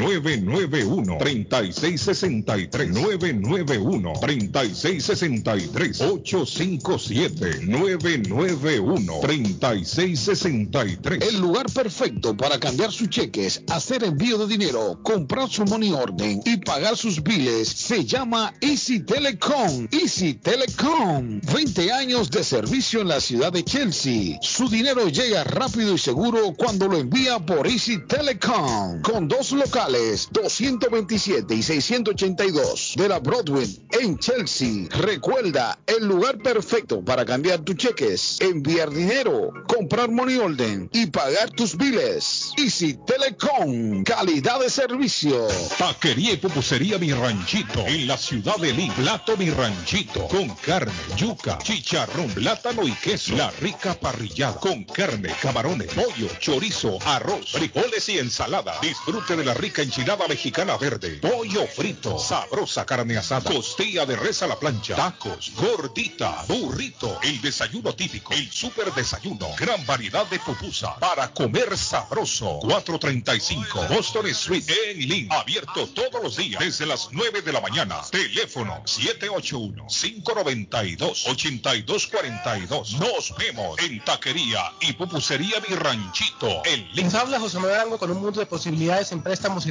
991 3663 991 3663 857 991 3663 El lugar perfecto para cambiar sus cheques, hacer envío de dinero, comprar su money orden y pagar sus biles se llama Easy Telecom. Easy Telecom. 20 años de servicio en la ciudad de Chelsea. Su dinero llega rápido y seguro cuando lo envía por Easy Telecom. Con dos locales González, 227 y 682 de la Broadway en Chelsea. Recuerda, el lugar perfecto para cambiar tus cheques, enviar dinero, comprar money order y pagar tus biles. Easy Telecom, calidad de servicio. Taquería y pupusería Mi Ranchito en la ciudad de Lima. Plato Mi Ranchito con carne, yuca, chicharrón, plátano y queso. La rica parrillada con carne, camarones, pollo, chorizo, arroz, frijoles y ensalada. Disfrute de la rica enchilada mexicana verde, pollo frito, sabrosa carne asada, costilla de res a la plancha, tacos, gordita, burrito, el desayuno típico, el super desayuno, gran variedad de pupusa para comer sabroso. 435 Boston Street en Lynn, abierto todos los días desde las 9 de la mañana. Teléfono 781-592-8242. Nos vemos en Taquería y Pupusería Mi Ranchito en Lynn. Les habla José Manuel con un mundo de posibilidades en préstamos y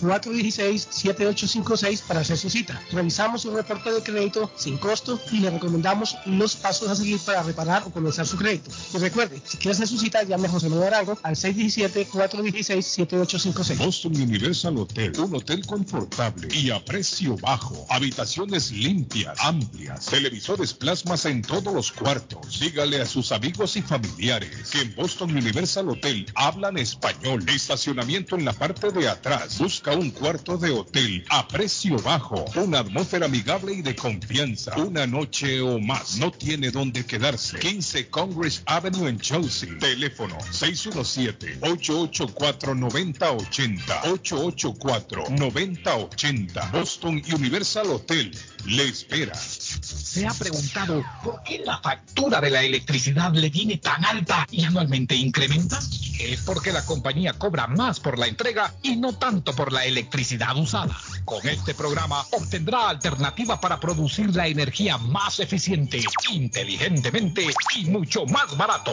617-416-7856 para hacer su cita. Revisamos un reporte de crédito sin costo y le recomendamos los pasos a seguir para reparar o comenzar su crédito. Y recuerde, si quiere hacer su cita, llame a José Manuel Arango al 617-416-7856. Boston Universal Hotel, un hotel confortable y a precio bajo. Habitaciones limpias, amplias, televisores plasmas en todos los cuartos. Dígale a sus amigos y familiares que en Boston Universal Hotel hablan español. Estacionamiento en la parte de atrás. Busca un cuarto de hotel a precio bajo. Una atmósfera amigable y de confianza. Una noche o más. No tiene dónde quedarse. 15 Congress Avenue en Chelsea. Teléfono 617-884-9080. 884-9080. Boston Universal Hotel. Le espera. ¿Se ha preguntado por qué la factura de la electricidad le viene tan alta y anualmente incrementa? Es porque la compañía cobra más por la entrega y no tanto por la electricidad usada. Con este programa obtendrá alternativa para producir la energía más eficiente, inteligentemente y mucho más barato.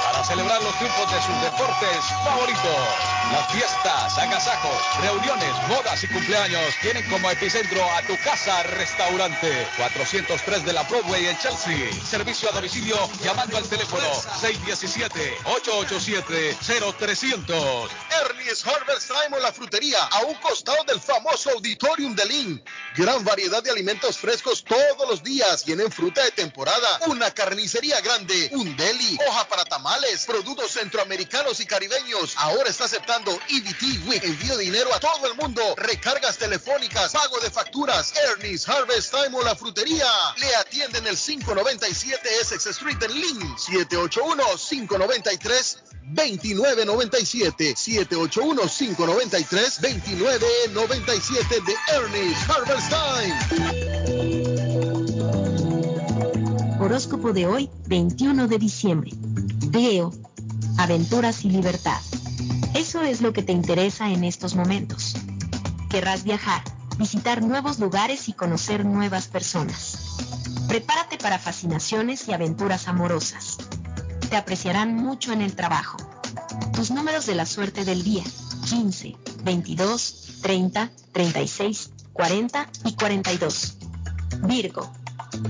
celebrar los triunfos de sus deportes favoritos. Las fiestas, agasajos, reuniones, bodas y cumpleaños tienen como epicentro a tu casa restaurante 403 de la Broadway en Chelsea. Servicio a domicilio llamando al teléfono 617-887-0300. Ernie's Harvest Time o la frutería, a un costado del famoso Auditorium de Lynn. Gran variedad de alimentos frescos todos los días. Tienen fruta de temporada, una carnicería grande, un deli, hoja para tamales, productos centroamericanos y caribeños. Ahora está aceptando EBT WIC. Envío dinero a todo el mundo. Recargas telefónicas, pago de facturas. Ernie's Harvest Time o la frutería. Le atienden el 597 Essex Street en Lynn. 781-593. 2997 781-593-2997 de Ernest Harvest Time. Horóscopo de hoy, 21 de diciembre. Leo, aventuras y libertad. Eso es lo que te interesa en estos momentos. Querrás viajar, visitar nuevos lugares y conocer nuevas personas. Prepárate para fascinaciones y aventuras amorosas. Te apreciarán mucho en el trabajo. Tus números de la suerte del día. 15, 22, 30, 36, 40 y 42. Virgo.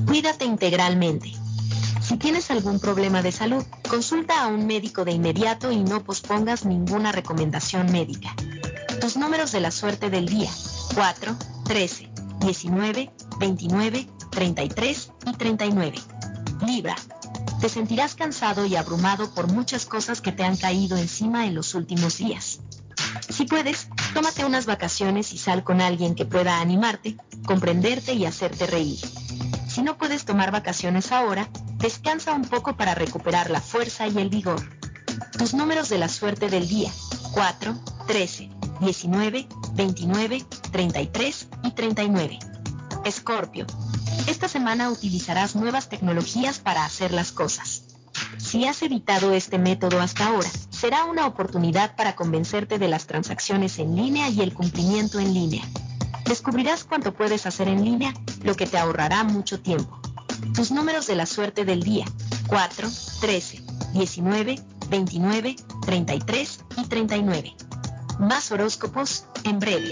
Cuídate integralmente. Si tienes algún problema de salud, consulta a un médico de inmediato y no pospongas ninguna recomendación médica. Tus números de la suerte del día. 4, 13, 19, 29, 33 y 39. Libra. Te sentirás cansado y abrumado por muchas cosas que te han caído encima en los últimos días. Si puedes, tómate unas vacaciones y sal con alguien que pueda animarte, comprenderte y hacerte reír. Si no puedes tomar vacaciones ahora, descansa un poco para recuperar la fuerza y el vigor. Tus números de la suerte del día. 4, 13, 19, 29, 33 y 39. Escorpio. Esta semana utilizarás nuevas tecnologías para hacer las cosas. Si has evitado este método hasta ahora, será una oportunidad para convencerte de las transacciones en línea y el cumplimiento en línea. Descubrirás cuánto puedes hacer en línea, lo que te ahorrará mucho tiempo. Tus números de la suerte del día. 4, 13, 19, 29, 33 y 39. Más horóscopos en breve.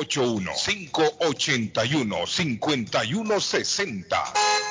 781-581-5160.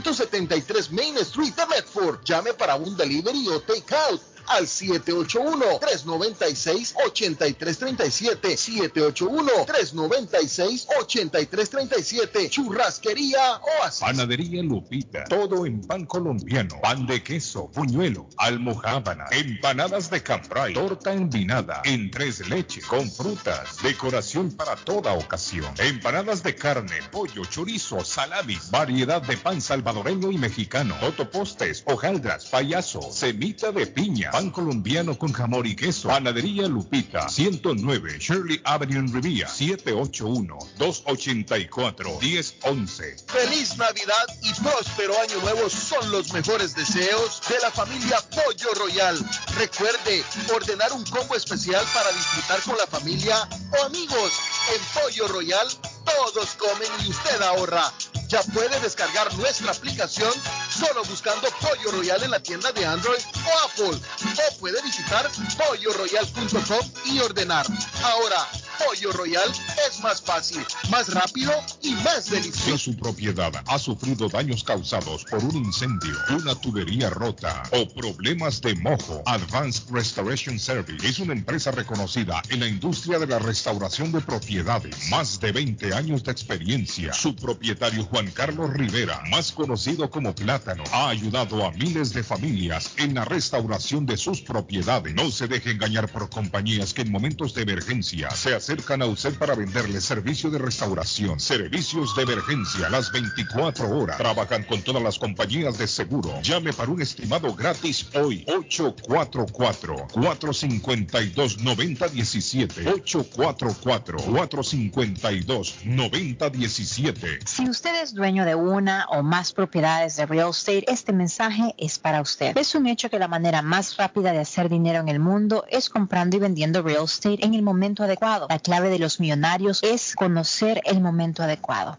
373 Main Street de Medford. Llame para un delivery o take out al 781-396-8337. 781-396-8337. Churrasquería Oasis. Panadería Lupita. Todo en pan colombiano. Pan de queso, puñuelo, almohábana, empanadas de cambray, torta envinada, en tres leches, con frutas, decoración para toda ocasión. Empanadas de carne, pollo, chorizo, salami, variedad de pan salvadoreño y mexicano, totopostes, hojaldras, payaso, semita de piña, pan colombiano con jamón y queso. Panadería Lupita, 109 Shirley Avenue en Rivia, 781-284-1011. Feliz Navidad y próspero Año Nuevo son los mejores deseos de la familia Pollo Royal. Recuerde ordenar un combo especial para disfrutar con la familia o amigos. En Pollo Royal todos comen y usted ahorra. Ya puede descargar nuestra aplicación solo buscando Pollo Royal en la tienda de Android o Apple. O puede visitar polloroyal.com y ordenar. Ahora, Pollo Royal es más fácil, más rápido y más delicioso. Si su propiedad ha sufrido daños causados por un incendio, una tubería rota o problemas de mojo, Advanced Restoration Service es una empresa reconocida en la industria de la restauración de propiedades. Más de 20 años de experiencia. Su propietario Juan Carlos Rivera, más conocido como Ha ayudado a miles de familias en la restauración de sus propiedades. No se deje engañar por compañías que en momentos de emergencia se acercan a usted para venderle servicio de restauración, servicios de emergencia las 24 horas. Trabajan con todas las compañías de seguro. Llame para un estimado gratis hoy. 844-452-9017. 844-452-9017. Si usted es dueño de una o más propiedades de real este mensaje es para usted. Es un hecho que la manera más rápida de hacer dinero en el mundo es comprando y vendiendo real estate en el momento adecuado. La clave de los millonarios es conocer el momento adecuado.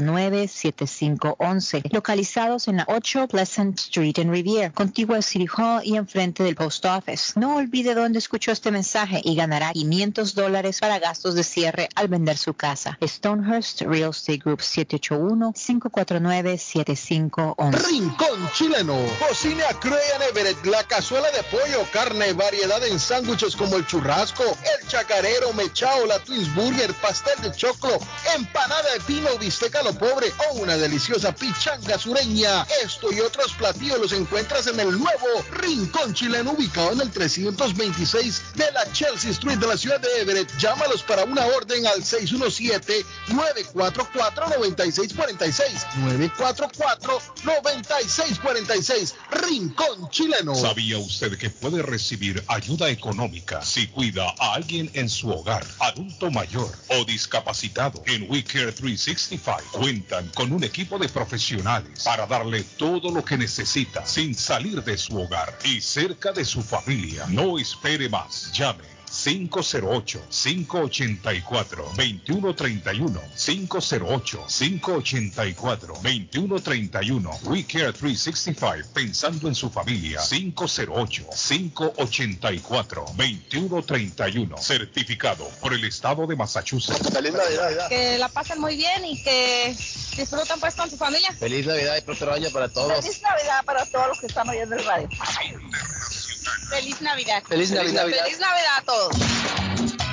781-549-7511, localizados en la 8 Pleasant Street en Riviera, contigua al City Hall y enfrente del Post Office. No olvide dónde escuchó este mensaje y ganará 500 dólares para gastos de cierre al vender su casa. Stonehurst Real Estate Group 781-549-7511. Rincón Chileno. Cocina Crea Everett. La cazuela de pollo, carne, variedad en sándwiches como el churrasco, el chacarero, mechao, la Twins Burger, pastel de choclo, empanada de pino, bisteca lo pobre o una deliciosa pichanga sureña. Esto y otros platillos los encuentras en el nuevo Rincón Chileno ubicado en el 326 de la Chelsea Street de la ciudad de Everett. Llámalos para una orden al 617-944-9646. 944-9646. Rincón Chileno. ¿Sabía usted que puede recibir ayuda económica si cuida a alguien en su hogar, adulto mayor o discapacitado? En WeCare 365 cuentan con un equipo de profesionales para darle todo lo que necesita sin salir de su hogar y cerca de su familia. No espere más. Llame 508-584-2131. 508-584-2131. We Care 365, pensando en su familia. 508-584-2131. Certificado por el Estado de Massachusetts. Que la pasen muy bien y que disfruten pues con su familia. Feliz Navidad y próspero año para todos. Feliz Navidad para todos los que están oyendo el radio. Feliz Navidad. Feliz Navidad. Feliz Navidad a todos.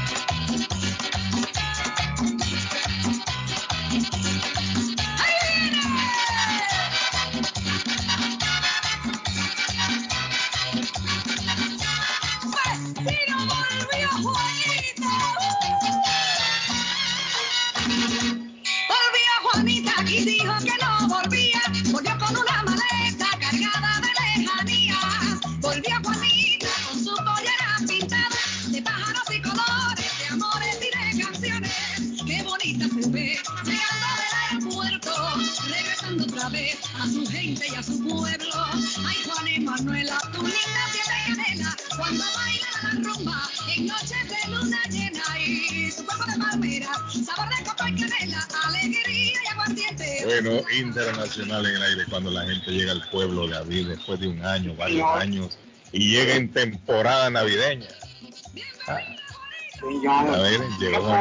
Internacional en el aire cuando la gente llega al pueblo de David después de un año, varios años, y llega en temporada navideña. Ah. A ver, llegó.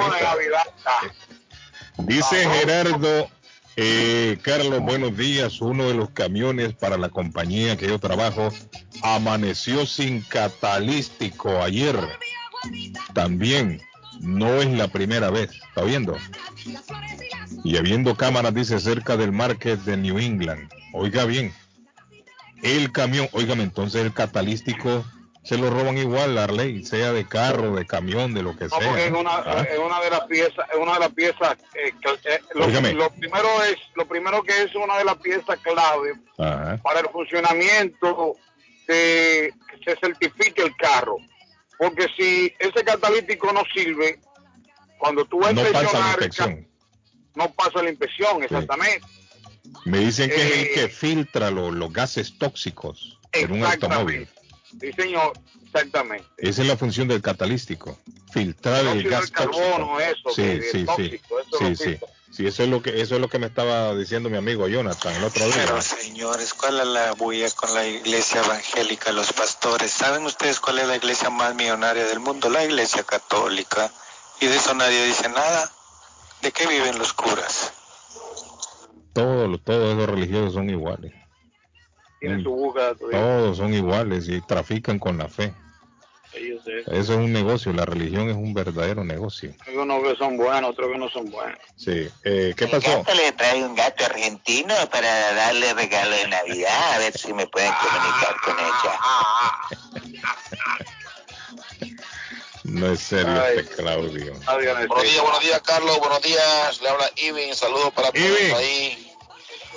Dice Gerardo, eh, Carlos, buenos días. Uno de los camiones para la compañía que yo trabajo amaneció sin catalístico ayer. También no es la primera vez, ¿está viendo? Y habiendo cámaras, dice, cerca del market de New England. Oiga bien, el camión, oígame, entonces el catalístico se lo roban igual la ley, sea de carro, de camión, de lo que No, porque sea. es una, Ah, es una de las piezas, es una de las piezas, eh, que- eh, lo, primero es, lo primero que es una de las piezas clave ajá. para el funcionamiento de que se certifique el carro. Porque si ese catalítico no sirve, cuando tú vas No a pasa la inspeccionar el ca- inspección. no pasa la inspección, exactamente. Me dicen que es el Eh, que filtra lo- los gases tóxicos en un automóvil. Sí, señor, exactamente. Esa es la función del catalítico, filtrar el Dióxido gas carbono, tóxico. eso, sí, sí, sí, tóxico, eso sí, sí, sí, eso es lo que eso es lo que me estaba diciendo mi amigo Jonathan el otro día. Pero señores, ¿cuál es la bulla con la iglesia evangélica, los pastores? ¿Saben ustedes cuál es la iglesia más millonaria del mundo? La iglesia católica. Y de eso nadie dice nada. ¿De qué viven los curas? Todos los- todos los religiosos son iguales. Tienen su todavía. Todos son iguales y trafican con la fe. Ellos de eso. Es un negocio, la religión es un verdadero negocio. Algunos que son buenos, otros que no son buenos. Sí. Eh, ¿Qué pasó? gato le trae un gato argentino para darle regalo de Navidad, a ver si me pueden comunicar con ella. No es serio Ay. este Claudio. Buenos días, buenos días, Carlos. Buenos días. Le habla Ivin. Saludos para todos ahí.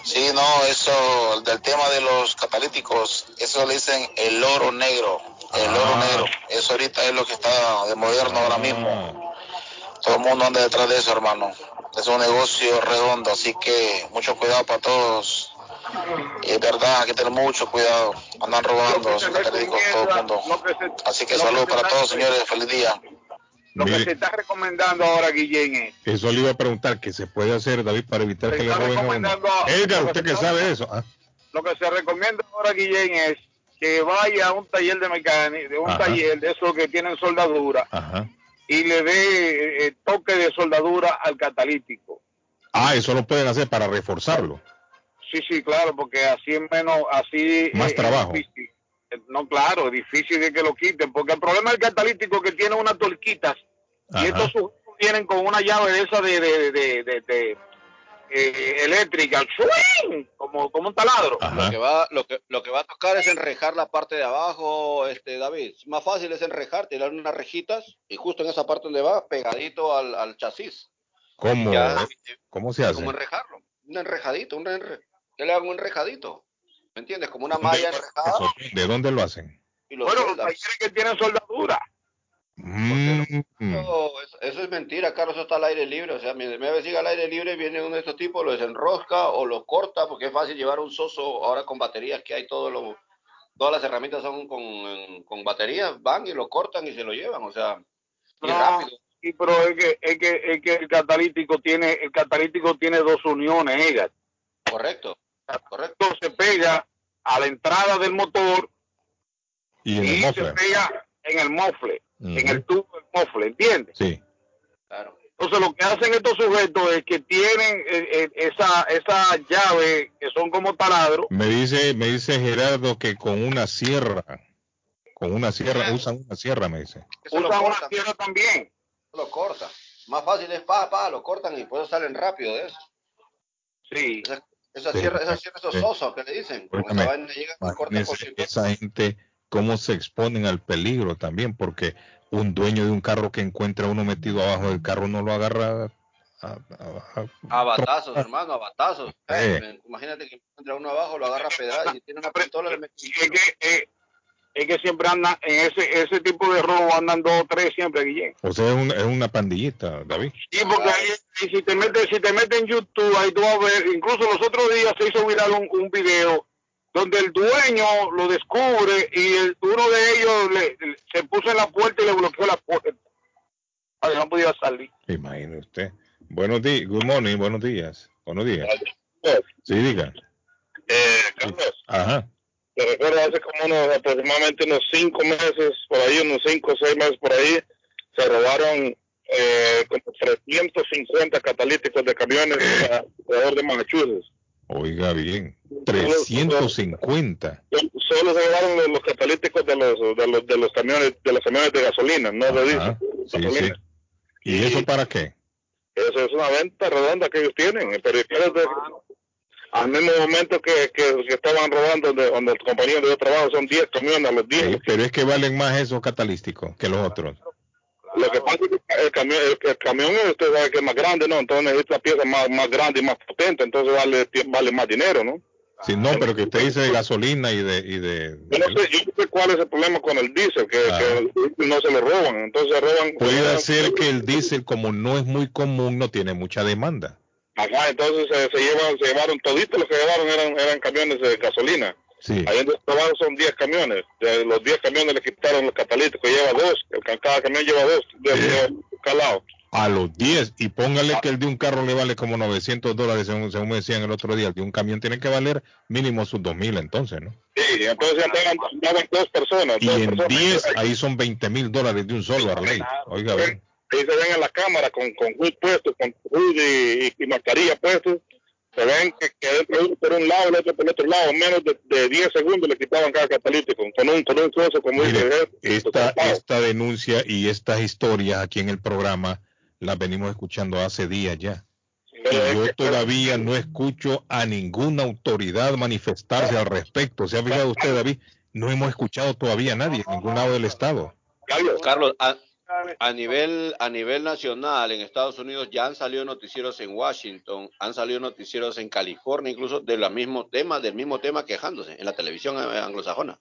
Sí, no, eso del tema de los catalíticos, eso le dicen el oro negro. El oro negro. Eso ahorita es lo que está de moderno ahora mismo. Todo el mundo anda detrás de eso, hermano. Es un negocio redondo, así que mucho cuidado para todos. Y es verdad, hay que tener mucho cuidado. Andan robando los catalíticos todo el mundo. Así que que saludos para todos, señores. Feliz día. Lo que se está recomendando ahora, Guillén, es Eso le iba a preguntar, ¿qué se puede hacer, David, para evitar que le roben a uno? Edgar, usted que sabe eso. Ah, lo que se recomienda ahora, Guillén, es que vaya a un taller de mecánica, de un Ajá. taller de esos que tienen soldadura Ajá. y le dé eh, toque de soldadura al catalítico. Ah, eso lo pueden hacer para reforzarlo. Sí, sí, claro, porque así es menos, así Más es- trabajo. Es difícil. Eh, No, claro, es difícil de que lo quiten, porque el problema del catalítico es que tiene unas torquitas y estos sujetos vienen con una llave de esa de, de, de, de- de, eh, eléctrica, ¡swing! como, como un taladro. Lo que, va, lo, que, lo que va a tocar es enrejar la parte de abajo, este David. Más fácil es enrejar, tirar unas rejitas y justo en esa parte donde va, pegadito al, al chasis. ¿Cómo, Ya. ¿Cómo se hace? Como enrejarlo. Un enrejadito, un enre... que le hagan un enrejadito. ¿Me entiendes? Como una malla enrejada Eso, ¿De dónde lo hacen? y Bueno, los sueldan. talleres que tienen soldadura. Mm, No, eso, eso es mentira, Carlos, eso está al aire libre. O sea, mi mi vecina al aire libre viene uno de estos tipos, lo desenrosca o lo corta, porque es fácil llevar un soso ahora con baterías, que hay todo lo, todas las herramientas son con, con baterías, van y lo cortan y se lo llevan, o sea, y No, rápido. sí, pero es que, es que, es que el catalítico tiene, el catalítico tiene dos uniones, Edgar. Correcto, correcto. Se pega a la entrada del motor Y se pega en el mofle, En el tubo del mofle, ¿entiendes? Sí. Entonces lo que hacen estos sujetos es que tienen eh, eh, esa, esa llave que son como taladro, Me dice, me dice Gerardo que con una sierra, con una sierra, usan una sierra, me dice. Usan una sierra también. lo cortan. Más fácil es pa, pa, lo cortan y por eso salen rápido de eso. Sí. Esa, esa Sí. sierra, esa sierra, esos Sí. sosos que le dicen. Esa vaina Imagínense esa gente cómo se exponen al peligro también, porque un dueño de un carro que encuentra uno metido abajo del carro no lo agarra a, a- a- A batazos, hermano, a batazos. Eh. Eh, Imagínate que encuentra uno abajo, lo agarra a pedradas y tiene una pistola le mete Es que, eh, es que siempre andan, en ese, ese tipo de robo andan dos o tres siempre, Guillén. O sea, es, un- es una pandillita, David. Sí, porque ahí, y si te metes, si te metes en YouTube, ahí tú vas a ver, incluso los otros días se hizo viral un, un video donde el dueño lo descubre y el, uno de ellos le, se puso en la puerta y le bloqueó la puerta. Ay, no podía salir. Imagine usted. Buenos días, good morning, buenos días. Buenos días. Sí, diga. Eh, Carlos, Ajá. te recuerdo hace como unos aproximadamente unos cinco meses, por ahí, unos cinco o seis meses por ahí, se robaron eh, como 350 catalíticos de camiones alrededor de Massachusetts. Oiga bien. 350. Solo se robaron los, los catalíticos de los, de los de los camiones de los camiones de gasolina, no de Ajá. diésel. Sí, gasolina. sí. ¿Y eso para qué? Eso es una venta redonda que ellos tienen. en periferias de- al mismo momento que, que, que estaban robando donde, donde el compañero de yo trabajo son 10 camiones a los 10. Sí, pero es que valen más esos catalísticos que los otros. Lo que pasa es que el camión, el, el camión usted sabe que es más grande, ¿no? Entonces necesita pieza más, más grande y más potente, entonces vale, vale más dinero, ¿no? Sí, no, pero que usted dice de gasolina y de... Y de yo no sé, yo no sé cuál es el problema con el diésel, que, Ah. que no se lo roban, entonces roban... Puede ser que el diésel, como no es muy común, no tiene mucha demanda. Ajá, entonces se, se llevan, se llevaron toditos los que llevaron eran, eran camiones de gasolina. Sí. Ahí donde trabajo son 10 camiones. De los 10 camiones le quitaron los catalíticos, lleva dos. El, ca- cada camión lleva dos de, de calado. A los 10, y póngale que el de un carro le vale como 900 dólares, según, según me decían el otro día. El de un camión tiene que valer mínimo sus 2000 entonces, ¿no? Sí, entonces andaban, andaban dos personas. Y dos en personas. 10, ahí son 20 mil dólares de un solo Arley. Oiga, bien. Ahí se ven en la cámara con, con puesto, con hood y, y, y mascarilla puesto. Se ven que, que dentro uno por un lado, el otro por el otro lado. En menos de, de 10 segundos le quitaban cada catalítico. Con un, con un coso, como Mire, dice. esta, esta denuncia y estas historias aquí en el programa las venimos escuchando hace días ya. Y yo todavía no escucho a ninguna autoridad manifestarse al respecto. ¿Se ha fijado usted, David? No hemos escuchado todavía a nadie en ningún lado del estado. Carlos, a, a nivel a nivel nacional en Estados Unidos ya han salido noticieros en Washington, han salido noticieros en California, incluso de la mismo tema, del mismo tema quejándose en la televisión eh, anglosajona.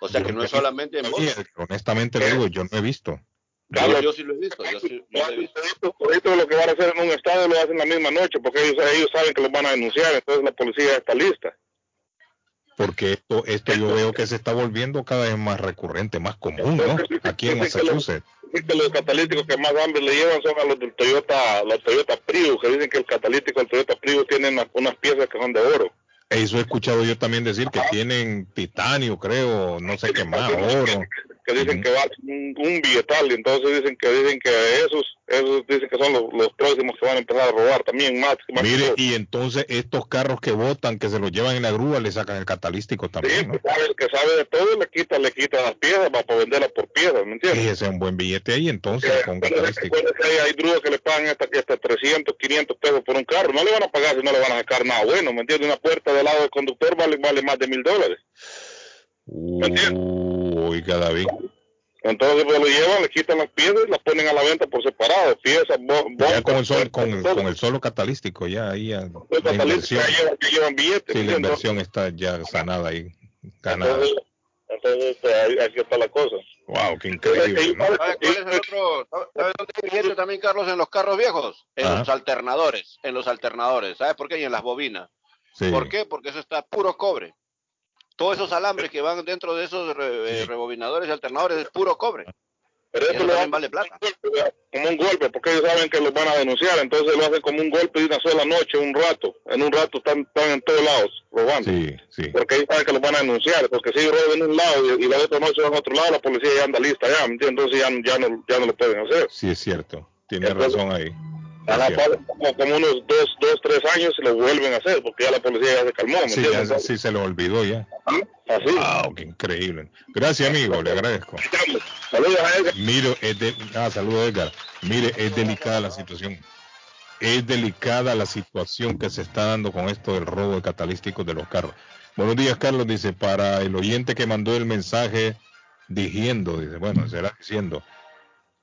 O sea que no es solamente en Oye, Eh, honestamente le digo, yo no he visto. Yo, yo sí lo he visto, yo sí, yo lo he visto. Todito lo que van a hacer en un estado lo hacen la misma noche porque ellos, ellos saben que los van a denunciar, entonces la policía está lista. Porque esto, esto yo veo que se está volviendo cada vez más recurrente, más común, ¿no? Aquí en Massachusetts. Dicen que los catalíticos que más hambre le llevan son a los del Toyota, los Toyota Prius, que dicen que el catalítico del Toyota Prius tiene unas, unas piezas que son de oro. Eso he escuchado yo también decir que tienen titanio, creo, no sé qué más, oro. Que dicen que vale un, un billetal y entonces dicen que dicen que esos esos dicen que son los, los próximos que van a empezar a robar también más, más Mire, y entonces estos carros que botan, que se los llevan en la grúa, le sacan el catalístico también, ¿no? que sabe, el que sabe de todo le quita le quita las piezas va para venderlas por piezas ¿me entiendes? Fíjese, un buen billete ahí entonces con catalístico. Que hay, hay grúas que le pagan hasta, hasta 300, 500 pesos por un carro. No le van a pagar si no le van a sacar nada bueno, ¿me entiendes? Una puerta del lado del conductor vale, vale más de mil dólares. Uh, oiga, David. Entonces pues, lo llevan, le quitan las piezas y las ponen a la venta por separado. Piezas, Ya con el, sol, con, el- con el solo catalístico, ya ahí ya, la inversión, ya llevan, ya llevan billetes. sí, ¿me la inversión está ya sanada ahí, ganada. Entonces, entonces pues, ahí, aquí está la cosa. Wow, qué increíble, ¿no? ¿Sabe cuál es el otro? ¿Sabe dónde hay billete también, Carlos? En los carros viejos, en Ajá. los alternadores, en los alternadores. ¿Sabes por qué? Y en las bobinas. Sí. ¿Por qué? Porque eso está puro cobre. Todos esos alambres que van dentro de esos re- eh, rebobinadores y alternadores es puro cobre. Pero esto eso lo también hacen vale plata. como un golpe, porque ellos saben que los van a denunciar, entonces lo hacen como un golpe de una sola noche, un rato. En un rato están, están en todos lados robando. Sí, sí. Porque ellos saben que los van a denunciar, porque si ellos roban en un lado y, y la otra noche van a otro lado, la policía ya anda lista ya, ¿me entiendes? Entonces ya, ya, no, ya no lo pueden hacer. Sí, es cierto. Tiene Entonces- razón ahí. A la par, como, como unos dos, dos, tres años lo vuelven a hacer, porque ya la policía ya se calmó, ¿me Sí, entiendes? ya, sí, se lo olvidó ya. Así. Wow, qué increíble. Gracias, amigo, le agradezco. Saludos a Edgar. Mire, es de, ah, saludos, Edgar. Mire, es delicada la situación. Es delicada la situación que se está dando con esto del robo de catalísticos de los carros. Buenos días, Carlos. Dice, para el oyente que mandó el mensaje diciendo, dice, bueno, será diciendo,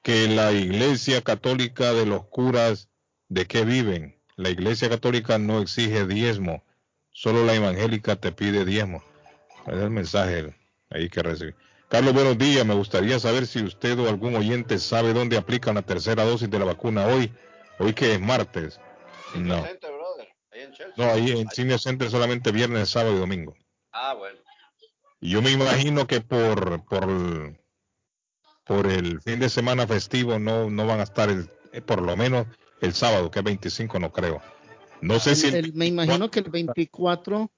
que la iglesia católica de los curas, ¿de qué viven? La iglesia católica no exige diezmo, solo la evangélica te pide diezmo. Ese es el mensaje ahí que recibí. Carlos, buenos días. Me gustaría saber si usted o algún oyente sabe dónde aplican la tercera dosis de la vacuna hoy. Hoy que es martes. No, no, ahí en Cine Center solamente viernes, sábado y domingo. Ah, bueno. Y yo me imagino que por, por, el, por el fin de semana festivo no, no van a estar el, por lo menos el sábado, que es 25, no creo. No sé si... el- El- me imagino que el 24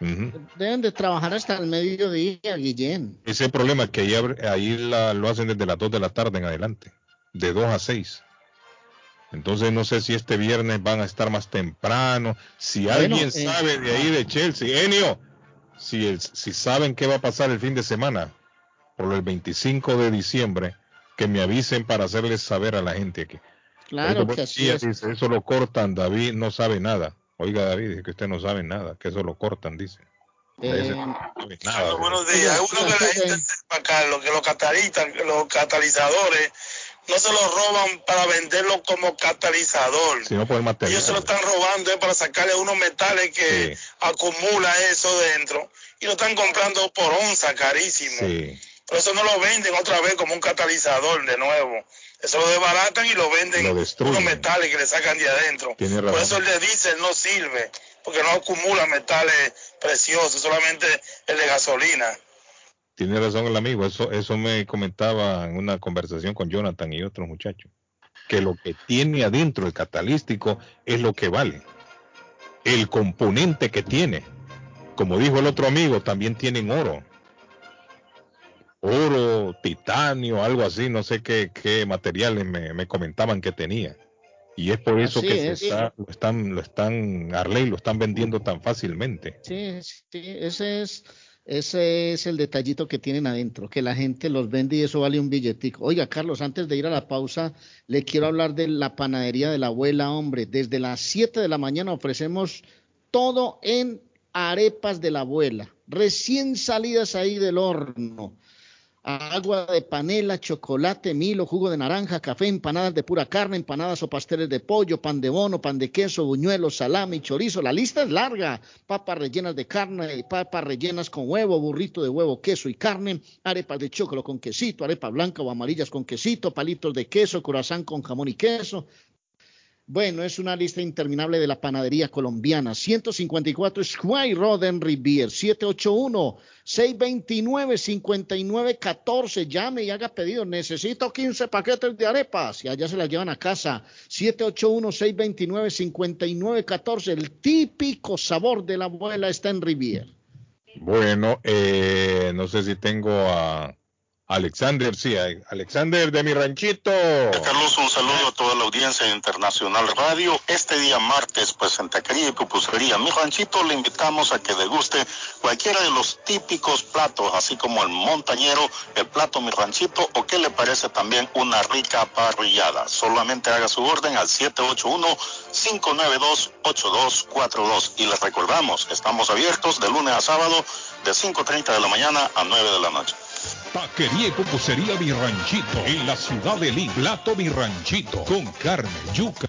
Ujú. deben de trabajar hasta el mediodía, Guillén. Ese es problema, que ahí, ahí la- lo hacen desde las 2 de la tarde en adelante, de 2 a 6. Entonces no sé si este viernes van a estar más temprano, si Bueno, alguien eh, sabe de ahí de Chelsea, Enio, si, el- si saben qué va a pasar el fin de semana, por el 25 de diciembre, que me avisen para hacerles saber a la gente que Claro Ahorita que así Bonilla es. dice, eso lo cortan, David no sabe nada. Oiga, David, dice que usted no sabe nada, que eso lo cortan, dice. Eh, no sabe nada, Buenos días. Uno que la gente sepa, Carlos, que los, catalizan, los catalizadores no se los roban para venderlo como catalizador. Si no por el material. Ellos se lo están robando eh, para sacarle unos metales que acumula eso dentro y lo están comprando por onza, carísimo. Sí. Por eso no lo venden otra vez como un catalizador de nuevo. Eso lo desbaratan y lo venden Lo unos metales que le sacan de adentro. Tiene Por eso el de diésel no sirve, porque no acumula metales preciosos, solamente el de gasolina. Tiene razón el amigo, eso, eso me comentaba en una conversación con Jonathan y otros muchachos, que lo que tiene adentro el catalítico es lo que vale, el componente que tiene. Como dijo el otro amigo, también tienen oro, oro, titanio, algo así, no sé qué, qué materiales me, me comentaban que tenía. Y es por eso Así que se es. está- lo están, lo están, Arley, lo están vendiendo tan fácilmente. Sí, sí, ese es, ese es el detallito que tienen adentro, que la gente los vende y eso vale un billetico. Oiga, Carlos, antes de ir a la pausa, le quiero hablar de la panadería de la abuela, hombre. Desde las 7 de la mañana ofrecemos todo en arepas de la abuela, recién salidas ahí del horno. Agua de panela, chocolate, milo, jugo de naranja, café, empanadas de pura carne, empanadas o pasteles de pollo, pan de bono, pan de queso, buñuelos, salami, chorizo. La lista es larga. Papas rellenas de carne, papas rellenas con huevo, burrito de huevo, queso y carne, arepas de chocolate con quesito, arepa blanca o amarillas con quesito, palitos de queso, corazón con jamón y queso. Bueno, es una lista interminable de la panadería colombiana. 154 Square Road en Rivier. 781-629-5914. Llame y haga pedido. Necesito 15 paquetes de arepas y allá se las llevan a casa. 781-629-5914. El típico sabor de la abuela está en Rivier. Bueno, eh, no sé si tengo a Alexander, sí, Alexander de mi ranchito. Carlos, un saludo a toda la audiencia de Internacional Radio. Este día martes, pues en Taquería y Pupusería Mi Ranchito le invitamos a que deguste cualquiera de los típicos platos, así como el montañero, el plato Mi Ranchito o qué le parece también una rica parrillada. Solamente haga su orden al 781-592-8242 y les recordamos, estamos abiertos de lunes a sábado de 5.30 de la mañana a 9 de la noche. Taquería y pupusería Mi Ranchito en la ciudad de Lima. Plato Mi Ranchito con carne, yuca.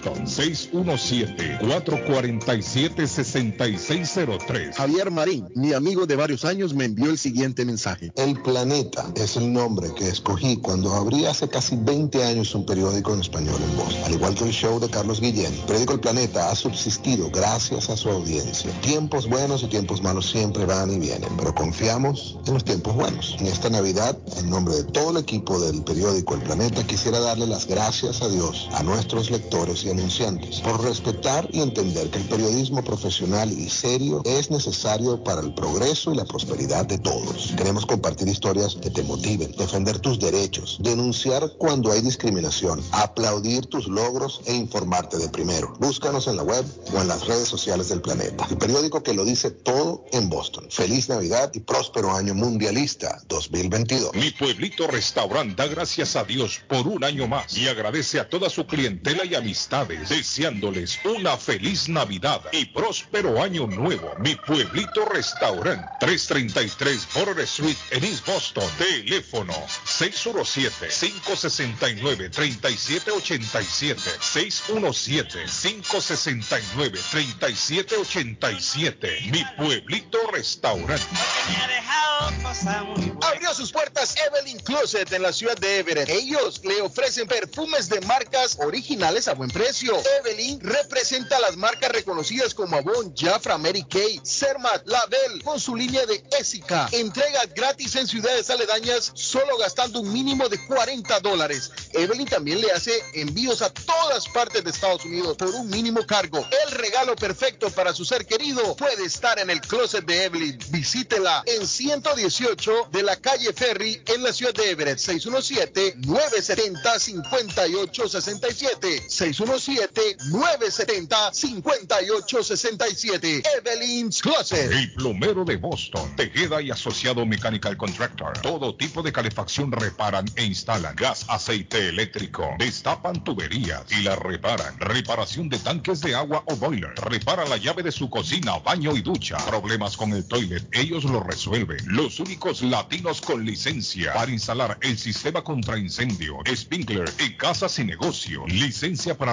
Boston, 617-447-6603. Javier Marín, mi amigo de varios años, me envió el siguiente mensaje. El Planeta es el nombre que escogí cuando abrí hace casi 20 años un periódico en español en Boston. Al igual que el show de Carlos Guillén, el periódico El Planeta ha subsistido gracias a su audiencia. Tiempos buenos y tiempos malos siempre van y vienen, pero confiamos en los tiempos buenos. En esta Navidad, en nombre de todo el equipo del periódico El Planeta, quisiera darle las gracias a Dios, a nuestros lectores y anunciantes, por respetar y entender que el periodismo profesional y serio es necesario para el progreso y la prosperidad de todos. Queremos compartir historias que te motiven, defender tus derechos, denunciar cuando hay discriminación, aplaudir tus logros e informarte de primero. Búscanos en la web o en las redes sociales del planeta. El periódico que lo dice todo en Boston. Feliz Navidad y próspero año mundialista 2022. Mi pueblito restaurante da gracias a Dios por un año más y agradece a toda su clientela y deseándoles una feliz Navidad y próspero año nuevo. Mi pueblito restaurante 333 Border Street en East Boston. Teléfono 617-569-3787. 617-569-3787. Mi pueblito restaurante. Abrió sus puertas Evelyn Closet en la ciudad de Everett. Ellos le ofrecen perfumes de marcas originales a buen precio. Evelyn representa las marcas reconocidas como Avon, Jafra, Mary Kay, Cermat, Label, con su línea de Ésica. Entrega gratis en ciudades aledañas solo gastando un mínimo de 40 dólares. Evelyn también le hace envíos a todas partes de Estados Unidos por un mínimo cargo. El regalo perfecto para su ser querido puede estar en el closet de Evelyn. Visítela en 118 de la calle Ferry en la ciudad de Everett. 617-970-5867. 617-970-5867. Evelyn's Closet. El plomero de Boston, Tejeda y Asociado Mechanical Contractor. Todo tipo de calefacción reparan e instalan. Gas, aceite eléctrico. Destapan tuberías y la reparan. Reparación de tanques de agua o boiler. Repara la llave de su cocina, baño y ducha. Problemas con el toilet, ellos lo resuelven. Los únicos latinos con licencia para instalar el sistema contra incendio, sprinkler en casas y negocio. Licencia para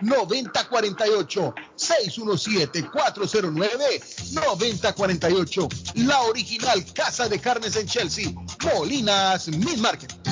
9048 617-409-9048 La original Casa de Carnes en Chelsea Molinas Meat Market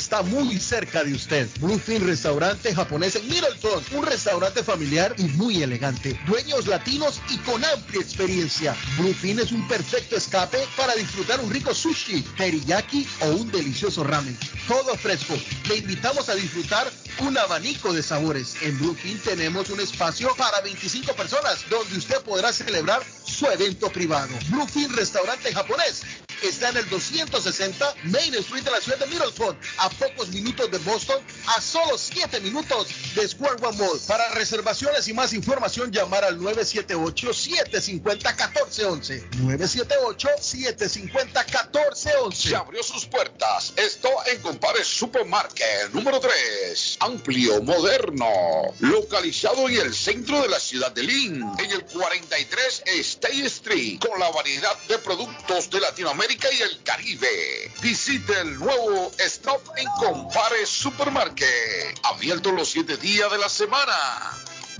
está muy cerca de usted. Bluefin Restaurante Japonés en Middleton, un restaurante familiar y muy elegante. Dueños latinos y con amplia experiencia. Bluefin es un perfecto escape para disfrutar un rico sushi, teriyaki o un delicioso ramen. Todo fresco. Le invitamos a disfrutar un abanico de sabores. En Bluefin tenemos un espacio para 25 personas donde usted podrá celebrar su evento privado. Bluefin Restaurante Japonés está en el 260 Main Street de la ciudad de Middleton, a pocos minutos de Boston, a solo 7 minutos de Square One Mall. Para reservaciones y más información, llamar al 978-750-1411. 978-750-1411. Se abrió sus puertas. Esto en Compare Supermarket número 3. Amplio, moderno. Localizado en el centro de la ciudad de Lynn. En el 43 State Street. Con la variedad de productos de Latinoamérica y el Caribe. Visite el nuevo Stop en Compare Supermarket. Abierto los siete días de la semana.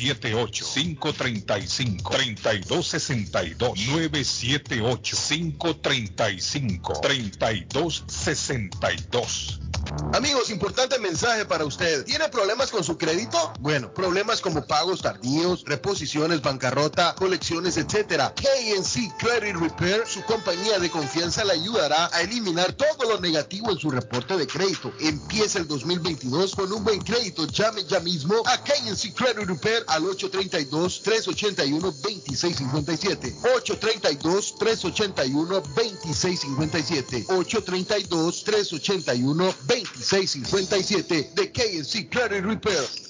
978-535-3262. 978-535-3262. Amigos, importante mensaje para usted. ¿Tiene problemas con su crédito? Bueno, problemas como pagos tardíos, reposiciones, bancarrota, colecciones, etcétera. KNC Credit Repair, su compañía de confianza, le ayudará a eliminar todo lo negativo en su reporte de crédito. Empieza el 2022 con un buen crédito. Llame ya mismo a KNC Credit Repair al 832-381-2657. 832-381-2657. 832-381-2657 de KNC Credit Repair.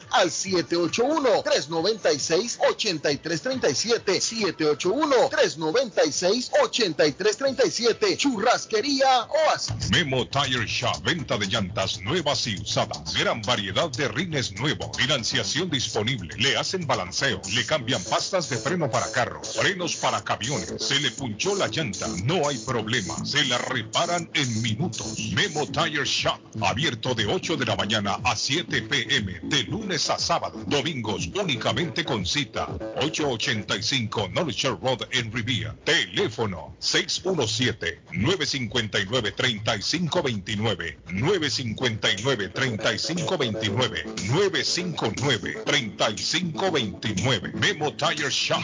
al 781-396-8337. 781-396-8337. Churrasquería Oasis. Memo Tire Shop, venta de llantas nuevas y usadas. Gran variedad de rines nuevos. Financiación disponible. Le hacen balanceo. Le cambian pastas de freno para carros. Frenos para camiones. Se le punchó la llanta. No hay problema. Se la reparan en minutos. Memo Tire Shop. Abierto de 8 de la mañana a 7 pm. De lunes a sábado. Domingos únicamente con cita. 885 Knowledge Road en Rivia. Teléfono 617-959-3529. 959-3529. 959-3529. Memo Tire Shop.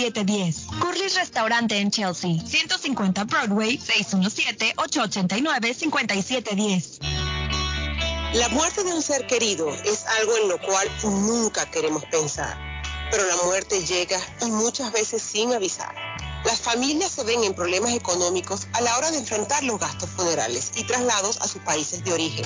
617-889-5710. Curly's Restaurante en Chelsea, 150 Broadway, 617-889-5710. La muerte de un ser querido es algo en lo cual nunca queremos pensar, pero la muerte llega y muchas veces sin avisar. Las familias se ven en problemas económicos a la hora de enfrentar los gastos funerales y traslados a sus países de origen.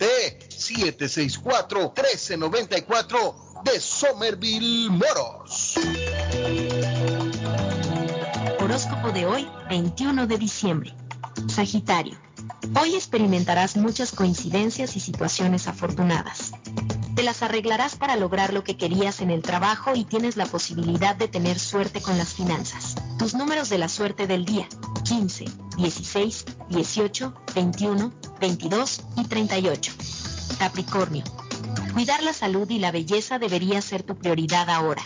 764-1394 de Somerville Moros. Horóscopo de hoy, 21 de diciembre. Sagitario. Hoy experimentarás muchas coincidencias y situaciones afortunadas. Te las arreglarás para lograr lo que querías en el trabajo y tienes la posibilidad de tener suerte con las finanzas. Tus números de la suerte del día. 15, 16, 18, 21, 22 y 38. Capricornio. Cuidar la salud y la belleza debería ser tu prioridad ahora.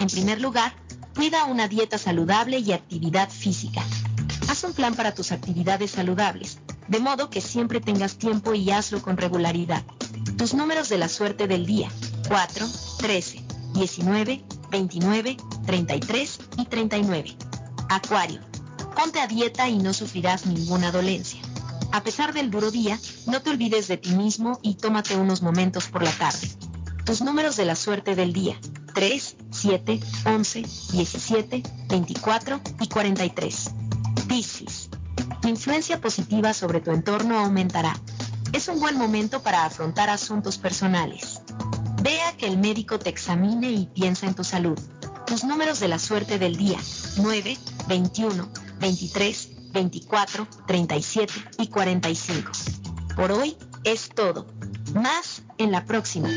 En primer lugar, cuida una dieta saludable y actividad física. Haz un plan para tus actividades saludables, de modo que siempre tengas tiempo y hazlo con regularidad. Tus números de la suerte del día. 4, 13, 19, 29, 33 y 39. Acuario. Ponte a dieta y no sufrirás ninguna dolencia. A pesar del duro día, no te olvides de ti mismo y tómate unos momentos por la tarde. Tus números de la suerte del día. 3, 7, 11, 17, 24 y 43. Piscis. Tu influencia positiva sobre tu entorno aumentará. Es un buen momento para afrontar asuntos personales. Vea que el médico te examine y piensa en tu salud. Tus números de la suerte del día. 9, 21, 23, 24, 37 y 45. Por hoy es todo. Más en la próxima.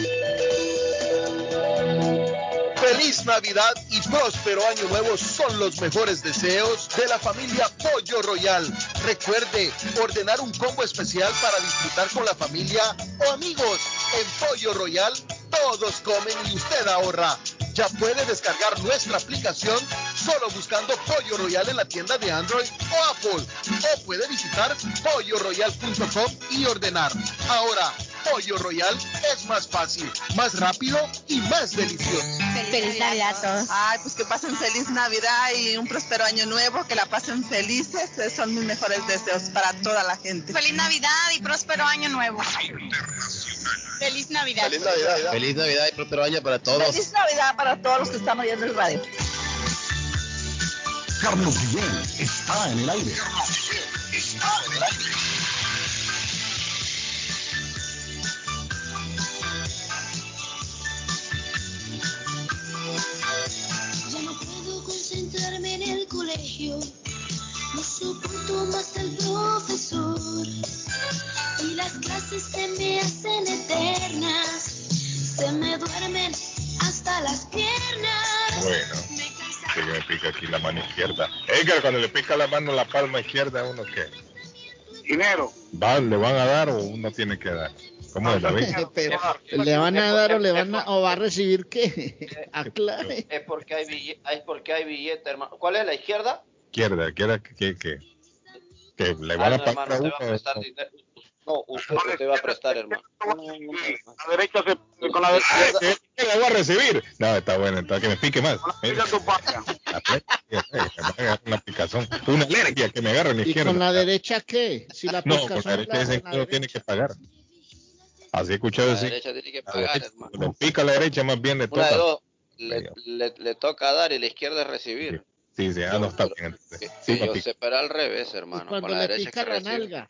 Feliz Navidad y próspero Año Nuevo son los mejores deseos de la familia Pollo Royal. Recuerde ordenar un combo especial para disfrutar con la familia o amigos. En Pollo Royal todos comen y usted ahorra. Ya puede descargar nuestra aplicación solo buscando Pollo Royal en la tienda de Android o Apple. O puede visitar polloroyal.com y ordenar. Ahora, Pollo Royal es más fácil, más rápido y más delicioso. Feliz Navidad a todos. Ay, pues que pasen feliz Navidad y un próspero año nuevo, que la pasen felices. Esos son mis mejores deseos para toda la gente. Feliz Navidad y próspero año nuevo. Feliz Navidad. Feliz Navidad. Feliz Navidad y próspero año para todos. Feliz Navidad para todos los que están oyendo el radio. Carlos Guillén está en el aire. está en el aire. Concentrarme en el colegio, no soporto más el profesor. Y las clases se me hacen eternas, se me duermen hasta las piernas. Bueno, que me pica aquí la mano izquierda. Edgar, cuando le pica la mano la palma izquierda, ¿uno qué? Dinero. ¿Van, ¿Le van a dar o uno tiene que dar? ¿Cómo es, David? Pero, ¿Le van a dar o le van a, o va a recibir qué? Aclare. Es porque hay billete, es porque hay billete, hermano. ¿Cuál es la izquierda? Izquierda, izquierda, que, que, que le Ah, van a no, pagar a usted va a uno. prestar dinero. No, usted, usted va a prestar, hermano. La derecha se, con la derecha. ¿Qué le voy a recibir? No, está bueno, está que me pique más. Una picazón, una alergia que me agarra en la ¿Y izquierda. con la derecha qué? Si la No, con la derecha la- la uno tiene que pagar. Así he escuchado La decir. derecha tiene que La pagar, derecha, hermano. le pica a la derecha, más bien le Una de toca. dos. Le, le, le toca dar y la izquierda recibir. Sí, sí, ah, no está bien. entonces. Sí, yo al revés, hermano. Cuando Con la le derecha pica que la recibe. nalga.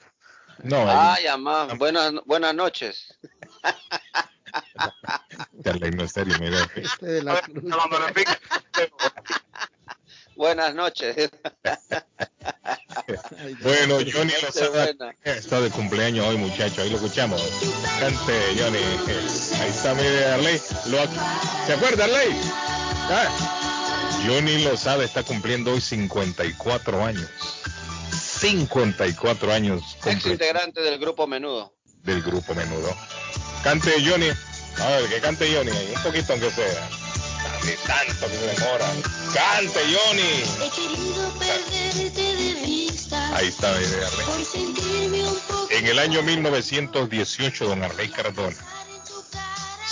No, Ah, ya más. Buenas, buenas noches. Es serio, mira. Este de la cruz. Buenas noches. Bueno, Johnny Lozada está de cumpleaños hoy, muchacho. Ahí lo escuchamos. Cante, Johnny. Ahí está, mire, Arley. Lo ¿Se acuerda, Arley? Ah. Johnny Lozada está cumpliendo hoy 54 años. 54 años Ex integrante del grupo Menudo. del grupo Menudo. Cante, Johnny. A ver, que cante Johnny. ahí, Un poquito aunque sea. Ni tanto que se demora. Cante, Johnny. He querido perderte de vista. Ahí está, Arley. En el año 1918, don Arley Cardona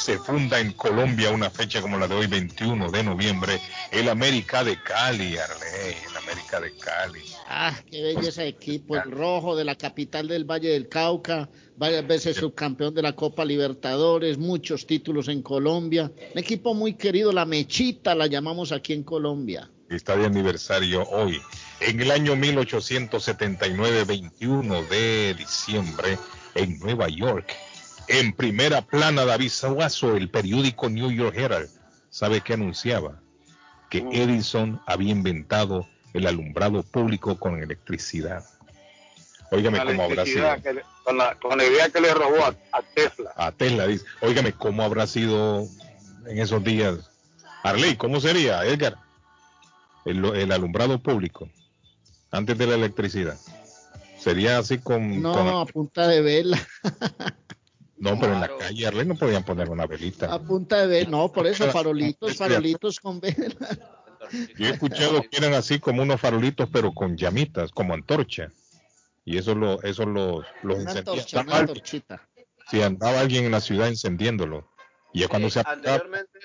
se funda en Colombia una fecha como la de hoy, 21 de noviembre, el América de Cali, Arley, el América de Cali. Ah, qué belleza de equipo. El rojo de la capital del Valle del Cauca, varias veces subcampeón de la Copa Libertadores, muchos títulos en Colombia. Un equipo muy querido, la Mechita la llamamos aquí en Colombia. Está de aniversario hoy. En el año 1879, 21 de diciembre, en Nueva York, en primera plana David Sawazo, el periódico New York Herald, ¿sabe qué anunciaba? Que Edison había inventado el alumbrado público con electricidad. Óigame cómo habrá sido. le- con, la, con la idea que le robó a, a Tesla. A Tesla dice, óigame cómo habrá sido en esos días. Arley, ¿cómo sería, Edgar? El, el alumbrado público antes de la electricidad. Sería así con No, con- a punta de vela, no, pero en la calle Arley no podían poner una velita. a punta de vela. No, por eso farolitos, farolitos con vela. Yo he escuchado que eran así como unos farolitos, pero con llamitas, como antorcha. Y eso lo, eso los, los Una encendía. antorcha, Andaba una alguien- antorchita. Si andaba alguien en la ciudad encendiéndolo. Y ya cuando se apagaba, Anteriormente,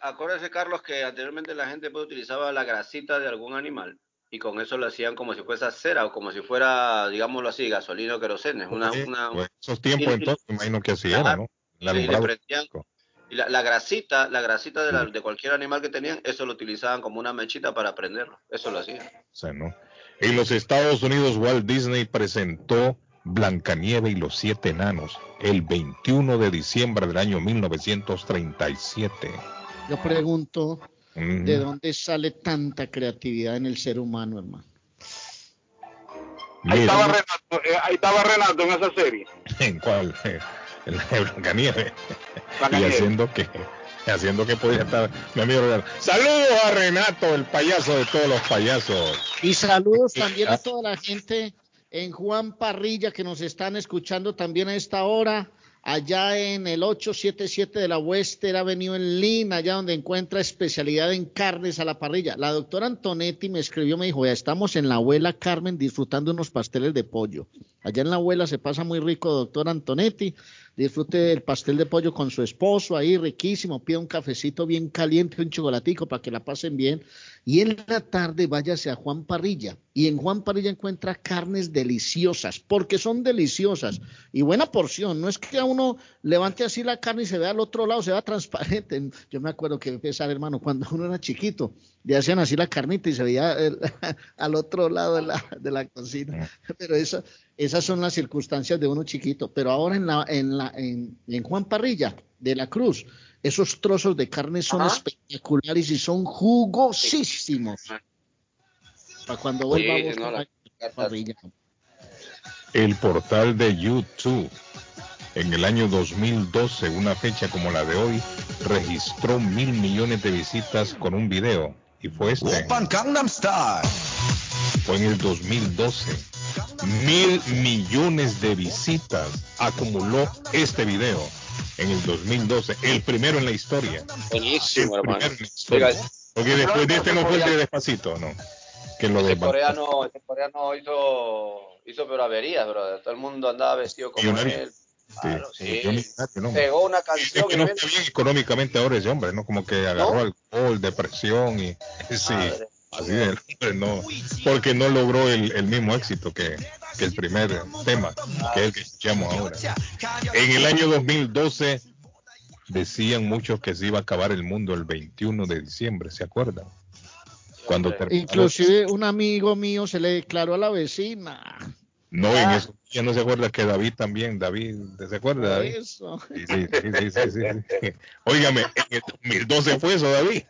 acuérdese, Carlos, que anteriormente la gente pues, utilizaba la grasita de algún animal y con eso lo hacían como si fuese cera o como si fuera, digámoslo así, gasolina o querosene. Una, eh, una, pues, esos tiempos y- entonces, me imagino que así era, ¿no? El Sí, prendían- y la, la grasita, la grasita de, la- de cualquier animal que tenían, eso lo utilizaban como una mechita para prenderlo. Eso lo hacían. En los Estados Unidos, Walt Disney presentó Blancanieve y los siete enanos el 21 de diciembre del año 1937. Yo pregunto, Mm. ¿de dónde sale tanta creatividad en el ser humano, hermano? Ahí estaba, Renato, eh, ahí estaba Renato en esa serie. ¿En cuál? En la de Blancanieve. Y Blancanieve. haciendo que, haciendo que podía estar mi amigo Renato. Saludos a Renato, el payaso de todos los payasos. Y saludos también a toda la gente en Juan Parrilla que nos están escuchando también a esta hora, allá en el 877 de la Western Avenue en Lynn, allá donde encuentra especialidad en carnes a la parrilla. La doctora Antonetti me escribió, me dijo, ya estamos en la abuela Carmen disfrutando unos pasteles de pollo. Allá en la abuela se pasa muy rico, doctora Antonetti. Disfrute el pastel de pollo con su esposo ahí, riquísimo. Pida un cafecito bien caliente, un chocolatico para que la pasen bien. Y en la tarde váyase a Juan Parrilla. Y en Juan Parrilla encuentra carnes deliciosas, porque son deliciosas. Y buena porción. No es que a uno levante así la carne y se vea al otro lado, se vea transparente. Yo me acuerdo que empezar, hermano, cuando uno era chiquito, le hacían así la carnita y se veía el- al otro lado de la, de la cocina. Pero eso, esas son las circunstancias de uno chiquito. Pero ahora en, la, en, la, en, en Juan Parrilla de la Cruz, esos trozos de carne son Ajá. espectaculares y son jugosísimos. Para cuando vuelva Sí, no, a la- la parrilla. El portal de YouTube en el año 2012, una fecha como la de hoy, registró mil millones de visitas con un video. Y fue este. Fue en el 2012. Mil millones de visitas acumuló este video en el 2012. El primero en la historia. Buenísimo, El hermano. primero en la historia. Oiga, Porque después de este no fue el de despacito, no. que lo de coreano, ese coreano hizo, hizo pero averías, bro. Todo el mundo andaba vestido como él. Claro, sí, ¿no? Pegó una Es canción que y no está bien económicamente ahora ese hombre, ¿no? Como que agarró alcohol, depresión y sí, Madre. así de hombre, no, porque no logró el, el mismo éxito que, que el primer tema, que es el que escuchamos ahora. En el año 2012 decían muchos que se iba a acabar el mundo el 21 de diciembre, ¿se acuerdan? Cuando terminó- Inclusive un amigo mío se le declaró a la vecina. No, en eso ya no se acuerda que David también, David, ¿se acuerda? David? eso. Sí, sí, sí, sí, sí. Óigame, en el 2012 fue eso, David.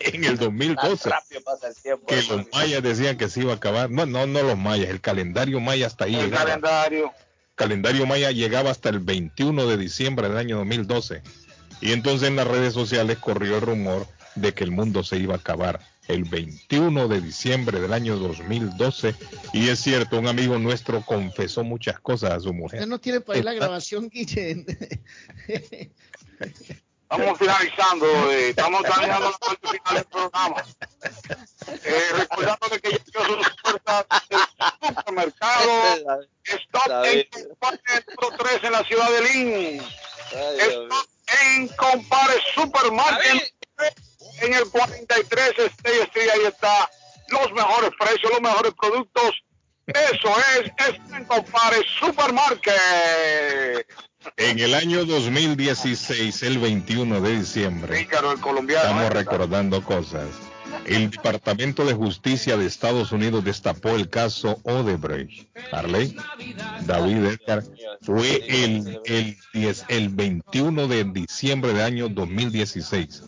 En el 2012, rápido pasa el tiempo. que los mayas decían que se iba a acabar. No, no, no los mayas, el calendario maya hasta ahí El llegaba. calendario. calendario maya llegaba hasta el 21 de diciembre del año 2012. Y entonces en las redes sociales corrió el rumor de que el mundo se iba a acabar el 21 de diciembre del año 2012. Y es cierto, un amigo nuestro confesó muchas cosas a su mujer. Usted no tiene para ir la grabación, Guillén. Estamos finalizando, eh, estamos terminando la parte final del programa. Eh, recordándole que yo soy puertas del supermercado. Stop en Compare número 3 en la ciudad de Lynn. Stop en Compare Supermarket en el 43 State Street. Ahí está los mejores precios, los mejores productos. Eso es, es en Compare Supermarket. En el año 2016, el 21 de diciembre, Pícaro, el colombiano. estamos recordando cosas. El Departamento de Justicia de Estados Unidos destapó el caso Odebrecht. Harley, David Edgar, fue el, el, 10 el 21 de diciembre del año 2016.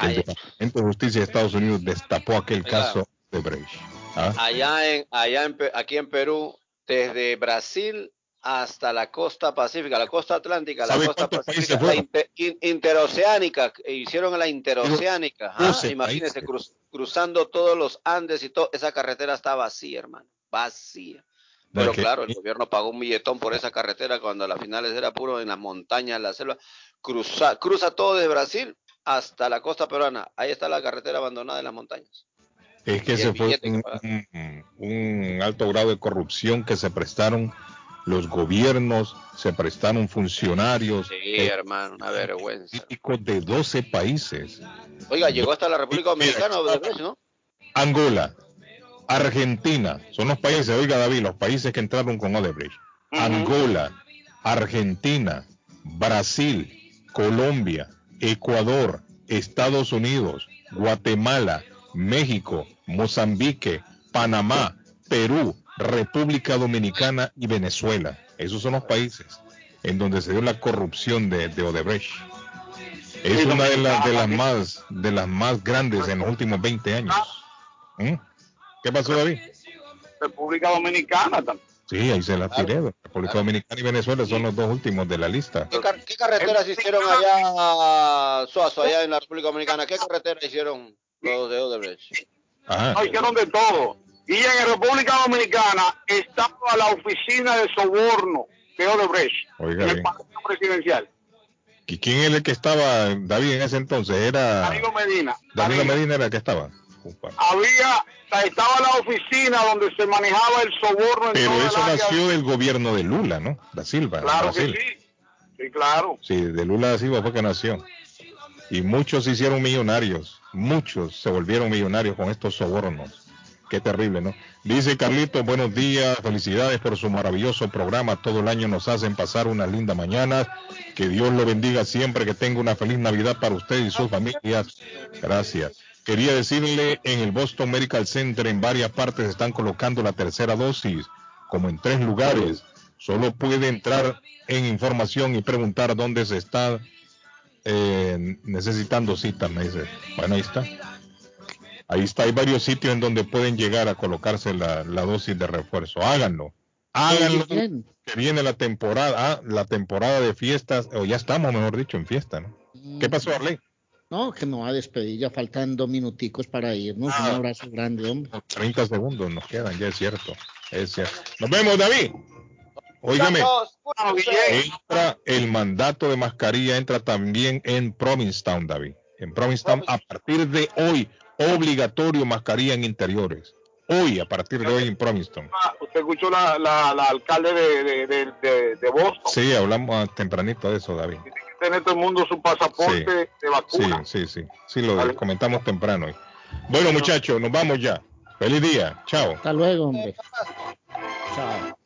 que El Departamento de Justicia de Estados Unidos destapó aquel caso Odebrecht. ¿Ah? Allá en, allá en, aquí en Perú, desde Brasil hasta la costa pacífica, la costa atlántica, la ¿Sabe costa pacífica, la in- interoceánica, e hicieron la interoceánica, Digo, ah, 12 imagínese, países. cruz- cruzando todos los Andes y todo, esa carretera está vacía, hermano, vacía. Pero claro, el gobierno pagó un billetón por esa carretera cuando a las finales era puro en las montañas, en la selva. Cruza, cruza todo desde Brasil hasta la costa peruana. Ahí está la carretera abandonada en las montañas. Es que ese fue que un alto grado de corrupción que se prestaron los gobiernos, se prestaron funcionarios Sí, eh, hermano, una vergüenza. de 12 países. Oiga, llegó hasta la República Dominicana, ¿no? Angola, Argentina, son los países, oiga David, los países que entraron con Odebrecht. Angola, Argentina, Brasil, Colombia, Ecuador, Estados Unidos, Guatemala, México, Mozambique, Panamá, Perú, República Dominicana y Venezuela. Esos son los países en donde se dio la corrupción de, de Odebrecht. Es una de, las de las más de las más grandes en los últimos 20 años. ¿Mm? ¿Qué pasó, David? República Dominicana también. Sí, ahí se la tiré. República Dominicana y Venezuela son los dos últimos de la lista. ¿Qué, car- qué carreteras hicieron allá, Suazo, allá en la República Dominicana? ¿Qué carreteras hicieron los de Odebrecht? Ajá. No, hicieron de todo. Y en República Dominicana estaba la oficina de soborno de Odebrecht, Oiga en el. Palacio Presidencial. ¿Y quién era el que estaba, David, en ese entonces? Era Danilo Medina. Danilo Medina era el que estaba. Había, estaba la oficina donde se manejaba el soborno en Pero toda eso nació del gobierno de Lula, ¿no? Da Silva. Claro que sí. Sí, claro. Sí, de Lula da Silva fue que nació. Y muchos se hicieron millonarios. Muchos se volvieron millonarios con estos sobornos. Qué terrible, ¿no? Dice Carlito, buenos días, felicidades por su maravilloso programa. Todo el año nos hacen pasar una linda mañana. Que Dios lo bendiga siempre, que tenga una feliz Navidad para usted y sus familias. Gracias. Quería decirle, en el Boston Medical Center en varias partes están colocando la tercera dosis, como en tres lugares. Solo puede entrar en información y preguntar dónde se está eh, necesitando citas, me dice. Bueno, ahí está. Ahí está, hay varios sitios en donde pueden llegar a colocarse la, la dosis de refuerzo. Háganlo. Háganlo. Que viene la temporada, ah, la temporada de fiestas, o ya estamos, mejor dicho, en fiesta, ¿no? ¿Qué pasó, Arley? No, que me va a despedir, ya faltan dos minuticos para irnos. Un Ah. abrazo grande, hombre. 30 segundos nos quedan, ya es cierto. Es cierto. Nos vemos, David. Óigame, entra el mandato de mascarilla, entra también en Provincetown, David. En Provincetown, a partir de hoy, obligatorio mascarilla en interiores. Hoy, a partir de hoy en Promiston. Ah, Usted escuchó la, la, la alcalde de, de, de, de, de Boston. Sí, hablamos ah, tempranito de eso, David. Tiene todo el mundo su pasaporte de Sí, vacuna. sí, sí. Sí, lo comentamos temprano. hoy. Bueno, muchachos, nos vamos ya. Feliz día. Chao. Hasta luego, hombre. Chao.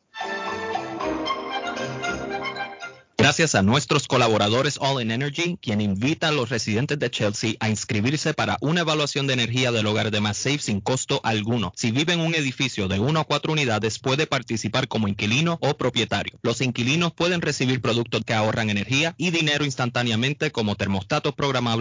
Gracias a nuestros colaboradores All in Energy, quien invita a los residentes de Chelsea a inscribirse para una evaluación de energía del hogar de MassSafe sin costo alguno. Si vive en un edificio de 1 a 4 unidades, puede participar como inquilino o propietario. Los inquilinos pueden recibir productos que ahorran energía y dinero instantáneamente como termostatos programables